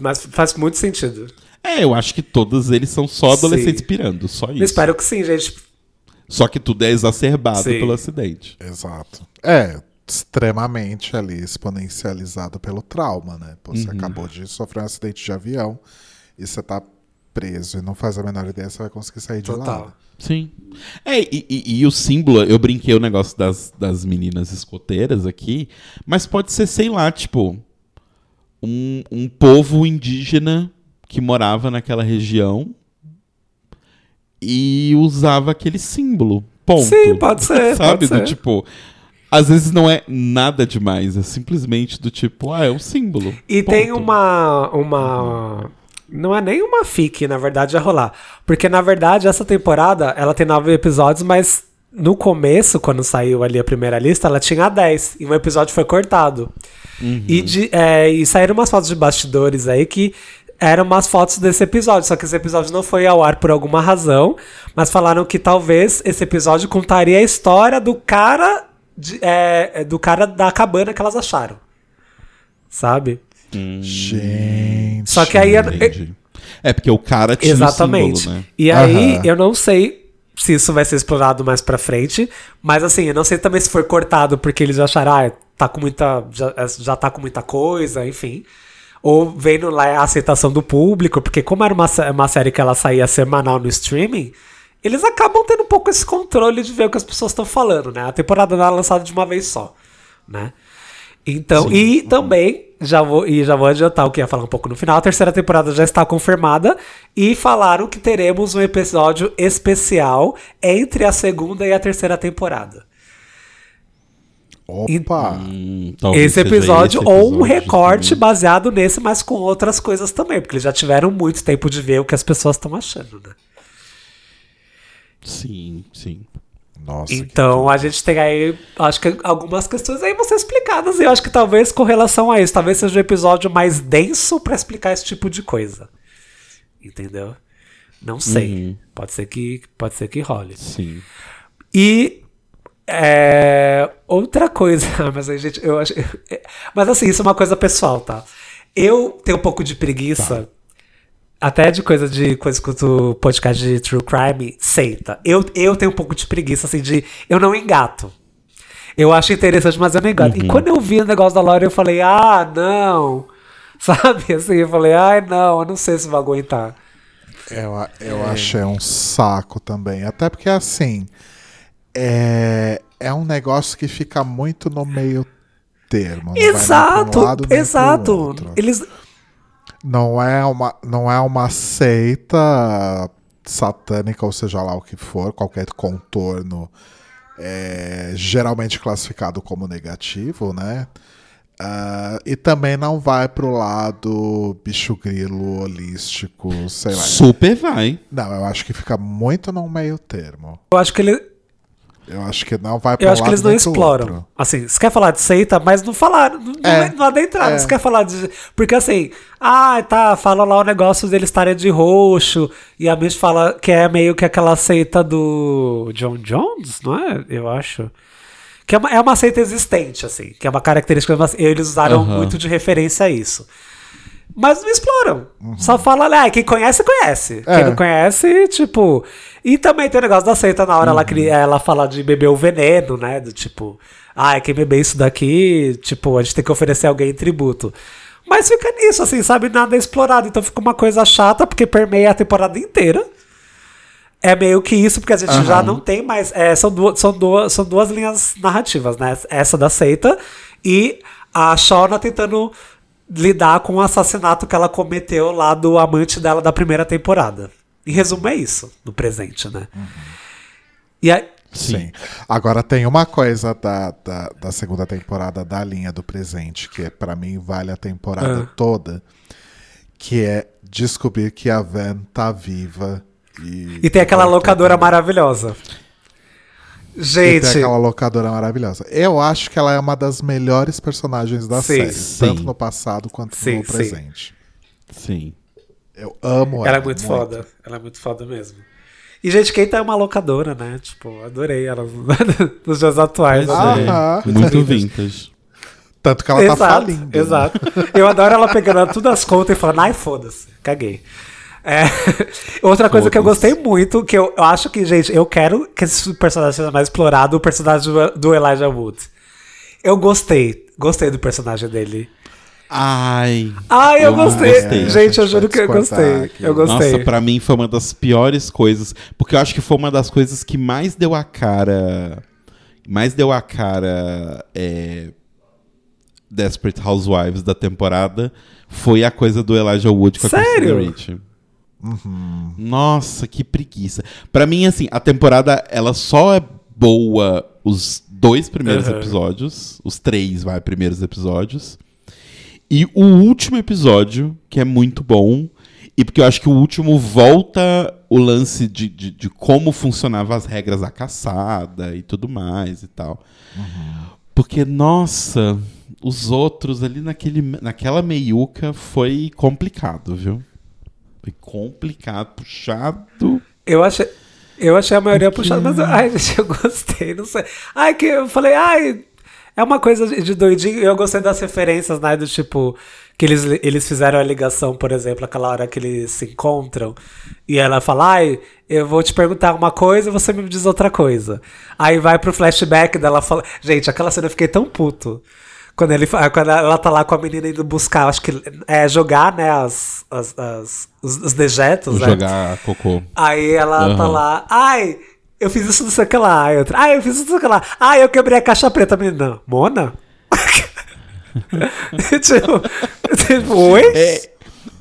Mas faz muito sentido. É, eu acho que todos eles são só adolescentes Sim. pirando, só isso. Eu espero que sim, gente. Só que tudo é exacerbado Sim. pelo acidente. Exato. É, extremamente ali exponencializado pelo trauma, né? Pô, Uhum. Você acabou de sofrer um acidente de avião e você tá preso e não faz a menor ideia se você vai conseguir sair de lá. Total. Sim. É, e, e- e o símbolo, eu brinquei o negócio das, das meninas escoteiras aqui, mas pode ser, sei lá, tipo, um, um povo indígena que morava naquela região e usava aquele símbolo. Ponto. Sim, pode ser, Sabe? pode ser. Do tipo. Às vezes não é nada demais, é simplesmente do tipo, ah, é um símbolo. E Ponto. tem uma. uma. Não é nem uma fic, na verdade, a rolar. Porque, na verdade, essa temporada ela tem nove episódios, mas no começo, quando saiu ali a primeira lista, ela tinha 10. E um episódio foi cortado. E, de, é, e saíram umas fotos de bastidores aí que eram umas fotos desse episódio. Só que esse episódio não foi ao ar por alguma razão. Mas falaram que talvez esse episódio contaria a história do cara. de- é, é, do cara da cabana que elas acharam. Sabe? Gente. Só que aí. Entendi. É porque o cara tinha Exatamente. o símbolo, né? E aí, Aham. eu não sei se isso vai ser explorado mais pra frente, mas assim, eu não sei também se foi cortado porque eles acharam, ah, tá com muita. Já, já tá com muita coisa, enfim. Ou vendo lá a aceitação do público, porque como era uma, uma série que ela saía semanal no streaming, eles acabam tendo um pouco esse controle de ver o que as pessoas estão falando, né? A temporada não é lançada de uma vez só, né? Então, e também, já vou, e já vou adiantar o que ia falar um pouco no final, a terceira temporada já está confirmada e falaram que teremos um episódio especial entre a segunda e a terceira temporada. Opa! Hum, talvez esse episódio, esse ou um episódio recorte também. baseado nesse, mas com outras coisas também, porque eles já tiveram muito tempo de ver o que as pessoas estão achando, né? Sim, sim. Nossa. Então a gente tem aí, acho que algumas questões aí vão ser explicadas e eu acho que talvez com relação a isso, talvez seja o episódio mais denso pra explicar esse tipo de coisa. Entendeu? Não sei. Uhum. Pode ser que pode ser que role. Sim. E é, outra coisa, mas aí gente, eu acho, mas assim, isso é uma coisa pessoal, tá? Eu tenho um pouco de preguiça até de coisa de coisa que o podcast de True Crime seita. Eu, eu tenho um pouco de preguiça, assim, de. Eu não engato. Eu acho interessante, mas eu não engato. E quando eu vi o negócio da Laura, eu falei, ah, não. Sabe? Assim, eu falei, ai, não, eu não sei se vou aguentar. Eu, eu achei um saco também. Até porque, assim, é, é um negócio que fica muito no meio termo. não vai nem pra um exato, lado, exato. outro. Eles. Não é uma, não é uma seita satânica, ou seja lá o que for, qualquer contorno é geralmente classificado como negativo, né? Ah, e também não vai pro lado bicho grilo, holístico, sei lá. Super vai. Não, eu acho que fica muito no meio termo. Eu acho que ele, Eu acho que não vai pro Eu acho que eles não exploram. outro. Assim, você quer falar de seita, mas não falaram. Não, É, não adentraram. é. Você quer falar de. Porque assim, ah, tá, fala lá o negócio deles estarem de roxo. E a Miss fala que é meio que aquela seita do John Jones, não é? Eu acho. Que é uma, é uma seita existente, assim. Que é uma característica. Eles usaram Aham. muito de referência a isso. Mas não exploram. Só fala, ah, quem conhece, conhece. Quem É. não conhece, tipo. E também tem o negócio da seita na hora ela, cria, ela fala de beber o veneno, né? Do tipo, ah, quem beber isso daqui, tipo, a gente tem que oferecer alguém em tributo. Mas fica nisso, assim, sabe? Nada é explorado. Então fica uma coisa chata, porque permeia a temporada inteira. É meio que isso, porque a gente já não tem mais. é, são, duas, são, duas, são duas linhas narrativas, né? Essa da seita e a Shauna tentando lidar com o assassinato que ela cometeu lá do amante dela da primeira temporada. Em resumo, é isso, no presente, né? E aí. Sim. Agora tem uma coisa da, da, da segunda temporada da linha do presente, que é, para mim vale a temporada Ah. toda, que é descobrir que a Van tá viva. E, E tem aquela locadora maravilhosa. E Gente, tem aquela locadora maravilhosa. Eu acho que ela é uma das melhores personagens da Sim. série, Sim. tanto no passado quanto Sim, no sim. presente. Sim. Eu amo ela. ela é muito, foda. Ela é muito foda mesmo. E, gente, quem tá é uma locadora, né? Tipo, adorei ela nos dias atuais. Pois adorei. é. Aham. Muito vintage. Tanto que ela tá falindo. né? Exato. Eu adoro ela pegando tudo as contas e falando, ai, foda-se, caguei. É, Outra coisa que eu gostei muito, que eu, eu acho que, gente, eu quero que esse personagem seja mais explorado, o personagem do, do Elijah Wood. Eu gostei, gostei do personagem dele. Ai. Ai, eu, não gostei. Gente, eu juro que eu gostei. aqui. Eu gostei. Nossa, pra mim foi uma das piores coisas. Porque eu acho que foi uma das coisas que mais deu a cara. Mais deu a cara. É, Desperate Housewives da temporada. Foi a coisa do Elijah Wood com a Sério? Ricci. Nossa, que preguiça. Pra mim, assim, a temporada ela só é boa os dois primeiros Aham. episódios. Os três, vai, primeiros episódios. E o último episódio, que é muito bom, e porque eu acho que o último volta o lance de, de, de como funcionavam as regras da caçada e tudo mais e tal. Porque, nossa, os outros ali naquele, naquela meiuca foi complicado, viu? Foi complicado, puxado. Eu achei, eu achei a maioria puxada, mas eu- ai, gente, eu gostei, não sei. Ai, que eu falei, ai, é uma coisa de de doidinho. Eu gostei das referências, né? Do tipo, que eles, eles fizeram a ligação, por exemplo, aquela hora que eles se encontram. E ela fala, ai, eu vou te perguntar uma coisa e você me diz outra coisa. Aí vai pro flashback dela fala. Gente, aquela cena eu fiquei tão puto. Quando, ele, quando ela tá lá com a menina indo buscar, acho que é jogar, né, as, as, as- os, os dejetos, né? Jogar cocô. Aí ela tá Aham. lá, ai, eu fiz isso, não sei o que lá. Aí outra, ai, eu fiz isso, não sei o que lá. Ai, eu quebrei a caixa preta, menina. Mona? tipo, tipo, oi? É,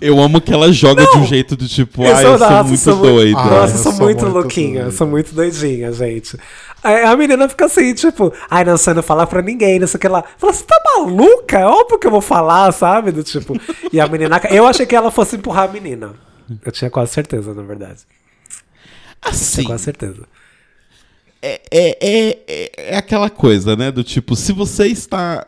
eu amo que ela joga de um jeito do tipo, ai, eu sou nossa, muito sou doida. Ah, Nossa, eu eu sou, sou muito, muito louquinha, doida. eu sou muito doidinha, gente. Aí a menina fica assim, tipo, ai, não, você não falar pra ninguém, não sei o que lá. Fala, você tá maluca? É óbvio que eu vou falar, sabe? Do tipo. E a menina. Eu achei que ela fosse empurrar a menina. Eu tinha quase certeza, na verdade. Assim, Tinha quase certeza. é, é, é, é- é aquela coisa, né? Do tipo, se você está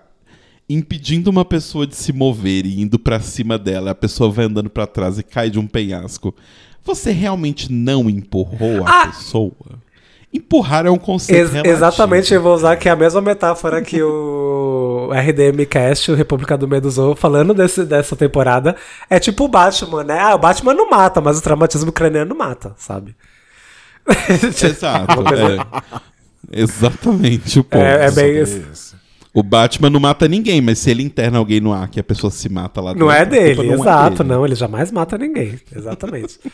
impedindo uma pessoa de se mover e indo pra cima dela, a pessoa vai andando pra trás e cai de um penhasco, você realmente não empurrou a Ah! pessoa? Empurrar é um conceito Ex- relativo. exatamente, eu vou usar aqui a mesma metáfora que o RDM Cast, o República do Medo usou, falando desse, dessa temporada. É tipo o Batman, né? Ah, o Batman não mata, mas o traumatismo craniano mata, sabe? Exato. É. Exatamente o ponto. É, é bem isso. O Batman não mata ninguém, mas se ele interna alguém no ar que a pessoa se mata lá Não dentro, é a culpa dele, não é exato, dele. não. Ele jamais mata ninguém. Exatamente.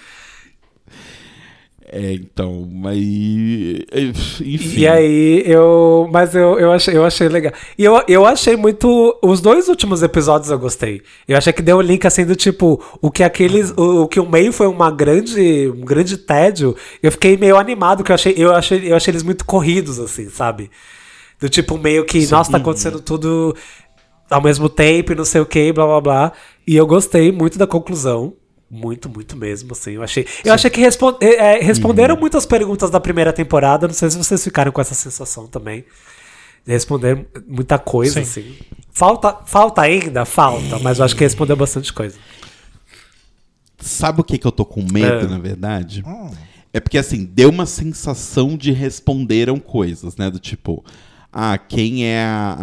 É, então, mas. Enfim. E aí, eu. Mas eu, eu, achei, eu achei legal. E eu, eu achei muito. Os dois últimos episódios eu gostei. Eu achei que deu um link assim do tipo. O que aqueles. O, o que o meio foi uma grande. Um grande tédio. Eu fiquei meio animado, que eu achei, eu achei, eu achei eles muito corridos, assim, sabe? Do tipo, meio que, nossa, tá acontecendo tudo. ao mesmo tempo e não sei o que, blá blá blá. E eu gostei muito da conclusão. Muito, muito mesmo, assim. Eu achei, eu achei que é, é, responderam Uhum. muitas perguntas da primeira temporada. Não sei se vocês ficaram com essa sensação também. Responderam muita coisa, Sim. assim. Falta, falta ainda? Falta, mas eu acho que respondeu bastante coisa. Sabe o que, que eu tô com medo, É. na verdade? É porque, assim, deu uma sensação de responderam coisas, né? Do tipo, ah, quem é a,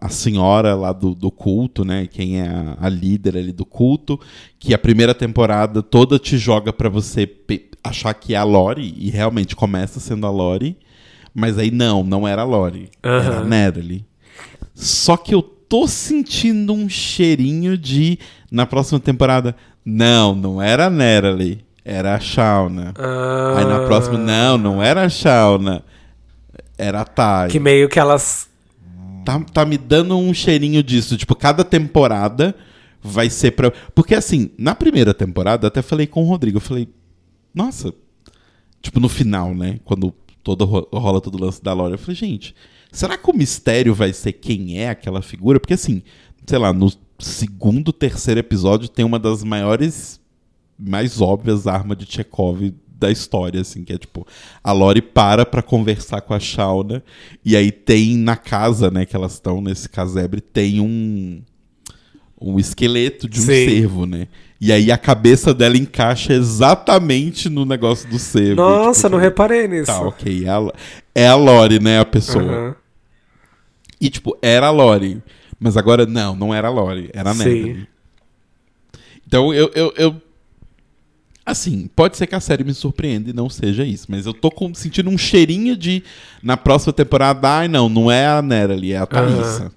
a, a senhora lá do, do culto, né? Quem é a, a líder ali do culto, que a primeira temporada toda te joga pra você achar que é a Lori, e realmente começa sendo a Lori, mas aí não, não era a Lori, era a. Natalie. Só que eu tô sentindo um cheirinho de, na próxima temporada, não, não era a Natalie, era a Shauna. Aí na próxima, não, não era a Shauna, era a Thay. Que meio que elas. Tá, tá me dando um cheirinho disso. Tipo, cada temporada vai ser pra. Porque assim, na primeira temporada, até falei com o Rodrigo, eu falei, nossa. Tipo, no final, né? Quando todo, ro- rola todo o lance da Lore, eu falei, gente, será que o mistério vai ser quem é aquela figura? Porque assim, sei lá, no segundo, terceiro episódio tem uma das maiores, mais óbvias armas de Chekhov da história, assim, que é tipo, a Lori para pra conversar com a Shauna, e aí tem na casa, né, que elas estão nesse casebre, tem um um esqueleto de um Sim. cervo, né? E aí a cabeça dela encaixa exatamente no negócio do cervo. Nossa, tipo, não reparei nisso. Tá, ok. É a, é a Lori, né, a pessoa. Aham. E, tipo, era a Lori. Mas agora, não, não era a Lori. Era a. Natalie. Então, eu, eu, eu- Assim, pode ser que a série me surpreenda e não seja isso. Mas eu tô com- sentindo um cheirinho de... Na próxima temporada, ai, não, não é a Natalie, é a Thaísa.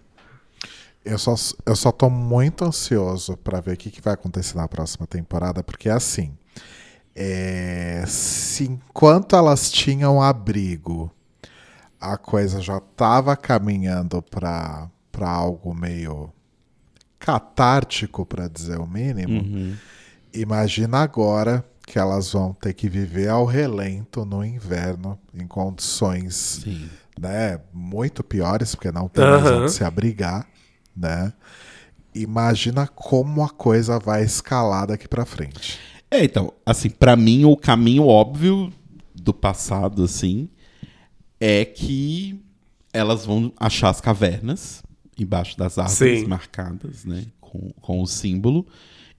Eu só, eu só tô muito ansioso pra ver o que, que vai acontecer na próxima temporada, porque assim. é, se enquanto elas tinham abrigo, a coisa já tava caminhando pra, pra algo meio catártico, pra dizer o mínimo. Imagina agora que elas vão ter que viver ao relento no inverno, em condições Sim. né, muito piores, porque não tem mais onde se abrigar, né? Imagina como a coisa vai escalar daqui pra frente. É, então, assim, pra mim o caminho óbvio do passado, assim, é que elas vão achar as cavernas embaixo das árvores Sim. marcadas, né, com, com o símbolo,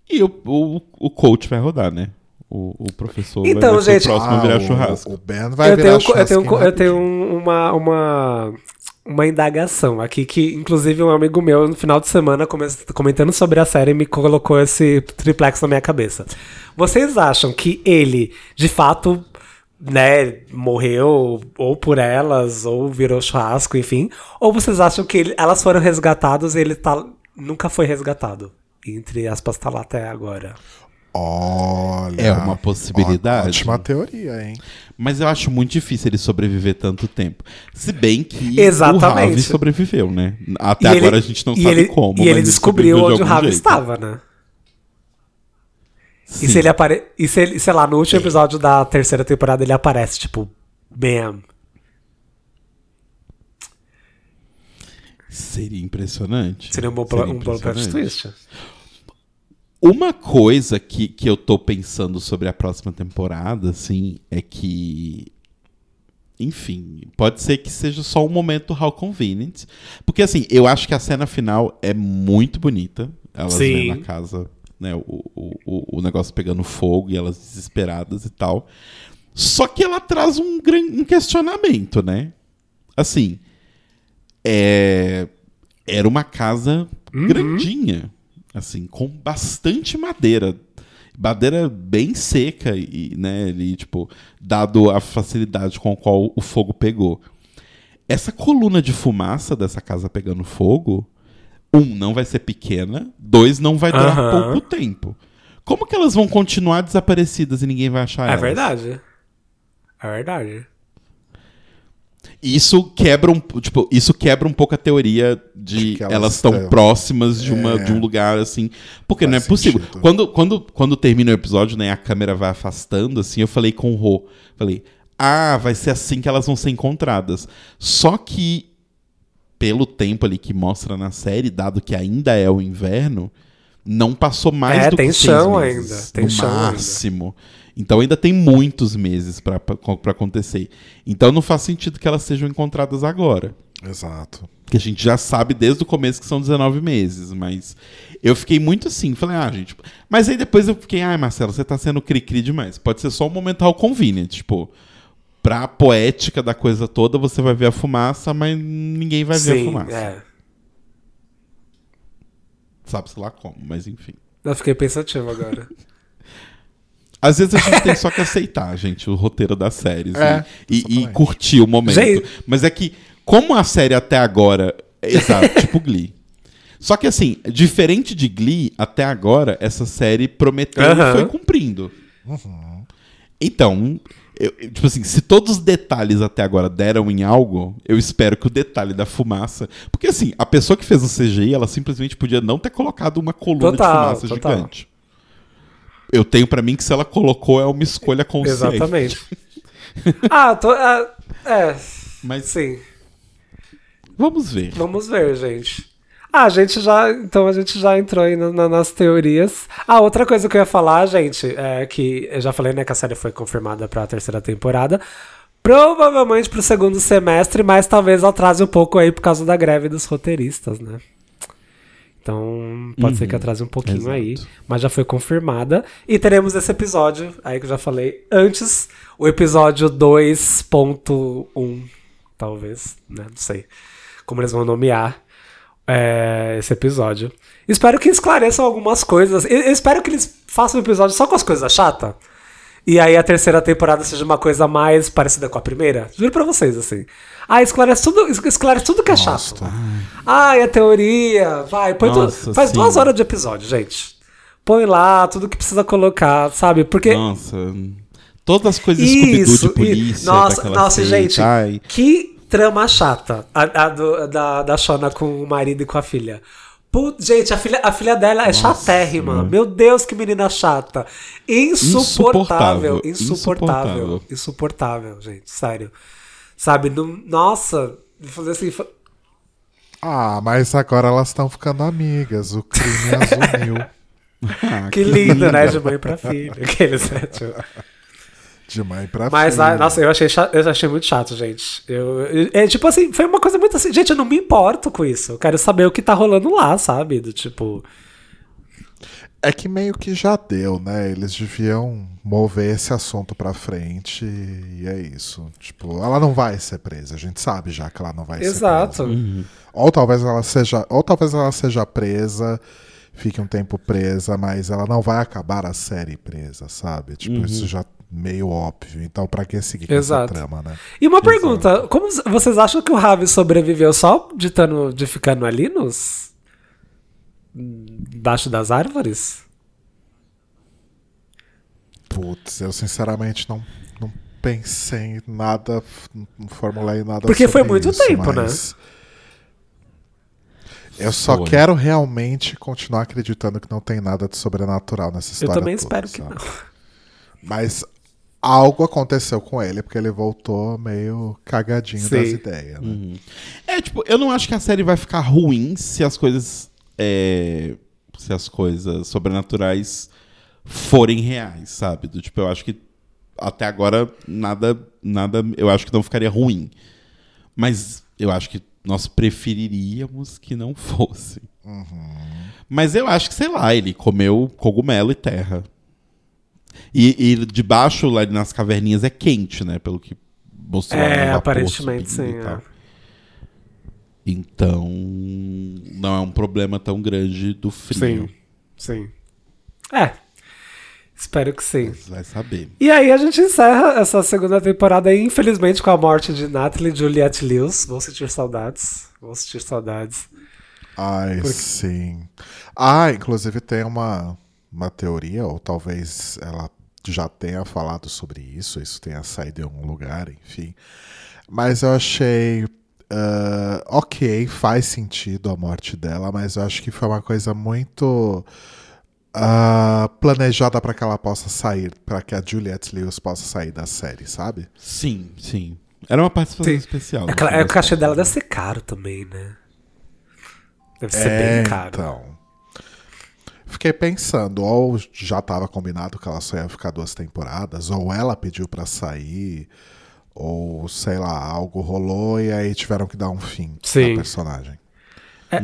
e o, o, o coach vai rodar, né? O, o professor Então, vai ser gente- o próximo a virar Ah, o- churrasco. O Ben vai eu virar tenho, eu tenho, eu tenho um- uma, uma, uma indagação aqui que, inclusive, um amigo meu, no final de semana, come- comentando sobre a série, me colocou esse triplex na minha cabeça. Vocês acham que ele, de fato, né, morreu ou por elas, ou virou churrasco, enfim? Ou vocês acham que ele- elas foram resgatadas e ele tá, nunca foi resgatado? Entre aspas, tá lá até agora. Olha. É uma possibilidade. ó- Ótima teoria, hein? Mas eu acho muito difícil ele sobreviver tanto tempo. Se bem que Exatamente. o Ravi sobreviveu, né? Até E ele- agora a gente não e sabe ele, como. E mas ele descobriu sobreviveu de onde o Ravi estava, né? E Sim. se ele apare... E se ele, sei lá, no último episódio da terceira temporada ele aparece, tipo, bam. Seria impressionante. Seria um bom, Seria um bom plot twist. Uma coisa que, que eu tô pensando sobre a próxima temporada, assim, é que. Enfim, pode ser que seja só um momento how convenient. Porque, assim, eu acho que a cena final é muito bonita. Elas Sim. vendo a casa, né, o, o, o, negócio pegando fogo e elas desesperadas e tal. Só que ela traz um, um questionamento, né? Assim, é, era uma casa grandinha, assim, com bastante madeira. Madeira bem seca e, né, ali, tipo, dado a facilidade com a qual o fogo pegou. Essa coluna de fumaça dessa casa pegando fogo, um, não vai ser pequena, dois, não vai durar pouco tempo. Como que elas vão continuar desaparecidas e ninguém vai achar É elas? verdade. É verdade. Isso quebra um, tipo, isso quebra um pouco a teoria de elas, estão próximas de, uma, É. de um lugar assim. Porque Faz não é possível. sentido. Quando, quando, quando termina o episódio, né, a câmera vai afastando, assim, eu falei com o Rô, falei, ah, vai ser assim que elas vão ser encontradas. Só que pelo tempo ali que mostra na série, dado que ainda é o inverno, não passou mais É, do tem que seis meses, ainda, tem no chão ainda. Então ainda tem muitos meses pra acontecer. Então não faz sentido que elas sejam encontradas agora. Exato. Que a gente já sabe desde o começo que são 19 meses, mas eu fiquei muito assim, falei, ah, gente. Mas aí depois eu fiquei, ai, Marcelo, você tá sendo cri-cri demais. Pode ser só um momental convenient, tipo, pra poética da coisa toda, você vai ver a fumaça, mas ninguém vai ver a Sim, fumaça. é. Sabe-se lá como, mas enfim. Eu fiquei pensativo agora. Às vezes a gente tem só que aceitar, gente, o roteiro das séries É, e, e- e curtir o momento. Gente- Mas é que, como a série até agora. Exato, tipo Glee. Só que assim, diferente de Glee, até agora, essa série prometeu Aham. e foi cumprindo. Então, eu- eu- tipo assim, se todos os detalhes até agora deram em algo, eu espero que o detalhe da fumaça. Porque assim, a pessoa que fez o CGI, ela simplesmente podia não ter colocado uma coluna Total, de fumaça total. gigante. Eu tenho pra mim que se ela colocou é uma escolha consciente. Exatamente. ah, tô, ah, é, Mas sim. vamos ver. Vamos ver, gente. Ah, a gente já. Então a gente já entrou aí na- na- nas teorias. Ah, outra coisa que eu ia falar, gente, é que eu já falei, né, que a série foi confirmada pra terceira temporada. Provavelmente pro segundo semestre, mas talvez atrase um pouco aí por causa da greve dos roteiristas, né? Então, pode ser que atrase um pouquinho exato. aí. Mas já foi confirmada. E teremos esse episódio, aí que eu já falei antes, o episódio 2.1, talvez, né? Não sei como eles vão nomear é, esse episódio. Espero que esclareçam algumas coisas. Eu, eu espero que eles façam um episódio só com as coisas chatas. E aí a terceira temporada seja uma coisa mais parecida com a primeira. Juro pra vocês, assim. Ah, esclarece tudo, es- esclarece tudo que é chato. Ai, a teoria. Vai, põe tudo- Nossa, faz sim. duas horas de episódio, gente. Põe lá tudo que precisa colocar, sabe? Porque. Nossa. Todas as coisas Scooby-Doo de Isso, polícia. isso. Nossa, nossa, seita, gente. ai. Que trama chata. A, a do- da, da Shona com o marido e com a filha. Put- gente, a filha, a filha dela é chatérrima. Meu Deus, que menina chata. Insuportável. Insuportável. Insuportável. Insuportável, gente. Sério. Sabe? Não, nossa. Fazer assim. Ah, mas agora elas estão ficando amigas. O crime as uniu. Ah, Que lindo, né? De mãe pra filha. Aqueles, né, tipo. De mãe pra Mas, filha. ah, nossa, eu achei, eu achei muito chato, gente. Eu, eu- é tipo assim, foi uma coisa muito assim. Gente, eu não me importo com isso. Eu quero saber o que tá rolando lá, sabe? Do tipo. É que meio que já deu, né? Eles deviam mover esse assunto pra frente e é isso. Tipo, ela não vai ser presa. A gente sabe já que ela não vai Exato. ser presa. Ou talvez ela seja, ou talvez ela seja presa, fique um tempo presa, mas ela não vai acabar a série presa, sabe? Tipo, isso já meio óbvio. Então, pra que seguir com Exato. essa trama, né? E uma pergunta: como vocês acham que o Ravi sobreviveu só de, tando, de ficando ali nos. Embaixo das árvores? Putz, eu sinceramente não, não pensei em nada, não formulei nada Porque foi muito isso, tempo, né? mas Eu só Foi. quero realmente continuar acreditando que não tem nada de sobrenatural nessa Eu história. também toda, espero que sabe? não. Mas algo aconteceu com ele, porque ele voltou meio cagadinho Sim. das ideias. Né? É, tipo, eu não acho que a série vai ficar ruim se as coisas. é, se as coisas sobrenaturais forem reais, sabe? Do, tipo, eu acho que até agora nada. nada eu acho que não ficaria ruim. Mas eu acho que nós preferiríamos que não fosse. Mas eu acho que, sei lá, ele comeu cogumelo e terra. E, e debaixo, lá nas caverninhas, é quente, né? Pelo que mostrou É, vapor aparentemente sim. é. Então, não é um problema tão grande do frio. Sim. Sim. É. Espero que sim. Mas Vai saber. E aí a gente encerra essa segunda temporada infelizmente, com a morte de Natalie e Juliette Lewis. Vou sentir saudades. Vou sentir saudades. Ai, sim. Ah, inclusive tem uma, uma teoria, ou talvez ela já tenha falado sobre isso, isso tenha saído em algum lugar, enfim. Mas eu achei. ah, ok, faz sentido a morte dela, mas eu acho que foi uma coisa muito ah, planejada para que ela possa sair, para que a Juliette Lewis possa sair da série, sabe? Sim, sim. Era uma participação Sim. especial. é, o das cachê contas. dela deve ser caro também, né? Deve ser É, bem caro. então. Fiquei pensando, ou já estava combinado que ela só ia ficar duas temporadas, ou ela pediu pra sair, ou sei lá, algo rolou e aí tiveram que dar um fim Sim. na personagem. É.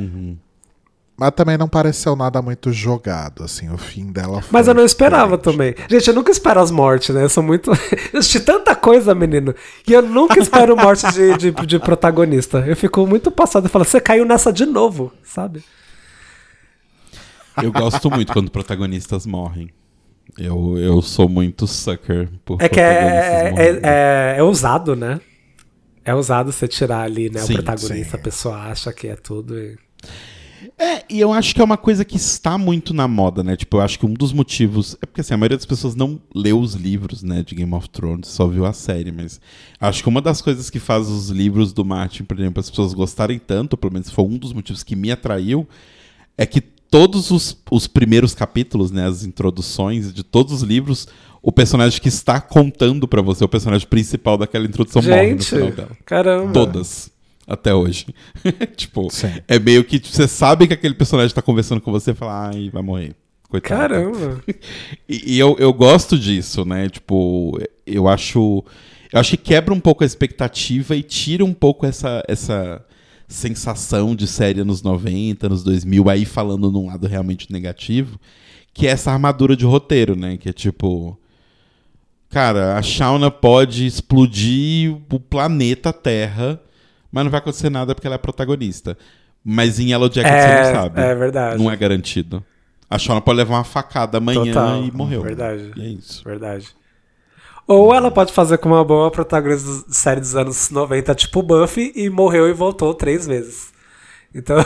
Mas também não pareceu nada muito jogado, assim, o fim dela foi. Mas eu não esperava diferente. também. Gente, eu nunca espero as mortes, né? Eu sou muito. Eu assisti tanta coisa, menino. E eu nunca espero morte de, de, de protagonista. Eu fico muito passado e falo, você caiu nessa de novo, sabe? Eu gosto muito quando protagonistas morrem. Eu, eu sou muito sucker por É que é, é, é, é ousado, né? É ousado você tirar ali, né? Sim, o protagonista, sim. a pessoa acha que é tudo. E... É, e eu acho que é uma coisa que está muito na moda, né? Tipo, eu acho que um dos motivos. É porque assim, a maioria das pessoas não leu os livros, né, de Game of Thrones, só viu a série, mas acho que uma das coisas que faz os livros do Martin, por exemplo, as pessoas gostarem tanto, pelo menos foi um dos motivos que me atraiu, é que todos os, os primeiros capítulos, né, as introduções de todos os livros, o personagem que está contando pra você, o personagem principal daquela introdução morre no Gente, final dela. caramba. Todas. Até hoje. tipo, Sim. é meio que tipo, você sabe que aquele personagem tá conversando com você e fala, ai, vai morrer. Coitado. Caramba. E, e eu, eu gosto disso, né? Tipo, eu acho. Eu acho que quebra um pouco a expectativa e tira um pouco essa, essa sensação de série nos 90, nos 2000, aí falando num lado realmente negativo, que é essa armadura de roteiro, né? Que é tipo. Cara, a Shauna pode explodir o planeta Terra, mas não vai acontecer nada porque ela é protagonista. Mas em Yellow Jacket você É, não sabe. é verdade. Não é garantido. A Shauna pode levar uma facada amanhã Total. e morreu. Verdade. E é isso. Verdade. Ou ela pode fazer com uma boa protagonista de série dos anos 90, tipo Buffy, e morreu e voltou três vezes. Então.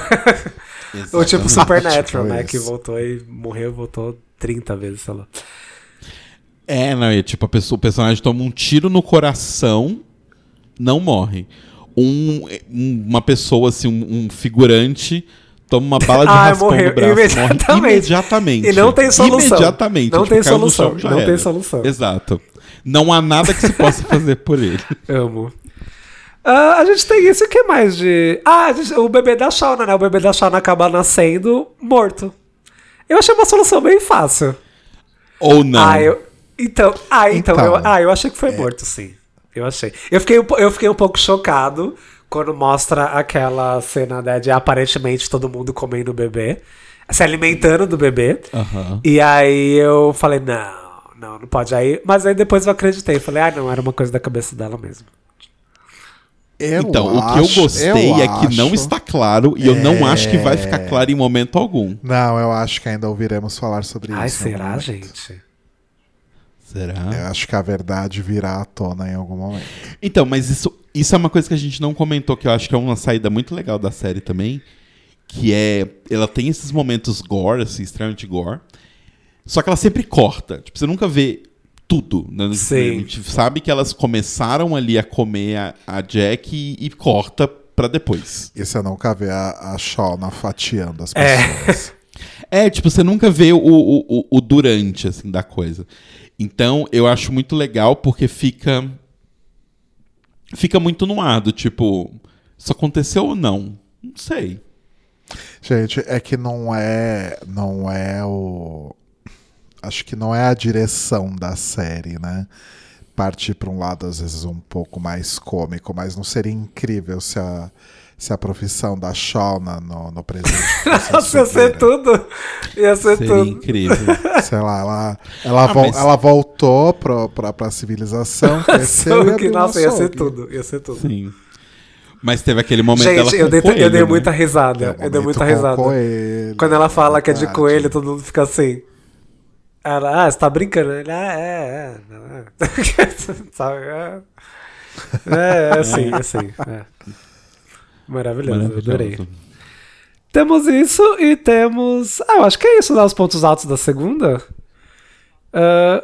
Ou tipo Supernatural, Tipo né? isso. Que voltou e morreu e voltou 30 vezes, sei lá. É, não, é tipo, a pessoa, o personagem toma um tiro no coração, não morre. Um, um- uma pessoa, assim, um, um figurante, toma uma bala de Ah, raspão morreu no braço, imediatamente. morre imediatamente. E não tem solução. Imediatamente. Não tipo, tem solução, chão, não tem era. solução. Exato. Não há nada que se possa fazer por ele. Amo. Ah, a gente tem isso, o que mais de. Ah, gente- o bebê da Shauna, né? O bebê da Shauna acaba nascendo morto. Eu achei uma solução bem fácil. Ou não. Ah, eu. Então, ah, então, Então, eu, ah, eu achei que foi morto, sim. Eu achei. Eu fiquei, um eu fiquei um pouco chocado quando mostra aquela cena né, de aparentemente todo mundo comendo o bebê, se alimentando do bebê. E aí eu falei, não, não, não pode. Aí, mas aí depois eu acreditei. Falei, ah, não, era uma coisa da cabeça dela mesmo. Eu Então, o que acho- eu gostei eu é que não acho- está claro e eu não acho que vai É. ficar claro em momento algum. Não, eu acho que ainda ouviremos falar sobre Ai, isso. algum será, momento. gente? Será? Eu acho que a verdade virá à tona em algum momento. Então, mas isso, isso é uma coisa que a gente não comentou, que eu acho que é uma saída muito legal da série também. Que é. Ela tem esses momentos gore, assim, extremamente gore. Só que ela sempre corta. Tipo, você nunca vê tudo. Né? Sim. A gente sabe que elas começaram ali a comer a, a Jack e, e corta pra depois. E você nunca vê a, a Shauna fatiando as É. pessoas. É, tipo, você nunca vê o, o, o- o durante, assim, da coisa. Então, eu acho muito legal porque fica. Fica muito no ar, do tipo, isso aconteceu ou não? Não sei. Gente, é que não é. Não é o. Acho que não é a direção da série, né? Partir para um lado, às vezes, um pouco mais cômico, mas não seria incrível se a, se a profissão da Shauna no, no presente. Nossa, ia ser tudo. Ia ser Seria tudo. incrível. Sei lá, ela, ela, Ah, vol- mas- ela voltou pra, pra civilização, cresceu e um nossa, ia ser tudo. Ia ser tudo. Sim. Mas teve aquele momento dela Gente, com eu dei, coelho, eu dei né? muita É risada. um eu dei muita risada. coelho, Quando ela fala que é de coelho, todo mundo fica assim. Ela, ah, você tá brincando? Ele, ah, é, é. é." Sabe? É, é, é assim, é assim. é. Maravilhoso, Maravilhoso. adorei. Temos isso e temos. Ah, eu acho que é isso, né? Os pontos altos da segunda. Ah,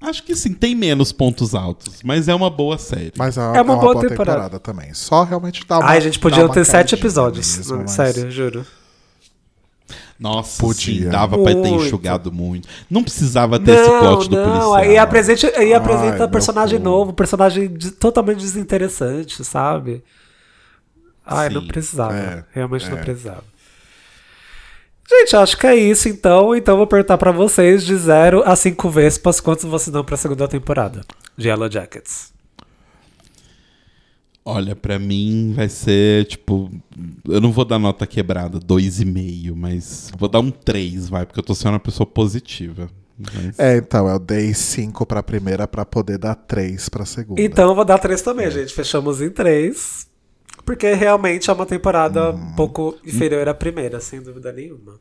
Acho que sim, tem menos pontos altos, mas é uma boa série. Mas é, É uma boa temporada. também. Só realmente dá uma. ai, gente, dá podiam uma ter sete episódios. mesmo, Não, mas- Sério, juro. Nossa, Podia. sim, dava pra ter Muito. enxugado muito. Não precisava ter esse plot do policial. aí apresenta, aí Ai, apresenta meu personagem novo, personagem de- totalmente desinteressante, sabe? Ai, não Sim. precisava. É, Realmente não é. precisava. Gente, acho que é isso então. Então eu vou perguntar pra vocês de 0 a 5 Vespas quantos vocês dão pra segunda temporada de Yellow Jackets. Olha, pra mim vai ser, tipo... Eu não vou dar nota quebrada, 2,5, mas vou dar um 3, vai, porque eu tô sendo uma pessoa positiva. Mas- É, então, eu dei 5 pra primeira pra poder dar 3 pra segunda. Então eu vou dar 3 também, gente. Fechamos em 3. Porque realmente é uma temporada um pouco inferior à primeira, sem dúvida nenhuma.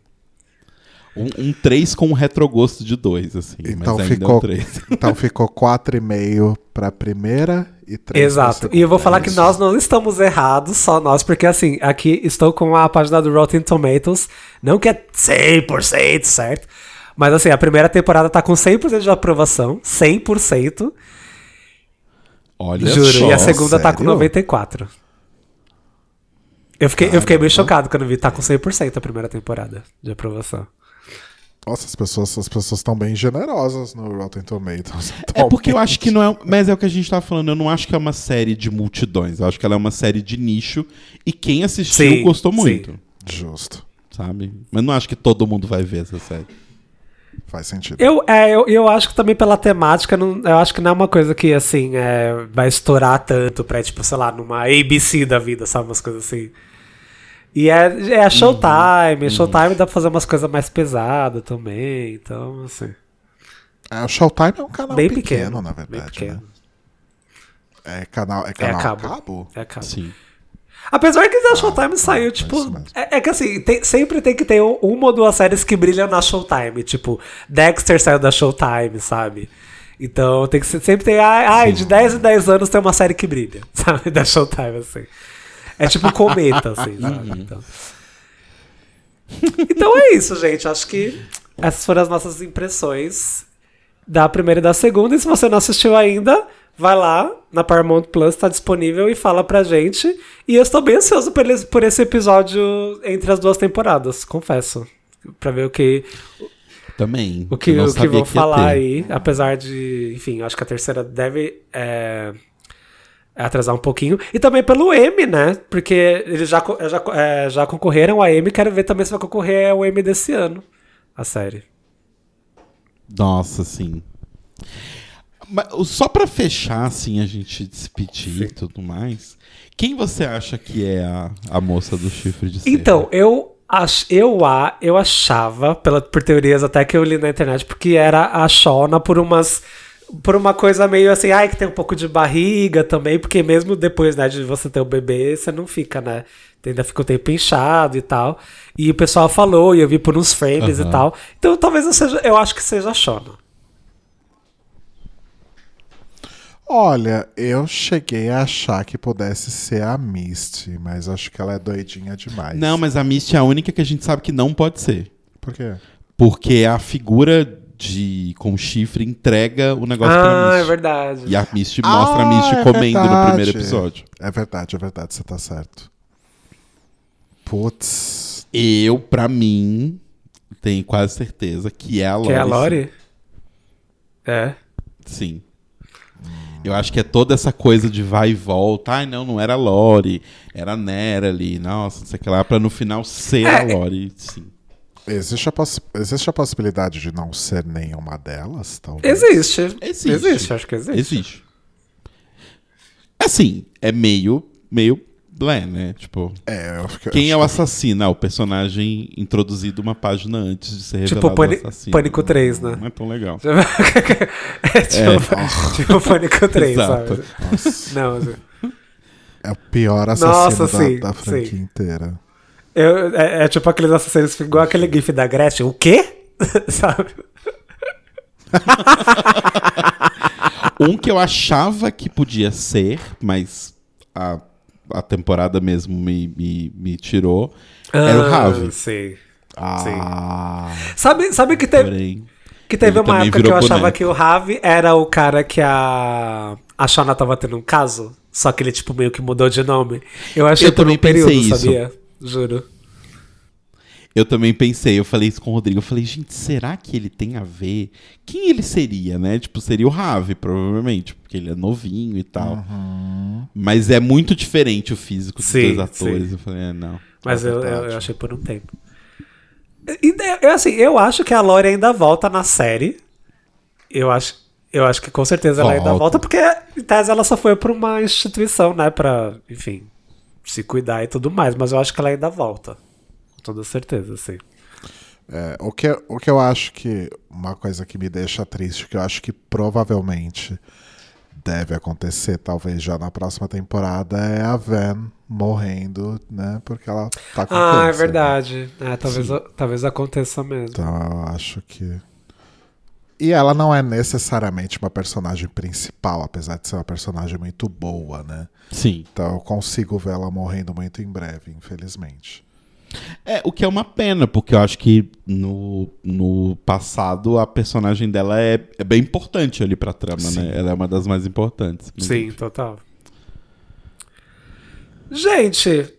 Um, um 3 com um retrogosto de 2, assim. Então mas ainda ficou, é um 3. então ficou 4,5 pra primeira e 3 Exato. E eu vou falar que nós não estamos errados, só nós, porque assim, aqui estou com a página do Rotten Tomatoes, não que é 100% certo, mas assim, a primeira temporada tá com 100% de aprovação, 100%, Olha juro, só. e a segunda tá com sério? 94%. Eu fiquei, eu fiquei meio chocado quando vi tá com 100% a primeira temporada de aprovação. Nossa, as pessoas as pessoas estão bem generosas no Rotten Tomatoes. É porque eu acho que não é. Mas é o que a gente tava falando. Eu não acho que é uma série de multidões. Eu acho que ela é uma série de nicho. E quem assistiu Sim, gostou sim. muito. Justo. Sabe? Mas não acho que todo mundo vai ver essa série. Faz sentido. Eu, é, eu, eu acho que também pela temática, não, eu acho que não é uma coisa que, assim, é, vai estourar tanto pra, tipo, sei lá, numa ABC da vida, sabe? Umas coisas assim. E é, é a Showtime. Showtime dá pra fazer umas coisas mais pesadas também. Então, assim. É, o Showtime é um canal bem pequeno, pequeno, na bem verdade. pequeno. Né? É canal, é É canal a cabo. cabo? É a cabo. Sim. Apesar que a Showtime saiu, é tipo. É, é que assim, tem- sempre tem que ter um- uma ou duas séries que brilham na Showtime. Tipo, Dexter saiu da Showtime, sabe? Então tem que ser, sempre tem. Ai, ai, de 10 em 10 anos tem uma série que brilha, sabe? Da Showtime, assim. É tipo um cometa, assim, sabe? Então. então é isso, gente. Acho que essas foram as nossas impressões da primeira e da segunda. E se você não assistiu ainda, vai lá na Paramount Plus, tá disponível e fala pra gente. E eu estou bem ansioso por esse, por esse episódio entre as duas temporadas, confesso. Pra ver o que, Também. o que, o que vão ia falar aí. Apesar de, enfim, acho que a terceira deve é, atrasar um pouquinho. E também pelo M, né? Porque eles já, co- já, é, já concorreram a M. Quero ver também se vai concorrer ao M desse ano. A série. Nossa, sim. Mas, só pra fechar, assim, a gente despedir e tudo mais. Quem você acha que é a, a moça do chifre de cera? Então, eu, eu, a, eu achava, pela, por teorias até que eu li na internet, porque era a Shona por umas. Por uma coisa meio assim, ai, que tem um pouco de barriga também, porque mesmo depois, né, de você ter o bebê, você não fica, né? Ainda fica o tempo inchado e tal. E o pessoal falou, e eu vi por uns frames e Aham. tal. Então talvez eu seja, eu acho que seja a Shona. Olha, eu cheguei a achar que pudesse ser a Misty, mas acho que ela é doidinha demais. Não, mas a Misty é a única que a gente sabe que não pode ser. Por quê? Porque a figura de com chifre entrega o negócio pra Ah, Misty. é verdade. E a Misty mostra a Misty Ah, é comendo no primeiro episódio. É verdade, é verdade, você tá certo. Putz. Eu, pra mim, tenho quase certeza que é a Lori. Que é a sim. Lori? É. Sim. Eu acho que é toda essa coisa de vai e volta. Ai, não, não era a Lori. Era a Nera ali. Nossa, não sei o que lá. Pra no final ser É, a Lori, sim. Existe a, existe a possibilidade de não ser nenhuma delas, talvez? Existe. Existe. Existe, acho que existe. Existe. Assim, é meio, meio blé, né? Tipo, É, eu fico, quem é o assassino? Ah, o personagem introduzido uma página antes de ser Tipo revelado Pani- o assassino. Pânico 3, né? Não é tão legal. é tipo, tipo Pânico 3, Exato. sabe? Nossa, Não, assim, é o pior assassino Nossa, da, sim, da franquia sim. inteira. Eu, é, é tipo aqueles assassinos, igual aquele gif da Gretchen. O quê? sabe? Um que eu achava que podia ser, mas a, a temporada mesmo me, me, me tirou, era o Ah, Ravi. Sim. Ah, Sabe, sabe que teve, Porém, que teve uma também época que eu achava boneco. que o Ravi era o cara que a, a Shona tava tendo um caso? Só que ele, tipo, meio que mudou de nome. Eu achei Eu por um também período, pensei isso. sabia? Juro. Eu também pensei, eu falei isso com o Rodrigo. Eu falei, gente, será que ele tem a ver? Quem ele seria, né? Tipo, seria o Ravi, provavelmente, porque ele é novinho e tal. Mas é muito diferente o físico dos Sim, dois atores. sim. Eu falei, é, não. Mas É eu, eu, eu achei por um tempo. E, eu, assim, eu acho que a Lori ainda volta na série. Eu acho, eu acho que com certeza ela ainda Volta. volta, porque em tese ela só foi pra uma instituição, né? Pra, enfim, se cuidar e tudo mais. Mas eu acho que ela ainda volta. Com toda certeza, sim. É, o, que, o que eu acho que. Uma coisa que me deixa triste, que eu acho que provavelmente deve acontecer, talvez já na próxima temporada, é a Van morrendo, né? Porque ela tá com Ah, é câncer, verdade. É, talvez, talvez aconteça mesmo. Então eu acho que. E ela não é necessariamente uma personagem principal, apesar de ser uma personagem muito boa, né? Sim. Então eu consigo ver ela morrendo muito em breve, infelizmente. É, o que é uma pena, porque eu acho que no, no passado a personagem dela é, é bem importante ali pra trama, Sim. né? Ela é uma das mais importantes. Sim, enfim. total. Gente,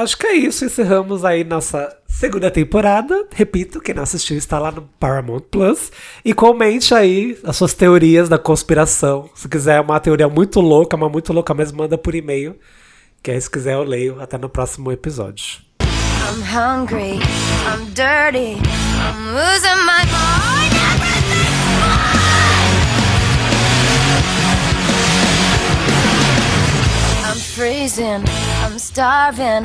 acho que é isso. Encerramos aí nossa segunda temporada. Repito, quem não assistiu está lá no Paramount Plus. E comente aí as suas teorias da conspiração. Se quiser uma teoria muito louca, mas muito louca mesmo, manda por e-mail. Que aí, se quiser, eu leio. Até no próximo episódio. I'm hungry, I'm dirty, I'm losing my mind. I'm freezing, I'm starving,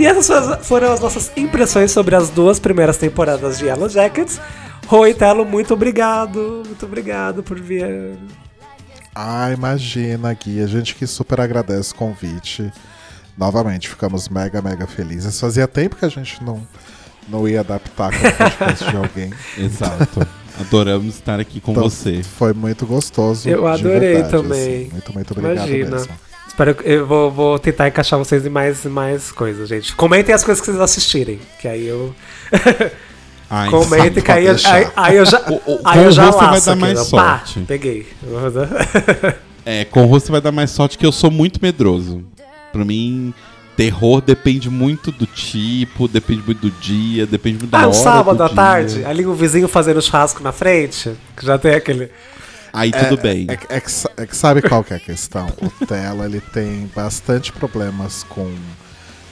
E essas foram- as nossas impressões sobre as duas primeiras temporadas de Yellow Jackets. E Telo, muito obrigado. Muito obrigado por vir. Ah, imagina, Gui. A gente que super agradece o convite. Novamente, ficamos mega, mega felizes. Fazia tempo que a gente não, não ia adaptar com o podcast de alguém. Exato. Adoramos estar aqui com Então, você. Foi muito gostoso. Eu de adorei verdade, também. assim. Muito, muito obrigado Imagina. mesmo. Espero que eu vou, vou tentar encaixar vocês em mais, mais coisas, gente. Comentem as coisas que vocês assistirem, que aí eu. Ai, Comentem que aí eu, aí, aí eu já. O- o- aí eu já você vai laço dar aqui, mais. Pá, sorte. peguei. É, com você vai dar mais sorte que eu sou muito medroso. Pra mim, terror depende muito do tipo, depende muito do dia, depende muito da Ah, hora um sábado do à tarde, ali o vizinho fazendo churrasco na frente, que já tem aquele. Aí tudo bem. É, é que, é que sabe qual que é a questão? O Tela ele tem bastante problemas com,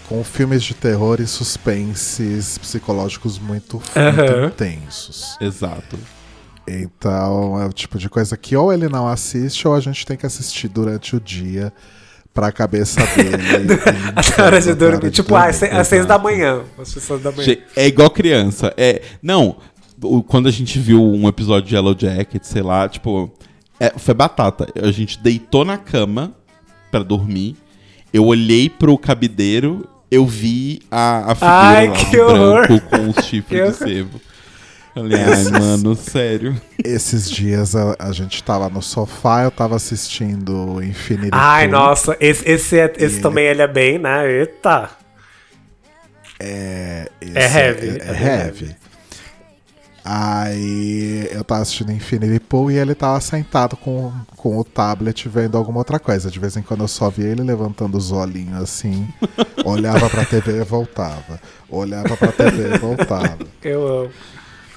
com filmes de terror e suspenses psicológicos muito, muito Aham. intensos. Exato. Então é o tipo de coisa que ou ele não assiste ou a gente tem que assistir durante o dia pra cabeça dele. Até a hora de dormir. de Tipo, dormir. às seis- da manhã. Seis da manhã. É igual criança. É, não, quando a gente viu um episódio de Yellow Jacket, sei lá, tipo, é, foi batata. A gente deitou na cama pra dormir. Eu olhei pro cabideiro, eu vi a, a figura Ai, lá que horror. com os chifres de sebo. Falei, ai, mano, sério. Esses dias a, a gente tava no sofá, eu tava assistindo Infinity Ai, Pool. nossa, esse, esse, é- esse E- também ele é bem, né? Eita. É, esse É heavy, É, é é heavy. Aí eu tava assistindo Infinity Pool e ele tava sentado com, com o tablet vendo alguma outra coisa. De vez em quando eu só via ele levantando os olhinhos assim, olhava pra TV e voltava. Olhava pra TV e voltava. Eu amo.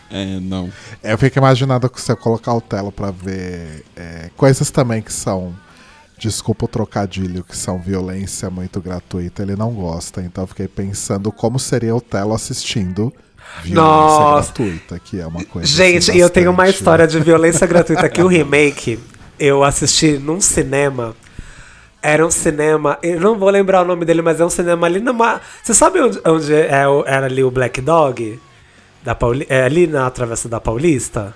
É, não. Eu fico imaginando que se eu colocar o telo pra ver é, coisas também que são. Desculpa o trocadilho, que são violência muito gratuita, ele não gosta. Então eu fiquei pensando como seria o Telo assistindo violência Nossa. gratuita, que é uma coisa. Gente, assim, eu tenho uma história de violência gratuita que o remake eu assisti num cinema. Era um cinema, eu não vou lembrar o nome dele, mas é um cinema ali numa. Você sabe onde, onde é, o- era ali o Black Dog? Da Pauli, é ali na Travessa da Paulista?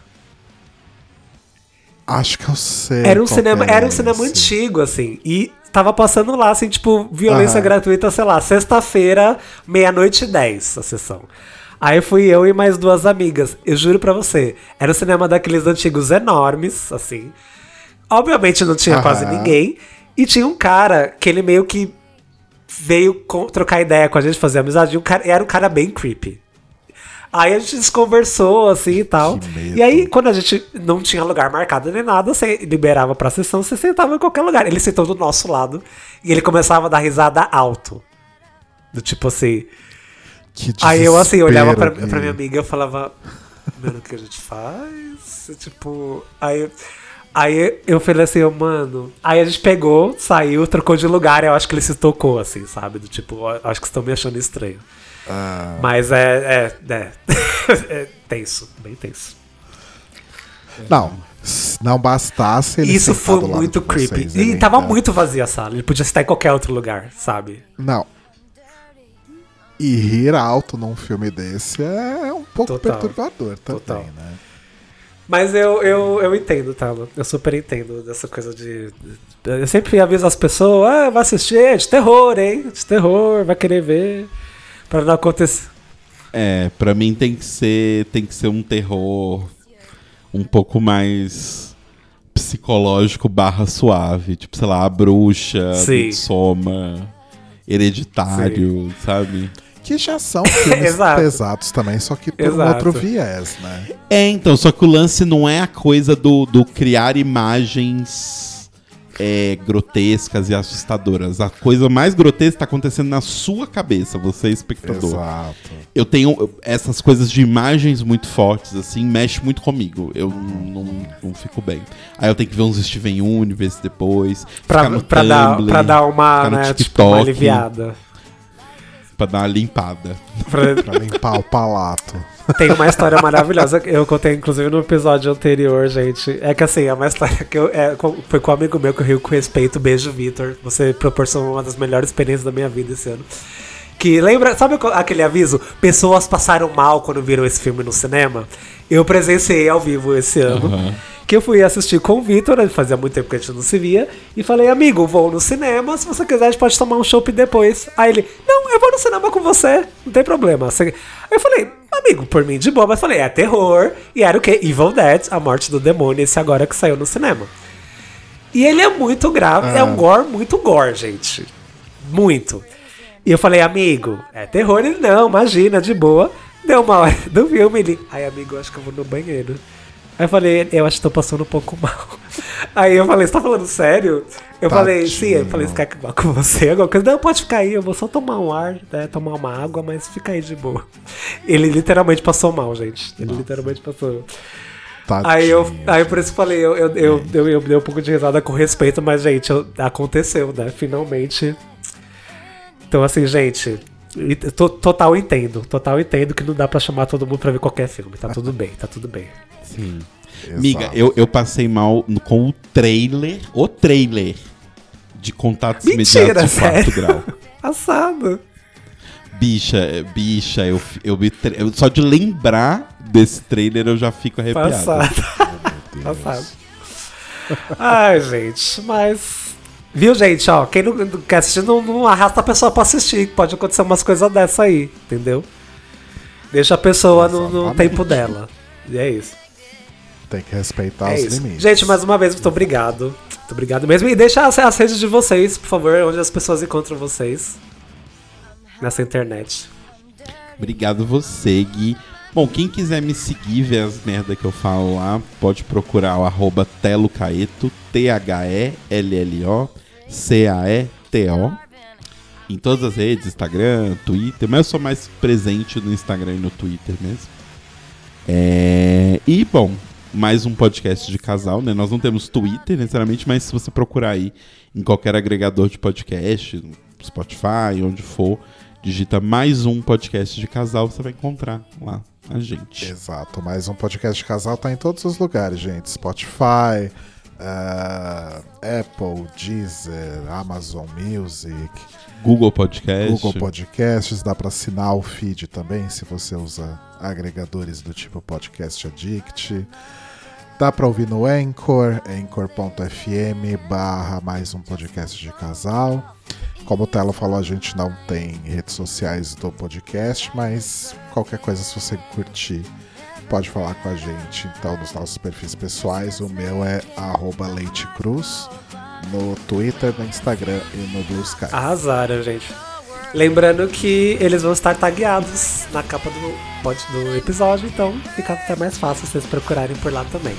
Acho que eu sei. Era um cinema, é era um cinema antigo, assim. E tava passando lá, assim, tipo, violência Aham. gratuita, sei lá, sexta-feira, meia-noite e dez, a sessão. Aí fui eu e mais duas amigas. Eu juro pra você, era um cinema daqueles antigos enormes, assim. Obviamente não tinha Aham. quase ninguém. E tinha um cara que ele meio que veio com- trocar ideia com a gente, fazer amizade. E um cara, era um cara bem creepy. Aí a gente desconversou, assim e tal. E aí, quando a gente não tinha lugar marcado nem nada, você liberava pra sessão, você sentava em qualquer lugar. Ele sentou do nosso lado e ele começava a dar risada alto. Do tipo assim. Que Aí eu assim, olhava pra, pra minha amiga e eu falava, mano, o que a gente faz? Tipo, aí, aí eu falei assim, eu, mano. Aí a gente pegou, saiu, trocou de lugar, eu acho que ele se tocou, assim, sabe? Do tipo, acho que estão me achando estranho. Ah, Mas é, é, é, é tenso, bem tenso. não, não bastasse ele Isso foi muito creepy. vocês, e tava ainda- muito vazia a sala, ele podia estar em qualquer outro lugar, sabe? Não. E rir alto num filme desse é um pouco Total. perturbador também, Total. né? Mas eu, eu, eu entendo, tá? Eu super entendo dessa coisa de. Eu sempre aviso as pessoas, ah, vai assistir, é de terror, hein? De terror, vai querer ver. Pra não acontecer. É, pra mim tem que ser, tem que ser um terror um pouco mais psicológico barra suave, tipo, sei lá, a bruxa, Sim. soma, hereditário, sabe? Que já são filmes pesados também, só que por um outro viés, né? É, então, só que o lance não é a coisa do, do criar imagens é, grotescas e assustadoras. A coisa mais grotesca tá acontecendo na sua cabeça, você espectador. Exato. Eu tenho essas coisas de imagens muito fortes, assim, mexe muito comigo. Eu não, não, não fico bem. Aí eu tenho que ver uns Steven Universe depois. Pra, ficar no pra, dar, Tumblr, pra dar uma, ficar no né, tipo, TikTok, uma aliviada. Pra dar uma limpada. Pra- Pra limpar o palato. Tem uma história maravilhosa. que Eu contei, inclusive, no episódio anterior, gente. É que assim, é uma história que eu, é, com- foi com um amigo meu que eu rio com respeito. Beijo, Vitor. Você proporcionou uma das melhores experiências da minha vida esse ano. Que lembra, sabe aquele aviso? Pessoas passaram mal quando viram esse filme no cinema? Eu presenciei ao vivo esse ano. Aham. Que eu fui assistir com o Vitor, fazia muito tempo que a gente não se via, e falei, amigo, vou no cinema, se você quiser a gente pode tomar um chopp depois. Aí ele, não, eu vou no cinema com você, não tem problema. Aí eu falei, amigo, por mim de boa, mas falei, é terror, e era o quê? Evil Dead, a morte do demônio, esse agora que saiu no cinema. E ele é muito grave, é um gore muito gore, gente. Muito. E eu falei, amigo, é terror? Ele, não, imagina, de boa. Deu uma hora do filme, ele, ai, amigo, acho que eu vou no banheiro. Aí eu falei, eu acho que tô passando um pouco mal. Aí eu falei, você tá falando sério? Eu falei, sim, eu falei, você quer vá com você? Alguma coisa? Não, pode ficar aí, eu vou só tomar um ar, né, tomar uma água, mas fica aí de boa. Ele literalmente passou mal, gente. Ele literalmente passou. Tadinho. Aí eu, aí por isso que eu falei, eu, eu, eu, eu, eu dei um pouco de risada com respeito, mas, gente, eu- aconteceu, né? Finalmente. Então, assim, gente, to- total entendo. Total entendo que não dá pra chamar todo mundo pra ver qualquer filme. Tá tudo bem, tá tudo bem. Sim. Exato. Miga, eu, eu passei mal no- com o trailer, o trailer de contatos imediatos de quarto grau. Assado. Bicha, bicha, eu, eu, me eu- Só de lembrar desse trailer eu já fico arrepiado. Passado. Passado. Ai, gente, mas. Viu, gente, ó, quem não, quer assistir, não, não arrasta a pessoa pra assistir. Pode acontecer umas coisas dessa aí, entendeu? Deixa a pessoa no, no tempo dela. E é isso. Tem que respeitar É os isso. limites. Gente, mais uma vez, muito obrigado. Muito obrigado mesmo. E deixa as, as redes de vocês, por favor, onde as pessoas encontram vocês nessa internet. Obrigado você, Gui. Bom, quem quiser me seguir, ver as merda que eu falo lá, pode procurar o arroba telocaeto, T-H-E-L-L-O, C-A-E-T-O. Em todas as redes, Instagram, Twitter, mas eu sou mais presente no Instagram e no Twitter mesmo. É, E, bom, mais um podcast de casal, né? Nós não temos Twitter necessariamente, mas se você procurar aí em qualquer agregador de podcast, Spotify, onde for, digita mais um podcast de casal, você vai encontrar lá a gente. Exato, mais um podcast de casal tá em todos os lugares, gente. Spotify, ah, Apple, Deezer, Amazon Music, Google Podcast. Google Podcasts, dá pra assinar o feed também, se você usa agregadores do tipo Podcast Addict. Dá pra ouvir no Anchor, anchor.fm barra mais um podcast de casal. Como o Telo falou, a gente não tem redes sociais do podcast, mas qualquer coisa, se você curtir, pode falar com a gente então nos nossos perfis pessoais. O meu é leitecruz no Twitter, no Instagram e no Blue Sky. Arrasaram, gente. Lembrando que eles vão estar tagueados na capa do, pod- do episódio, então fica até mais fácil vocês procurarem por lá também.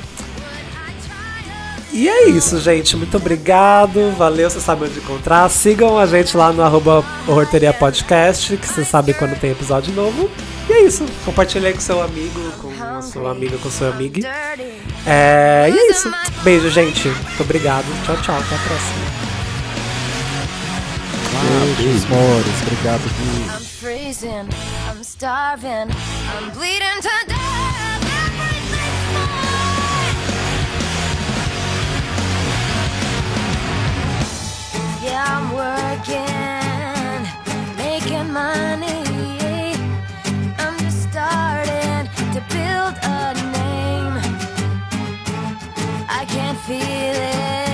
E é isso, gente. Muito obrigado. Valeu, você sabe onde encontrar. Sigam a gente lá no arroba Horteria Podcast, que você sabe quando tem episódio novo. E é isso. Compartilhe com seu amigo, com a sua amiga, com seu amigo. É, e é isso. Beijo, gente. Muito obrigado. Tchau, tchau. Até a próxima. Beijos, amores. Obrigado, Gui. I'm freezing, I'm starving, I'm bleeding to death. Yeah, I'm working, making money. I'm just starting to build a name. I can't feel